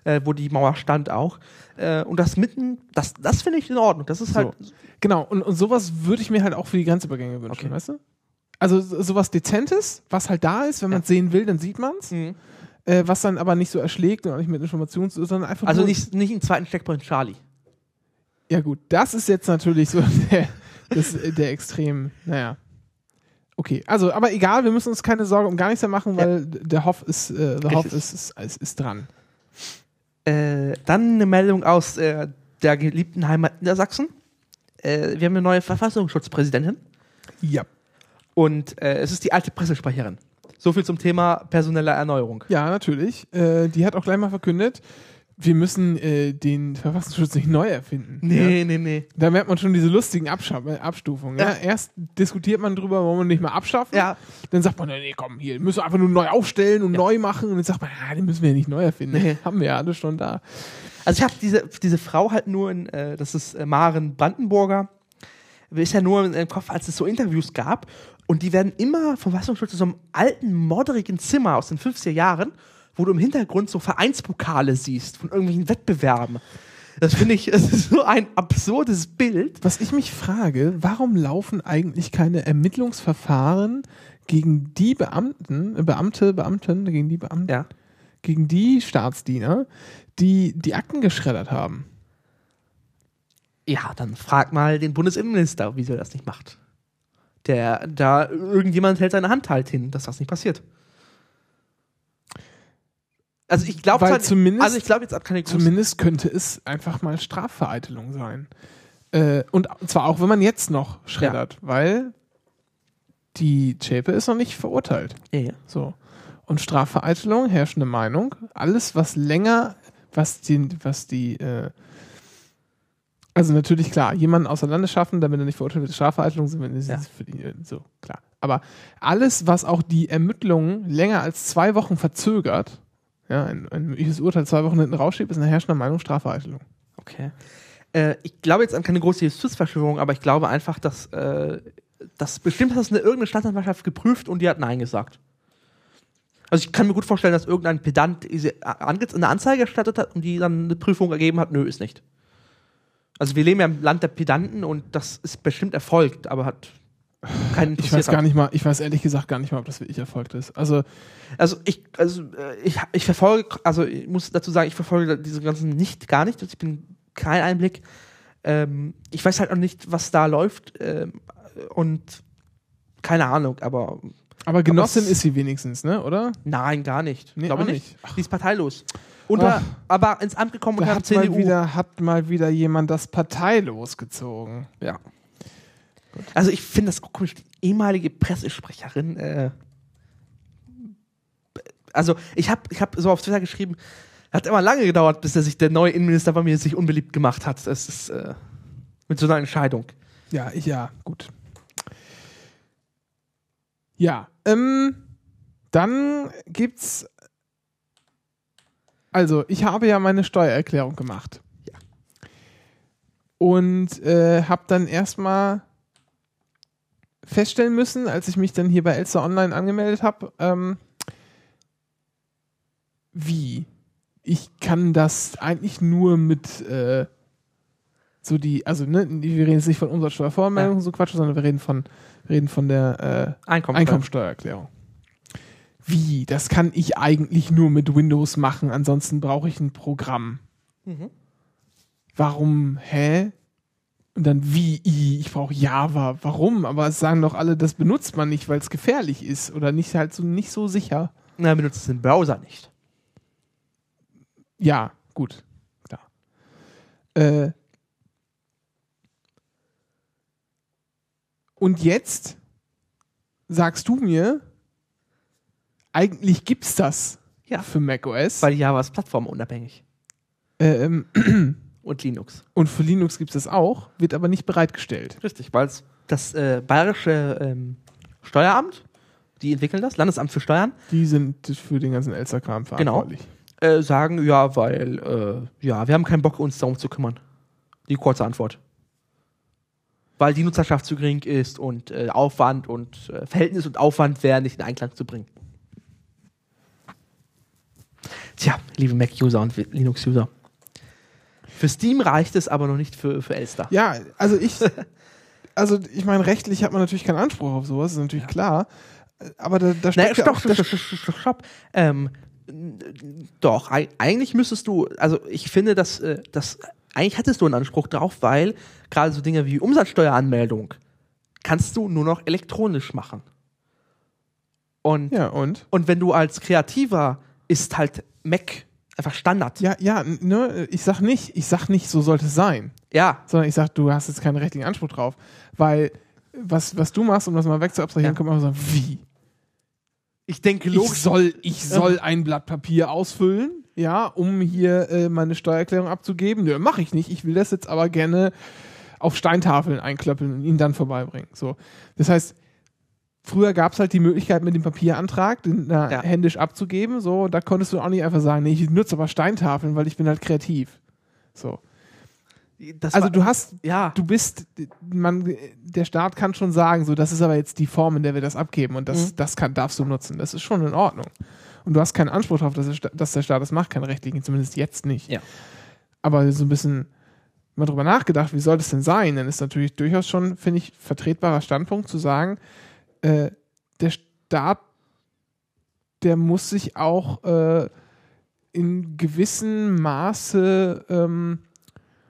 äh, wo die Mauer stand auch. Äh, und das mitten, das, das finde ich in Ordnung. Das ist halt. Genau, und, und sowas würde ich mir halt auch für die Grenzübergänge wünschen, Okay. weißt du? Also so- sowas Dezentes, was halt da ist, wenn man es sehen will, dann sieht man es. Mhm. Äh, was dann aber nicht so erschlägt und auch nicht mit Informationen, sondern einfach Also nur, nicht, nicht einen zweiten Steckpunkt Charlie. Ja gut, das ist jetzt natürlich so der, das, der Extrem, naja. Okay, also, aber egal, wir müssen uns keine Sorge um gar nichts mehr machen, weil der Hoff ist, äh, der Hoff ist, ist, ist, ist dran. Äh, dann eine Meldung aus äh, der geliebten Heimat Niedersachsen. Äh, wir haben eine neue Verfassungsschutzpräsidentin Ja. und äh, es ist die alte Pressesprecherin. So viel zum Thema personelle Erneuerung. Ja, natürlich. Äh, die hat auch gleich mal verkündet, wir müssen äh, den Verfassungsschutz nicht neu erfinden. Nee, Ja? nee, nee. Da merkt man schon diese lustigen Abscha Abstufungen. Ja? Ja. Erst diskutiert man drüber, wollen wir nicht mal abschaffen. Ja. Dann sagt man, nee, komm, hier müssen wir einfach nur neu aufstellen und neu machen. Und dann sagt man, ja, den müssen wir ja nicht neu erfinden. Nee. Haben wir ja alle schon da. Also ich habe diese, diese Frau halt nur in, äh, das ist äh, Maren Brandenburger, ist ja nur im Kopf, als es so Interviews gab. Und die werden immer vom Verfassungsschutz in so einem alten, modderigen Zimmer aus den 50er Jahren, wo du im Hintergrund so Vereinspokale siehst von irgendwelchen Wettbewerben. Das finde ich, das ist so ein absurdes Bild. Was ich mich frage, warum laufen eigentlich keine Ermittlungsverfahren gegen die Beamten, äh, Beamte, Beamten, gegen die Beamten, Ja. gegen die Staatsdiener, die die Akten geschreddert haben? Ja, dann frag mal den Bundesinnenminister, wieso er das nicht macht. Der, da, irgendjemand hält seine Hand halt hin, dass das nicht passiert. Also ich glaube Weil zumindest- also ich glaube jetzt keine großen Zumindest könnte es einfach mal Strafvereitelung sein. Äh, und zwar auch, wenn man jetzt noch schreddert, weil die Zschäpe ist noch nicht verurteilt. Ja, ja. So. Und Strafvereitelung, herrschende Meinung, alles, was länger, was die, was die, äh, also natürlich klar, jemanden außer Landes schaffen, damit er nicht verurteilt wird, ist Strafvereitelung, sind das Ja. ist für die, äh, so, klar. Aber alles, was auch die Ermittlungen länger als zwei Wochen verzögert, ja, ein, ein mögliches Urteil zwei Wochen hinten rausschiebt, ist eine herrschende Meinung Strafvereitelung. Okay. Äh, ich glaube jetzt an keine große Justizverschwörung, aber ich glaube einfach, dass äh, das bestimmt hat das eine irgendeine Staatsanwaltschaft geprüft und die hat Nein gesagt. Also ich kann mir gut vorstellen, dass irgendein Pedant eine Anzeige erstattet hat und die dann eine Prüfung ergeben hat, nö, ist nicht. Also wir leben ja im Land der Pedanten und das ist bestimmt erfolgt, aber hat keinen Ich weiß gar nicht mal, ich weiß ehrlich gesagt gar nicht mal, ob das wirklich erfolgt ist. Also, Also ich, also äh, ich, ich verfolge, also ich muss dazu sagen, ich verfolge diese ganzen nicht gar nicht. Ich bin kein Einblick. Ähm, ich weiß halt auch nicht, was da läuft ähm, und keine Ahnung, aber aber Genossin es- ist sie wenigstens, ne, oder? nein, gar nicht. Nee, Glaube nicht. nicht. Die ist parteilos. Unter, Ach. aber ins Amt gekommen unter hat CDU. mal, wieder, hat mal wieder jemand das parteilos gezogen. Ja. Also ich finde das auch komisch, die ehemalige Pressesprecherin, äh, also ich habe ich hab so auf Twitter geschrieben, hat immer lange gedauert, bis der sich der neue Innenminister bei mir sich unbeliebt gemacht hat. Das ist äh, mit so einer Entscheidung. Ja, ich, ja, gut. Ja, ähm, dann gibt's. Also, ich habe ja meine Steuererklärung gemacht. Ja. Und äh, habe dann erstmal feststellen müssen, als ich mich dann hier bei Elster Online angemeldet habe, ähm, wie? Ich kann das eigentlich nur mit äh, so die, also ne, wir reden jetzt nicht von Umsatzsteuervoranmeldung, so Quatsch, sondern wir reden von, wir reden von der äh, Einkommen. Einkommensteuererklärung. Wie? Das kann ich eigentlich nur mit Windows machen, ansonsten brauche ich ein Programm. Mhm. Warum? Hä? Und dann wie? I, Ich brauche Java. Warum? Aber es sagen doch alle, das benutzt man nicht, weil es gefährlich ist oder nicht halt so nicht so sicher. Na, benutzt den Browser nicht. Ja, gut. Klar. Äh, und jetzt sagst du mir, eigentlich gibt's das Ja. für macOS. Weil Java ist plattformunabhängig. ähm, Und Linux. und für Linux gibt's das auch, wird aber nicht bereitgestellt. Richtig, weil es das äh, bayerische ähm, Steueramt, die entwickeln das, Landesamt für Steuern, Die sind für den ganzen Elster-Kram Genau. verantwortlich. äh, sagen, ja, weil, äh, ja, wir haben keinen Bock, uns darum zu kümmern. Die kurze Antwort. Weil die Nutzerschaft zu gering ist und äh, Aufwand und äh, Verhältnis und Aufwand wären nicht in Einklang zu bringen. Tja, liebe Mac-User und Linux-User. Für Steam reicht es aber noch nicht für, für Elster. Ja, also ich, also ich meine, rechtlich hat man natürlich keinen Anspruch auf sowas, ist natürlich klar. Aber da, da Naja, steckt ja stopp, auch, stopp, stopp, stopp, stopp, stopp. Ähm, doch, ei- eigentlich müsstest du, also ich finde, dass, äh, dass eigentlich hättest du einen Anspruch drauf, weil gerade so Dinge wie Umsatzsteueranmeldung kannst du nur noch elektronisch machen. Und, Ja, und? und wenn du als Kreativer ist halt Mac einfach Standard. Ja, ja, ne, ich sag nicht, ich sag nicht, so sollte es sein. Ja, Sondern ich sag, du hast jetzt keinen rechtlichen Anspruch drauf. Weil was, was du machst, um das mal wegzuabstrahieren, Ja. kann man sagen, wie? ich denke Ich logisch. soll, ich soll ein Blatt Papier ausfüllen, ja, um hier äh, meine Steuererklärung abzugeben. Nö, mache ich nicht. Ich will das jetzt aber gerne auf Steintafeln einklöppeln und ihn dann vorbeibringen. So. Das heißt, früher gab es halt die Möglichkeit, mit dem Papierantrag den äh, Ja. händisch abzugeben. So, da konntest du auch nicht einfach sagen, nee, ich nutze aber Steintafeln, weil ich bin halt kreativ. So. Das Also war- du hast, ja, du bist, man, der Staat kann schon sagen, so, das ist aber jetzt die Form, in der wir das abgeben und das, Mhm. das kann, darfst du nutzen. Das ist schon in Ordnung. Und du hast keinen Anspruch darauf, dass, dass der Staat das macht, keinen rechtlichen, zumindest jetzt nicht. Ja. Aber so ein bisschen mal drüber nachgedacht, wie soll das denn sein? Dann ist natürlich durchaus schon, finde ich, vertretbarer Standpunkt zu sagen, äh, der Staat, der muss sich auch äh, in gewissem Maße ähm,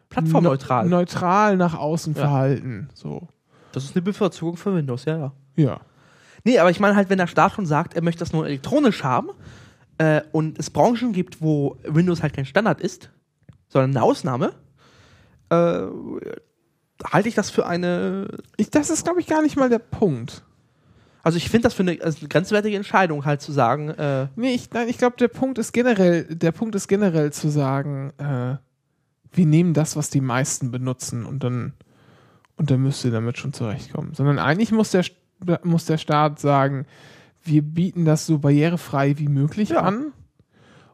plattformneutral. ne- neutral nach außen Ja. verhalten. So. das ist eine Bevorzugung für Windows, ja, ja. Ja. Nee, aber ich meine halt, wenn der Staat schon sagt, er möchte das nur elektronisch haben äh, und es Branchen gibt, wo Windows halt kein Standard ist, sondern eine Ausnahme, äh, halte ich das für eine. Ich, das ist, glaube ich, gar nicht mal der Punkt. Also ich finde das für eine, also eine grenzwertige Entscheidung, halt zu sagen, äh, Nee, ich, nein, ich glaube, der Punkt ist generell, der Punkt ist generell zu sagen, äh, wir nehmen das, was die meisten benutzen und dann, und dann müsst ihr damit schon zurechtkommen. Sondern eigentlich muss der, muss der Staat sagen, wir bieten das so barrierefrei wie möglich Ja. an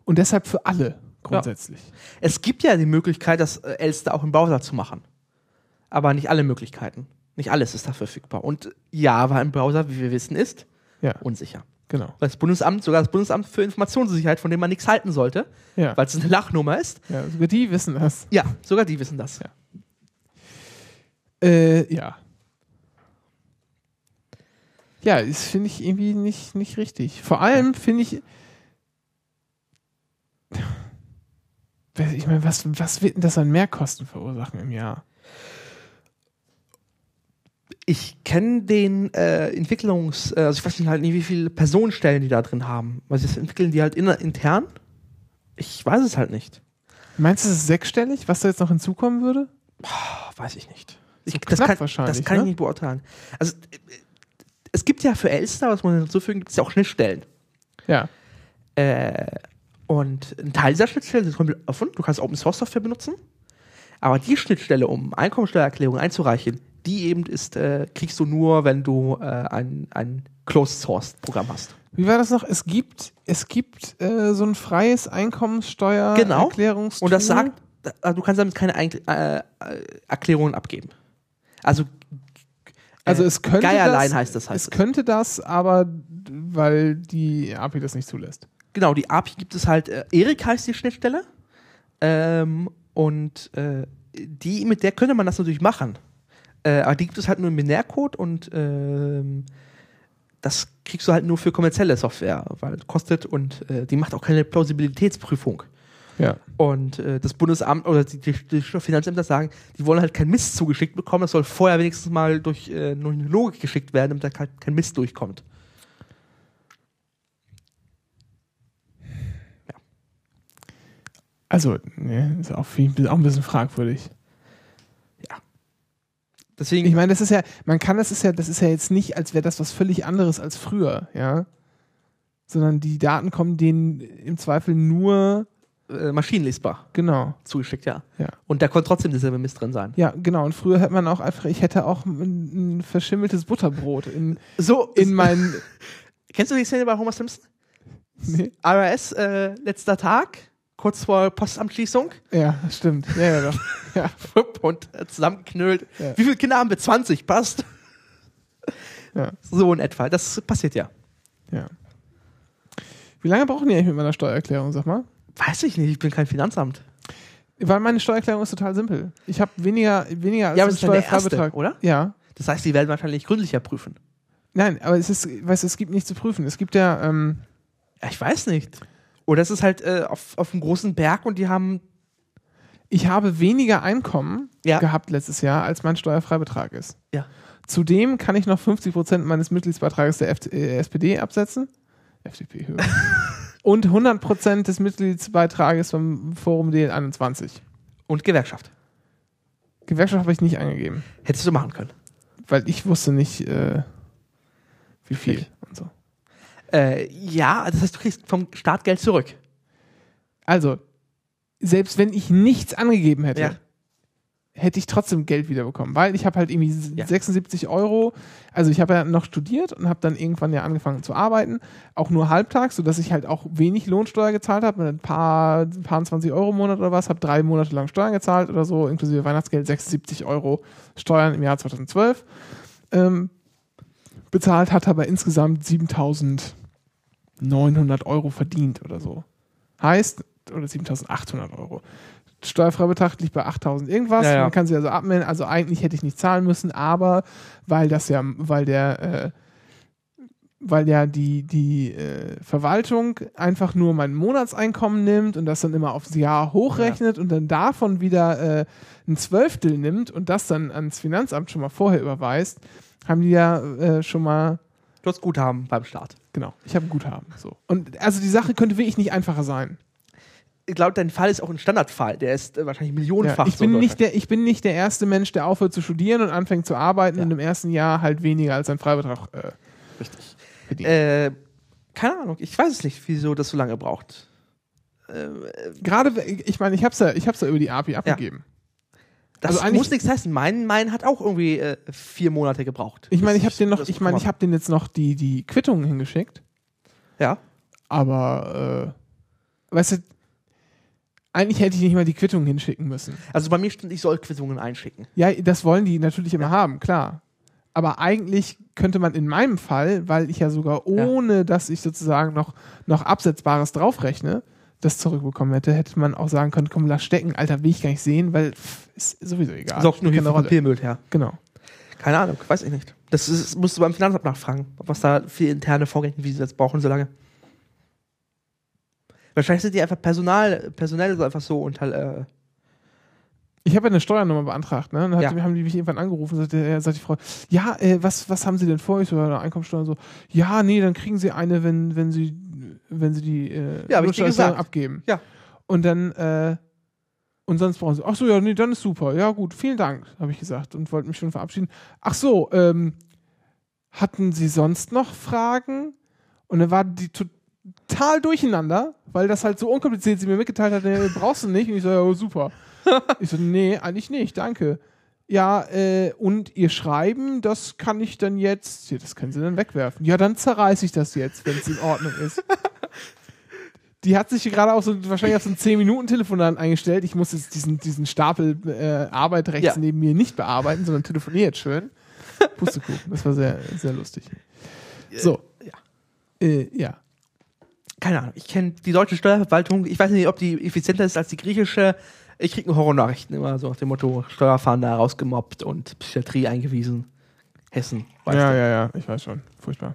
und deshalb für alle grundsätzlich. es gibt ja die Möglichkeit, das äh, Elster auch im Browser zu machen. Aber nicht alle Möglichkeiten. Nicht alles ist da verfügbar. Und Java im Browser, wie wir wissen, ist Ja, unsicher. genau. Weil das Bundesamt, sogar das Bundesamt für Informationssicherheit, von dem man nichts halten sollte, Ja. weil es eine Lachnummer ist, ja, sogar die wissen das. ja, sogar die wissen das. Ja. Äh, ja. Ja, das finde ich irgendwie nicht, nicht richtig. Vor allem finde ich. Ich meine, was, was wird denn das an Mehrkosten verursachen im Jahr? Ich kenne den äh, Entwicklungs-, äh, also ich weiß nicht halt nicht, wie viele Personenstellen die da drin haben. Weil sie das entwickeln die halt intern? Ich weiß es halt nicht. Meinst du, es ist sechsstellig, was da jetzt noch hinzukommen würde? Weiß ich nicht. Ich, So das kann, wahrscheinlich, Das kann ne? ich nicht beurteilen. Also, äh, es gibt ja für Elster, was man hinzufügen, gibt es ja auch Schnittstellen. Ja. Äh, und ein Teil dieser Schnittstellen ist komplett offen. Du kannst Open Source Software benutzen. Aber die Schnittstelle, um Einkommensteuererklärung einzureichen, die eben ist, äh, kriegst du nur, wenn du äh, ein, ein Closed Source Programm hast. Wie war das noch? Es gibt, es gibt äh, so ein freies Genau. Einkommenssteuererklärungstool. Und das sagt, äh, du kannst damit keine Ein äh, äh, Erklärungen abgeben. Also, Also äh, es könnte Geierlein das, heißt das heißt es könnte das, aber weil die API das nicht zulässt. Genau, die API gibt es halt, äh, Erik heißt die Schnittstelle. Ähm, und äh, die, mit der könnte man das natürlich machen. Äh, aber die gibt es halt nur im Binärcode und ähm, das kriegst du halt nur für kommerzielle Software, weil es kostet und äh, die macht auch keine Plausibilitätsprüfung. Ja. Und äh, das Bundesamt oder die, die, die Finanzämter sagen, die wollen halt kein Mist zugeschickt bekommen, das soll vorher wenigstens mal durch, äh, durch eine Logik geschickt werden, damit da halt kein Mist durchkommt. Also, ne, ist auch, auch ein bisschen fragwürdig. Deswegen, Ich meine, das ist ja, man kann, das ist ja, das ist ja jetzt nicht, als wäre das was völlig anderes als früher, ja. Sondern die Daten kommen denen im Zweifel nur, äh, maschinenlesbar genau. zugeschickt, ja. Ja. Und da konnte trotzdem derselbe Mist drin sein. Ja, genau. Und früher hat man auch einfach, ich hätte auch ein, ein verschimmeltes Butterbrot in, So, in meinen. kennst du die Szene bei Homer Simpson? nee. RS, äh, letzter Tag, kurz vor Postamtschließung, Ja, stimmt. Ja, ja, doch. Ja. und äh, zusammengeknüllt. Ja. Wie viele Kinder haben wir? 20, passt. Ja. So in etwa. Das passiert ja. ja. Wie lange brauchen die eigentlich mit meiner Steuererklärung, sag mal? Weiß ich nicht, ich bin kein Finanzamt. Weil meine Steuererklärung ist total simpel. Ich habe weniger, weniger als Ja, aber einen Steuerfreibetrag. oder? Ja. Das heißt, die werden wahrscheinlich gründlicher prüfen. Nein, aber es ist, weißt du, es gibt nichts zu prüfen. Es gibt ja, ähm, Ja, ich weiß nicht. Oder es ist halt äh, auf, auf einem großen Berg und die haben. ich habe weniger Einkommen Ja. gehabt letztes Jahr, als mein Steuerfreibetrag ist. Ja. Zudem kann ich noch 50% meines Mitgliedsbeitrages der FD, äh, SPD absetzen. FDP höher. Und 100% des Mitgliedsbeitrages vom Forum DL21. Und Gewerkschaft. Gewerkschaft habe ich nicht angegeben, Hättest du machen können. weil ich wusste nicht, äh, wie viel Nicht. und so. Äh, ja, das heißt, du kriegst vom Staat Geld zurück. Also, selbst wenn ich nichts angegeben hätte, Ja. Hätte ich trotzdem Geld wiederbekommen, weil ich habe halt irgendwie Ja. 76 Euro, also ich habe ja noch studiert und habe dann irgendwann ja angefangen zu arbeiten, auch nur halbtags, sodass ich halt auch wenig Lohnsteuer gezahlt habe, mit ein paar, ein paar 20 Euro im Monat oder was, habe drei Monate lang Steuern gezahlt oder so, inklusive Weihnachtsgeld 76 Euro Steuern im Jahr 2012 ähm, bezahlt, hat aber insgesamt 7900 Euro verdient oder so. Heißt, oder 7800 Euro. Steuerfreibetrag liegt bei 8000 irgendwas. Ja, ja. Man kann sie also abmelden. Also eigentlich hätte ich nicht zahlen müssen, aber weil das ja, weil der, äh, weil ja die, die äh, Verwaltung einfach nur mein Monatseinkommen nimmt und das dann immer aufs Jahr hochrechnet und dann davon wieder äh, ein Zwölftel nimmt und das dann ans Finanzamt schon mal vorher überweist, haben die ja äh, schon mal Du hast Guthaben beim Start. Genau, ich habe Guthaben. So. Und also die Sache könnte wirklich nicht einfacher sein. Ich glaube, dein Fall ist auch ein Standardfall. Der ist äh, wahrscheinlich millionenfach. Ja, ich, so in bin nicht Deutschland. der, ich bin nicht der erste Mensch, der aufhört zu studieren und anfängt zu arbeiten Ja. und im ersten Jahr halt weniger als ein Freibetrag äh, Richtig. verdient. Äh, keine Ahnung, ich weiß es nicht, wieso das so lange braucht. Äh, Gerade, ich meine, ich habe es ja, ich hab's ja über die API abgegeben. das Also muss nichts heißen. Mein, mein hat auch irgendwie äh, vier Monate gebraucht. Ich meine, ich habe den noch, ich meine, ich habe den jetzt noch die, die Quittungen hingeschickt, Ja. aber äh, weißt du, eigentlich hätte ich nicht mal die Quittungen hinschicken müssen. Also bei mir stand, ich soll Quittungen einschicken. Ja, das wollen die natürlich immer haben, klar. Aber eigentlich könnte man in meinem Fall, weil ich ja sogar ohne, dass ich sozusagen noch, noch Absetzbares draufrechne, das zurückbekommen hätte, hätte man auch sagen können, komm, lass stecken, Alter, will ich gar nicht sehen, weil pff, ist sowieso egal. Sorgt nur hier für. Papiermüll her. Genau. Keine Ahnung, weiß ich nicht. Das ist, musst du beim Finanzamt nachfragen, was da für interne Vorgänge, wie sie das brauchen so lange. Wahrscheinlich sind die einfach Personal, personell so einfach so und halt, äh, Ich habe ja eine Steuernummer beantragt, ne? Dann Ja. haben die mich irgendwann angerufen, sagte, ja, sagt die Frau, ja, äh, was, was haben Sie denn vor? Ich so, ja, Einkommensteuer und so, ja, nee, dann kriegen Sie eine, wenn, wenn Sie, wenn Sie die äh, Ja, gesagt. abgeben. Ja. Und dann, äh, und sonst brauchen Sie, ach so, ja, nee, dann ist super. Ja, gut, vielen Dank, habe ich gesagt und wollte mich schon verabschieden. Ach so, ähm, hatten Sie sonst noch Fragen? Und dann war die total durcheinander, weil das halt so unkompliziert sie mir mitgeteilt hat, nee, brauchst du nicht. Und ich so, ja, super. ich so, nee, eigentlich nicht, danke. Ja, äh, und ihr Schreiben, das kann ich dann jetzt, ja, das können sie dann wegwerfen. Ja, dann zerreiße ich das jetzt, wenn es in Ordnung ist. Die hat sich hier gerade auch so wahrscheinlich auf so ein 10-Minuten-Telefon eingestellt. Ich muss jetzt diesen, diesen Stapel äh, Arbeit rechts Ja. neben mir nicht bearbeiten, sondern telefoniert schön. Pustekuchen. Das war sehr, sehr lustig. So. ja. Äh, ja. Keine Ahnung. Ich kenne die deutsche Steuerverwaltung, ich weiß nicht, ob die effizienter ist als die griechische. Ich kriege nur Horrornachrichten immer so nach dem Motto, Steuerfahnder rausgemobbt und Psychiatrie eingewiesen. Hessen. weißt ja, du. ja, ja, ich weiß schon. Furchtbar.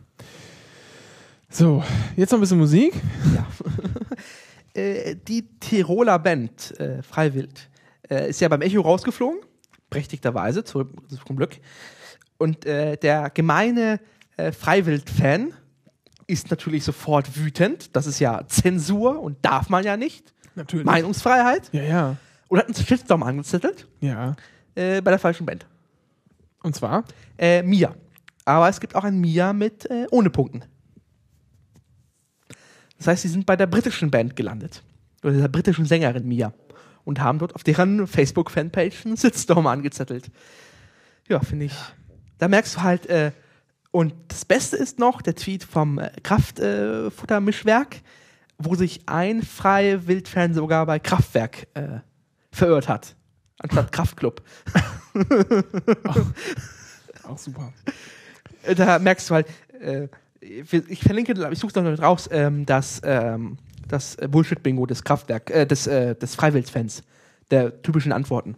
So, jetzt noch ein bisschen Musik. Ja. äh, die Tiroler Band äh, Freiwild äh, ist ja beim Echo rausgeflogen, prächtigterweise, zu, zum Glück. Und äh, der gemeine äh, Freiwild-Fan ist natürlich sofort wütend. Das ist ja Zensur und darf man ja nicht. Natürlich. Meinungsfreiheit. Ja, ja. Und hat einen Shitstorm angezettelt Ja. äh, bei der falschen Band. Und zwar? Äh, Mia. Aber es gibt auch ein Mia mit äh, ohne Punkten. Das heißt, sie sind bei der britischen Band gelandet. Oder der britischen Sängerin Mia. Und haben dort auf deren Facebook-Fanpage einen Shitstorm angezettelt. Ja, finde ich. Da merkst du halt, äh, und das Beste ist noch der Tweet vom äh, Kraftfuttermischwerk, wo sich ein freie Wildfan sogar bei Kraftwerk äh, verirrt hat. Anstatt Kraftclub. Auch super. Äh, da merkst du halt, äh, ich verlinke, ich suche noch raus, ähm, das, ähm, das äh, Bullshit-Bingo des Kraftwerk, äh, des, äh, des Freiwildfans, der typischen Antworten.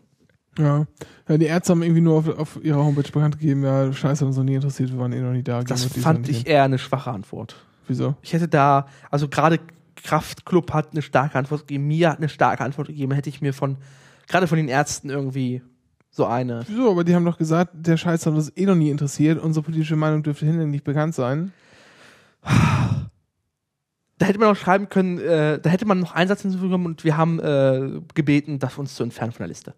Ja. ja. Die Ärzte haben irgendwie nur auf, auf ihrer Homepage bekannt gegeben, ja, scheiße, uns noch nie interessiert, wir waren eh noch nie da. Das fand ich eher eine schwache Antwort. Wieso? Ich hätte da, also gerade Kraftclub hat eine starke Antwort gegeben, Mia hat eine starke Antwort gegeben, hätte ich mir von, gerade von den Ärzten irgendwie so eine. Wieso? Aber die haben doch gesagt, der Scheiß hat uns eh noch nie interessiert, unsere politische Meinung dürfte hinlänglich bekannt sein. Da hätte man noch schreiben können, äh, da hätte man noch einen Satz hinzugenommen und wir haben äh, gebeten, das uns zu entfernen von der Liste.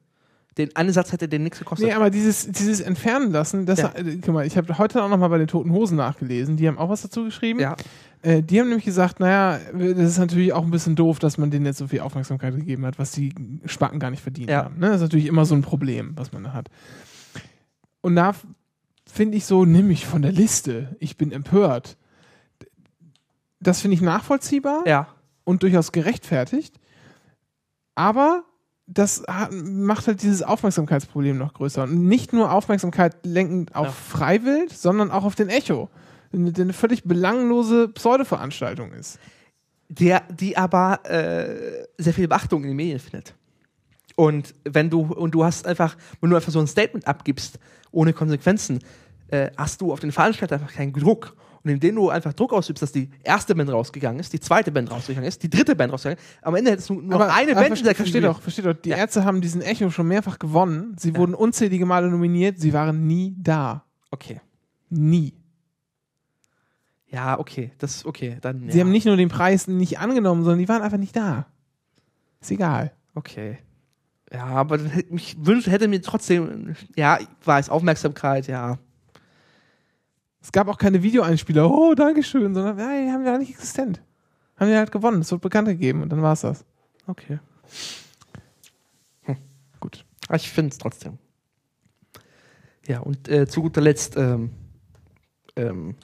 Den einen Satz hätte den nichts gekostet. Nee, aber dieses, dieses Entfernen lassen, das, Ja. äh, guck mal, ich habe heute auch noch mal bei den Toten Hosen nachgelesen, die haben auch was dazu geschrieben. ja. Äh, die haben nämlich gesagt, naja, das ist natürlich auch ein bisschen doof, dass man denen jetzt so viel Aufmerksamkeit gegeben hat, was die Spacken gar nicht verdient Ja. haben. Ne? Das ist natürlich immer so ein Problem, was man da hat. Und da finde ich so, nimm mich von der Liste. Ich bin empört. Das finde ich nachvollziehbar Ja. und durchaus gerechtfertigt. Aber das macht halt dieses Aufmerksamkeitsproblem noch größer. Und nicht nur Aufmerksamkeit lenkend auf Ja. Freiwild, sondern auch auf den Echo. Der eine völlig belanglose Pseudo-Veranstaltung ist. der, die aber äh, sehr viel Beachtung in den Medien findet. Und wenn du, und du hast einfach, wenn du einfach so ein Statement abgibst, ohne Konsequenzen, äh, hast du auf den Veranstalter einfach keinen Druck. Und indem du einfach Druck ausübst, dass die erste Band rausgegangen ist, die zweite Band rausgegangen ist, die dritte Band rausgegangen ist, am Ende hättest du nur noch eine Band in der versteht doch, versteht doch. Die Ja. Ärzte haben diesen Echo schon mehrfach gewonnen. Sie wurden unzählige Male nominiert. Sie waren nie da. Okay. Nie. Ja, okay. Das ist okay. Dann, Sie ja. haben nicht nur den Preis nicht angenommen, sondern die waren einfach nicht da. Ist egal. Okay. Ja, aber ich wünscht, hätte mir trotzdem, ja, weiß, Aufmerksamkeit, ja. Es gab auch keine Videoeinspieler, oh, Dankeschön, sondern ja, die haben ja nicht existent. Haben die halt gewonnen, es wird bekannt gegeben und dann war es das. Okay. Gut. Aber ich finde es trotzdem. Ja, und äh, zu guter Letzt, ähm, ähm,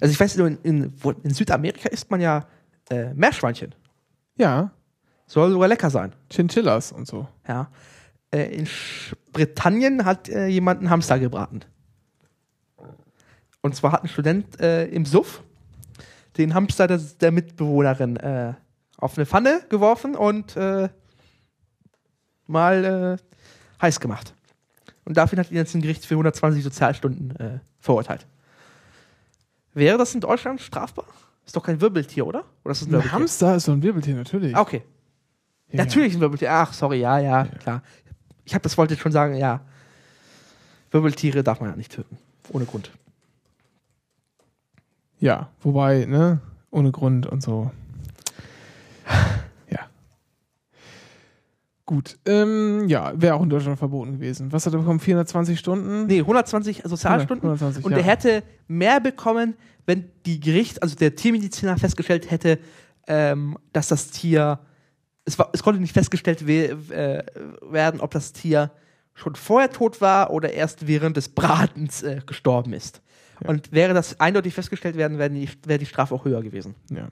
also ich weiß, in, in, in Südamerika isst man ja äh, Meerschweinchen. Ja, Soll sogar lecker sein. Chinchillas und so. Ja. Äh, in Sch Britannien hat äh, jemand einen Hamster gebraten. Und zwar hat ein Student äh, im Suff den Hamster der, der Mitbewohnerin äh, auf eine Pfanne geworfen und äh, mal äh, heiß gemacht. Und dafür hat ihn jetzt ein Gericht für 120 Sozialstunden äh, verurteilt. Wäre das in Deutschland strafbar? Ist doch kein Wirbeltier, oder? Oder ist das ein Ein Wirbeltier? Hamster ist so ein Wirbeltier, natürlich. Ah, okay. Ja, Natürlich ein Wirbeltier. Ach, sorry, ja, ja, klar. Ich habe das wollte schon sagen, ja. Wirbeltiere darf man ja nicht töten. Ohne Grund. Ja, wobei, ne, ohne Grund und so. Ja. Gut, ähm, ja, wäre auch in Deutschland verboten gewesen. Was hat er bekommen? 420 Stunden? Nee, 120 Sozialstunden. 120, und ja. er hätte mehr bekommen, wenn die Gericht, also der Tiermediziner festgestellt hätte, ähm, dass das Tier, es, war, es konnte nicht festgestellt we äh, werden, ob das Tier schon vorher tot war oder erst während des Bratens äh, gestorben ist. Und wäre das eindeutig festgestellt werden, wäre die, wäre die Strafe auch höher gewesen. Ja.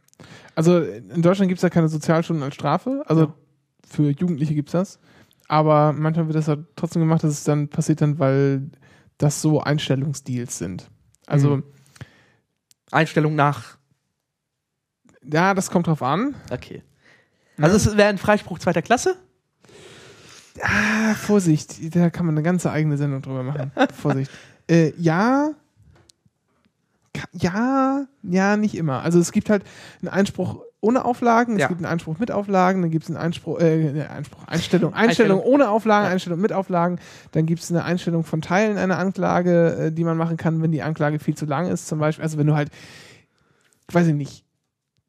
Also in Deutschland gibt es ja keine Sozialstunden als Strafe. Also Ja. für Jugendliche gibt es das. Aber manchmal wird das halt trotzdem gemacht, dass es dann passiert dann, weil das so Einstellungsdeals sind. Also, Mhm. Einstellung nach. ja, das kommt drauf an. Okay. Also es wäre ein Freispruch zweiter Klasse? Ah, Vorsicht, da kann man eine ganze eigene Sendung drüber machen. Vorsicht. Äh, ja. Ja, ja, nicht immer. Also es gibt halt einen Einspruch ohne Auflagen, es Ja. gibt einen Einspruch mit Auflagen, dann gibt es einen Einspruch, äh, Einspruch, Einstellung, Einstellung Einstellung. ohne Auflagen, Ja. Einstellung mit Auflagen, dann gibt es eine Einstellung von Teilen einer Anklage, äh, die man machen kann, wenn die Anklage viel zu lang ist, zum Beispiel. Also wenn du halt, weiß ich nicht,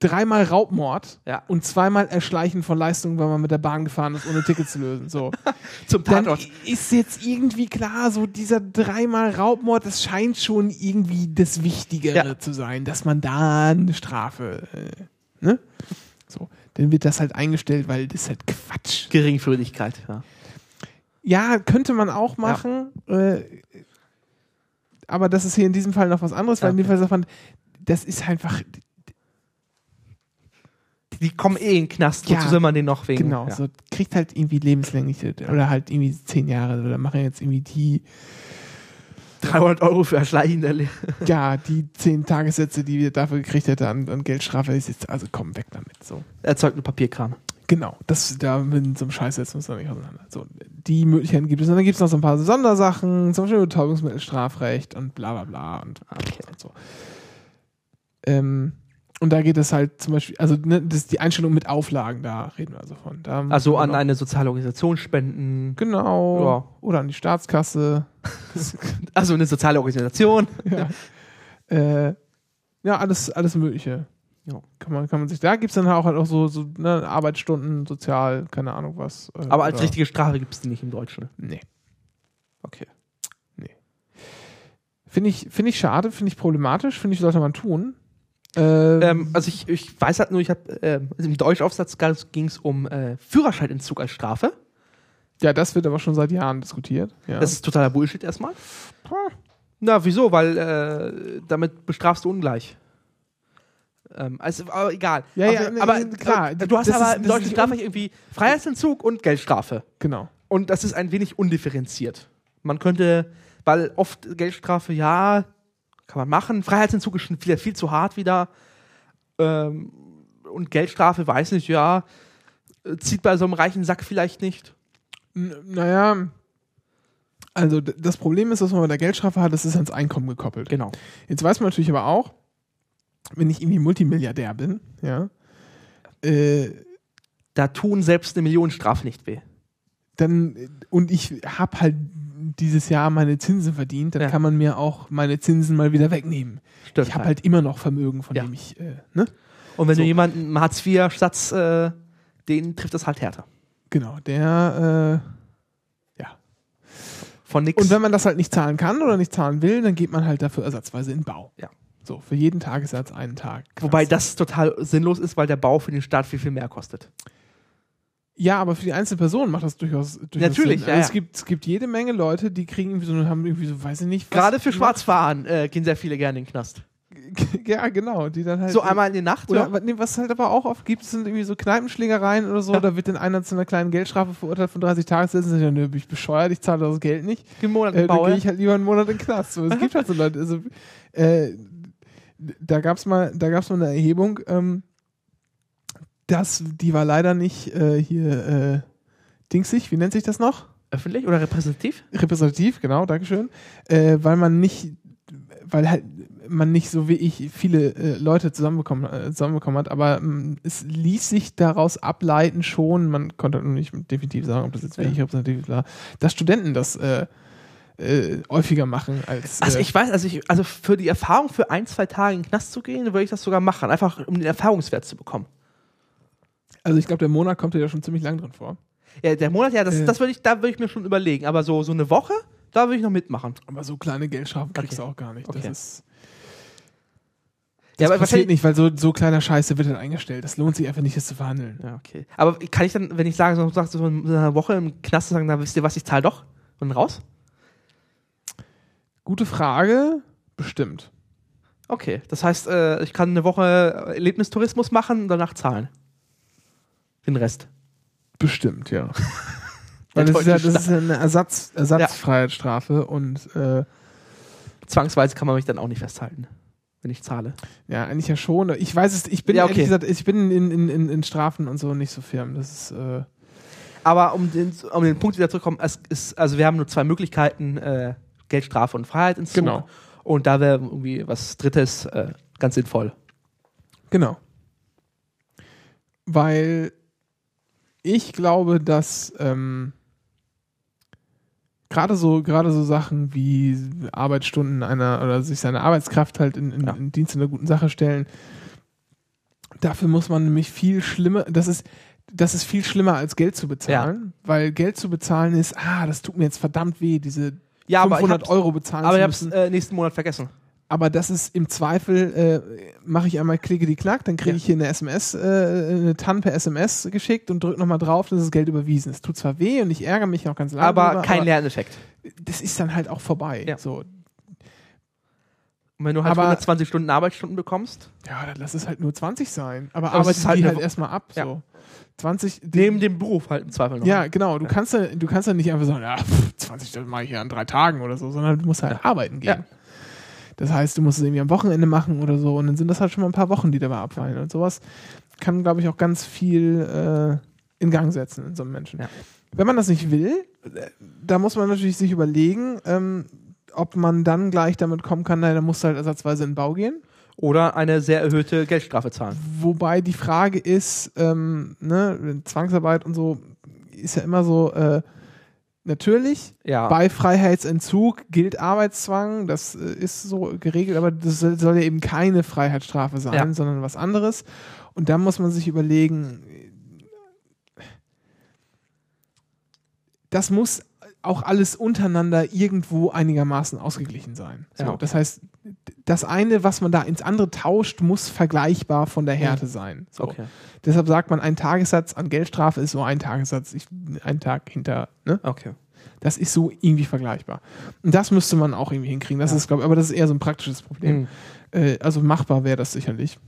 dreimal Raubmord Ja. und zweimal Erschleichen von Leistungen, weil man mit der Bahn gefahren ist, ohne Ticket zu lösen. So Zum dann Tatort. ist jetzt irgendwie klar, so dieser dreimal Raubmord, das scheint schon irgendwie das Wichtigere Ja. zu sein, dass man da eine Strafe, äh, ne? So, dann wird das halt eingestellt, weil das ist halt Quatsch. Geringfügigkeit, ja. Ja, könnte man auch machen, äh, aber das ist hier in diesem Fall noch was anderes, weil in dem Okay. Fall sagt man, das ist einfach, Die kommen eh in den Knast, Ja. wozu soll man den noch wegen? genau, ja. so kriegt halt irgendwie lebenslängliche oder halt irgendwie zehn Jahre oder machen jetzt irgendwie die 300 Euro für Erschleichen ja, die zehn Tagessätze, die wir dafür gekriegt hätte an, an Geldstrafe, ist jetzt, also komm, weg damit. So. erzeugt nur Papierkram. Genau, das, da mit so einem Scheiß setzen wir uns nicht auseinander. So, die Möglichkeiten gibt es. Und dann gibt es noch so ein paar Sondersachen, zum Beispiel Betäubungsmittelstrafrecht und bla bla bla und, Okay. und so. Ähm, und da geht es halt zum Beispiel, also ne, das ist die Einstellung mit Auflagen, da reden wir also von. Da Also an eine soziale Organisation spenden. Genau. Ja. Oder an die Staatskasse. Also eine soziale Organisation. ja. äh, ja, alles, alles Mögliche. Ja. Kann man, kann man sich, da gibt es dann auch halt auch so, so ne, Arbeitsstunden, sozial, keine Ahnung was. äh, Aber als oder- richtige Strafe gibt es die nicht im Deutschen. Nee. Okay. Finde ich, finde ich schade, finde ich problematisch, finde ich, sollte man tun. Ähm, Ähm, also ich, ich weiß halt nur, ich habe ähm, im Deutschaufsatz ging es um äh, Führerscheinentzug als Strafe. ja, das wird aber schon seit Jahren diskutiert. Ja. Das ist totaler Bullshit erstmal. Na, wieso? Weil äh, damit bestrafst du ungleich. Ähm, also, aber egal. Ja, aber, ja, ne, aber klar. äh, du hast Das aber ist- im deutschen Strafrecht irgendwie Freiheitsentzug und Geldstrafe. genau. Und das ist ein wenig undifferenziert. Man könnte, weil oft Geldstrafe, ja, kann man machen. Freiheitsentzug ist schon wieder viel zu hart wieder. Ähm, und Geldstrafe, weiß nicht, ja, zieht bei so einem reichen Sack vielleicht nicht. N naja, also das Problem ist, was man bei der Geldstrafe hat, das ist ans Einkommen gekoppelt. Genau. Jetzt weiß man natürlich aber auch, wenn ich irgendwie Multimilliardär bin, ja, äh, Da tun selbst eine Millionenstrafe nicht weh. dann und ich habe halt dieses Jahr meine Zinsen verdient, dann Ja. kann man mir auch meine Zinsen mal wieder wegnehmen. Stimmt. ich habe halt immer noch Vermögen, von Ja. dem ich, äh, ne? Und wenn So. du jemanden einen Hartz-IV-Satz, äh, den trifft das halt härter. Genau, der, äh, ja. Von nix. Und wenn man das halt nicht zahlen kann oder nicht zahlen will, dann geht man halt dafür ersatzweise in den Bau. Ja. So, für jeden Tagessatz einen Tag. Krass. Wobei das total sinnlos ist, weil der Bau für den Staat viel, viel mehr kostet. Ja, aber für die einzelne Person macht das durchaus, durchaus Natürlich, Sinn. ja, Also. Es, gibt, es gibt jede Menge Leute, die kriegen irgendwie so, haben irgendwie so, weiß ich nicht, Gerade für. Schwarzfahren äh, gehen sehr viele gerne in den Knast. Ja, genau, die dann halt. So einmal in der Nacht, Oder ja. nee, was halt aber auch oft gibt, sind irgendwie so Kneipenschlägereien oder so. Ja. Da wird dann einer zu einer kleinen Geldstrafe verurteilt von 30 Tagessätzen. Ja, nö, bin ich bescheuert, ich zahle das Geld nicht. Im Monat Äh, dann gehe ich halt lieber einen Monat in den Knast. So, es gibt halt so Leute. Also, äh, da gab es mal, da gab's mal eine Erhebung, ähm, das, die war leider nicht äh, hier äh, dingsig, wie nennt sich das noch? Öffentlich oder repräsentativ? repräsentativ, genau, Dankeschön, äh, weil man nicht, weil halt man nicht so wie ich viele äh, Leute zusammenbekommen, äh, zusammenbekommen hat, aber ähm, es ließ sich daraus ableiten schon, man konnte noch nicht definitiv sagen, ob das jetzt wirklich repräsentativ war, dass Studenten das äh, äh, häufiger machen als Also äh, ich weiß, also ich, also für die Erfahrung für ein, zwei Tage in den Knast zu gehen, würde ich das sogar machen. Einfach um den Erfahrungswert zu bekommen. Also ich glaube, der Monat kommt dir ja schon ziemlich lang drin vor. Ja, der Monat, ja, das, Äh. das würde ich, da würde ich mir schon überlegen. Aber so, so eine Woche, da würde ich noch mitmachen. Aber so kleine Geldstrafen kriegst Okay. du auch gar nicht. Das Okay. ist Ja, das aber passiert nicht, weil so, so kleiner Scheiße wird dann eingestellt. Das lohnt sich einfach nicht, das zu verhandeln. Ja, okay. Aber kann ich dann, wenn ich sage, so, sagst du so in einer Woche im Knast sagen, na wisst ihr was, ich zahle doch und raus? Gute Frage, bestimmt. Okay, das heißt, äh, ich kann eine Woche Erlebnistourismus machen und danach zahlen. Den Rest. Bestimmt, ja. Weil das ist ja, das ist ja eine Ersatz, Ersatzfreiheitsstrafe und äh, Zwangsweise kann man mich dann auch nicht festhalten, wenn ich zahle. ja, eigentlich ja schon. Ich weiß es, ich bin Ja, ehrlich okay. gesagt, ich bin in, in, in, in Strafen und so nicht so firm. Das ist, äh, Aber um den, um den Punkt wieder zurückzukommen, es ist, also wir haben nur zwei Möglichkeiten, äh, Geldstrafe und Freiheitsentzug. Genau. Und da wäre irgendwie was Drittes äh, ganz sinnvoll. genau. Weil ich glaube, dass ähm, gerade so, gerade so Sachen wie Arbeitsstunden einer oder sich seine Arbeitskraft halt in, in, Ja. in Dienst einer guten Sache stellen, dafür muss man nämlich viel schlimmer, das ist, das ist viel schlimmer als Geld zu bezahlen, weil Geld zu bezahlen ist, ah, das tut mir jetzt verdammt weh, diese Ja, aber ich 500 hab's- Euro bezahlen Aber zu ich habe es müssen. äh, nächsten Monat vergessen. Aber das ist im Zweifel, äh, mache ich einmal klicke die Knack, dann kriege Ja. ich hier eine SMS, äh, eine TAN per SMS geschickt und drücke nochmal drauf, dass das Geld überwiesen ist. Tut zwar weh und ich ärgere mich auch ganz lange. aber drüber, kein Lerneffekt. Das ist dann halt auch vorbei. Ja. So, Und wenn du halt Aber- 120 Stunden Arbeitsstunden bekommst, ja, dann lass es halt nur 20 sein. Aber, Aber es arbeite ist halt die halt erstmal ab. Ja. So. 20, neben dem Beruf halt im Zweifel noch. Ja, genau. Du kannst ja, du kannst ja nicht einfach sagen, ja, pff, 20 Stunden mache ich ja an drei Tagen oder so, sondern du musst halt arbeiten gehen. Ja. Das heißt, du musst es irgendwie am Wochenende machen oder so und dann sind das halt schon mal ein paar Wochen, die dabei abfallen. Und sowas kann, glaube ich, auch ganz viel äh, in Gang setzen in so einem Menschen. Ja. Wenn man das nicht will, da muss man natürlich sich überlegen, ähm, ob man dann gleich damit kommen kann, naja, dann musst du halt ersatzweise in den Bau gehen. Oder eine sehr erhöhte Geldstrafe zahlen. Wobei die Frage ist, ähm, ne, Zwangsarbeit und so ist ja immer so, äh, natürlich, Ja. bei Freiheitsentzug gilt Arbeitszwang, das äh, ist so geregelt, aber das soll ja eben keine Freiheitsstrafe sein, Ja. sondern was anderes. Und da muss man sich überlegen, das muss auch alles untereinander irgendwo einigermaßen ausgeglichen sein. So, Ja. Das heißt, das eine, was man da ins andere tauscht, muss vergleichbar von der Härte sein. So. Okay. Deshalb sagt man, ein Tagessatz an Geldstrafe ist so ein Tagessatz, ich, ein Tag hinter, ne? Okay. Das ist so irgendwie vergleichbar. Und das müsste man auch irgendwie hinkriegen. Das Ja. ist, glaube aber das ist eher so ein praktisches Problem. Mhm. Äh, also machbar wäre das sicherlich.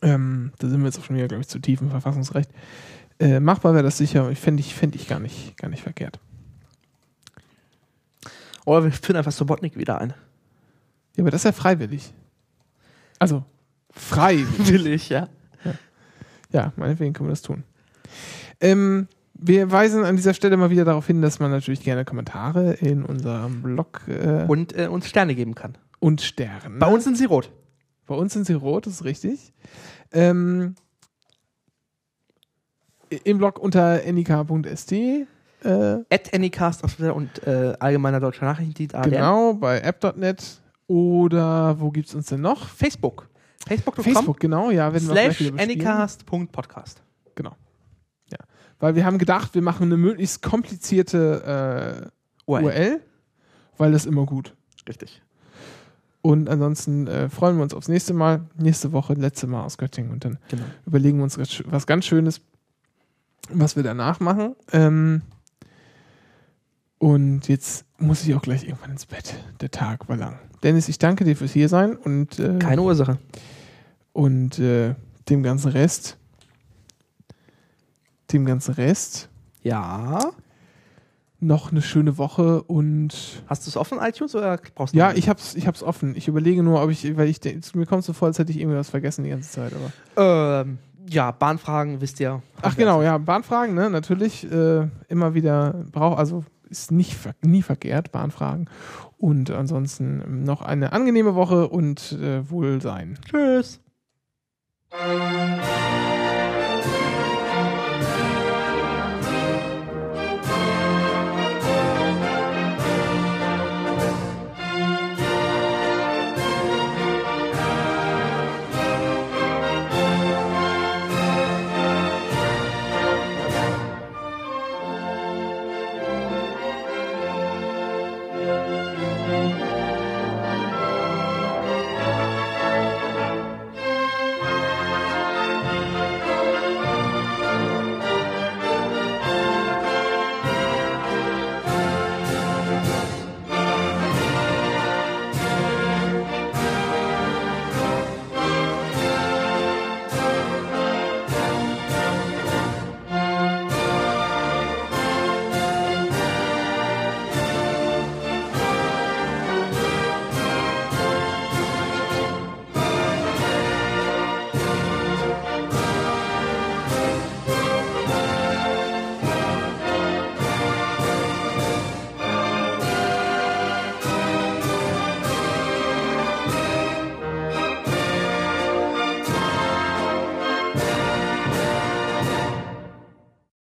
Ähm, da sind wir jetzt auch schon wieder, glaube ich, zu tief im Verfassungsrecht. Äh, machbar wäre das sicher, ich fände ich, fänd ich gar nicht, gar nicht verkehrt. Oder wir führen einfach Sobotnik wieder ein. Ja, aber das ist ja freiwillig. Also, frei. Will ich, ja. ja, meinetwegen können wir das tun. Ähm, wir weisen an dieser Stelle mal wieder darauf hin, dass man natürlich gerne Kommentare in unserem Blog äh, und, Und äh, uns Sterne geben kann. Sterne. Bei uns sind sie rot. Bei uns sind sie rot, das ist richtig. Ähm, Im Blog unter nik.st. Äh, At Twitter und äh, allgemeiner deutscher Nachrichtendienst genau, bei app.net. Oder wo gibt es uns denn noch? Facebook. Facebook.com Facebook, genau, ja. Werden slash anycast.podcast. Genau. Ja. Weil wir haben gedacht, wir machen eine möglichst komplizierte äh, URL. URL, weil das immer gut. Richtig. Und ansonsten äh, freuen wir uns aufs nächste Mal. Nächste Woche, letzte Mal aus Göttingen. Und dann Genau. überlegen wir uns was- was ganz Schönes, was wir danach machen. Ähm, und jetzt muss ich auch gleich irgendwann ins Bett. Der Tag war lang. Dennis, ich danke dir fürs Hiersein und, äh, Keine Ursache. und äh, dem ganzen Rest. Dem ganzen Rest. Ja. Noch eine schöne Woche und Hast du es offen, iTunes, oder brauchst du ja, ich hab's, ich hab's offen. Ich überlege nur, ob ich, weil ich mir kommt so vor, als hätte ich irgendwie was vergessen die ganze Zeit. Aber Ähm, ja, Bahnfragen, wisst ihr. Ach genau, ja, Bahnfragen, ne, natürlich äh, immer wieder braucht, also ist nicht nie verkehrt, Bahnfragen. Und ansonsten noch eine angenehme Woche und äh, Wohlsein. Tschüss.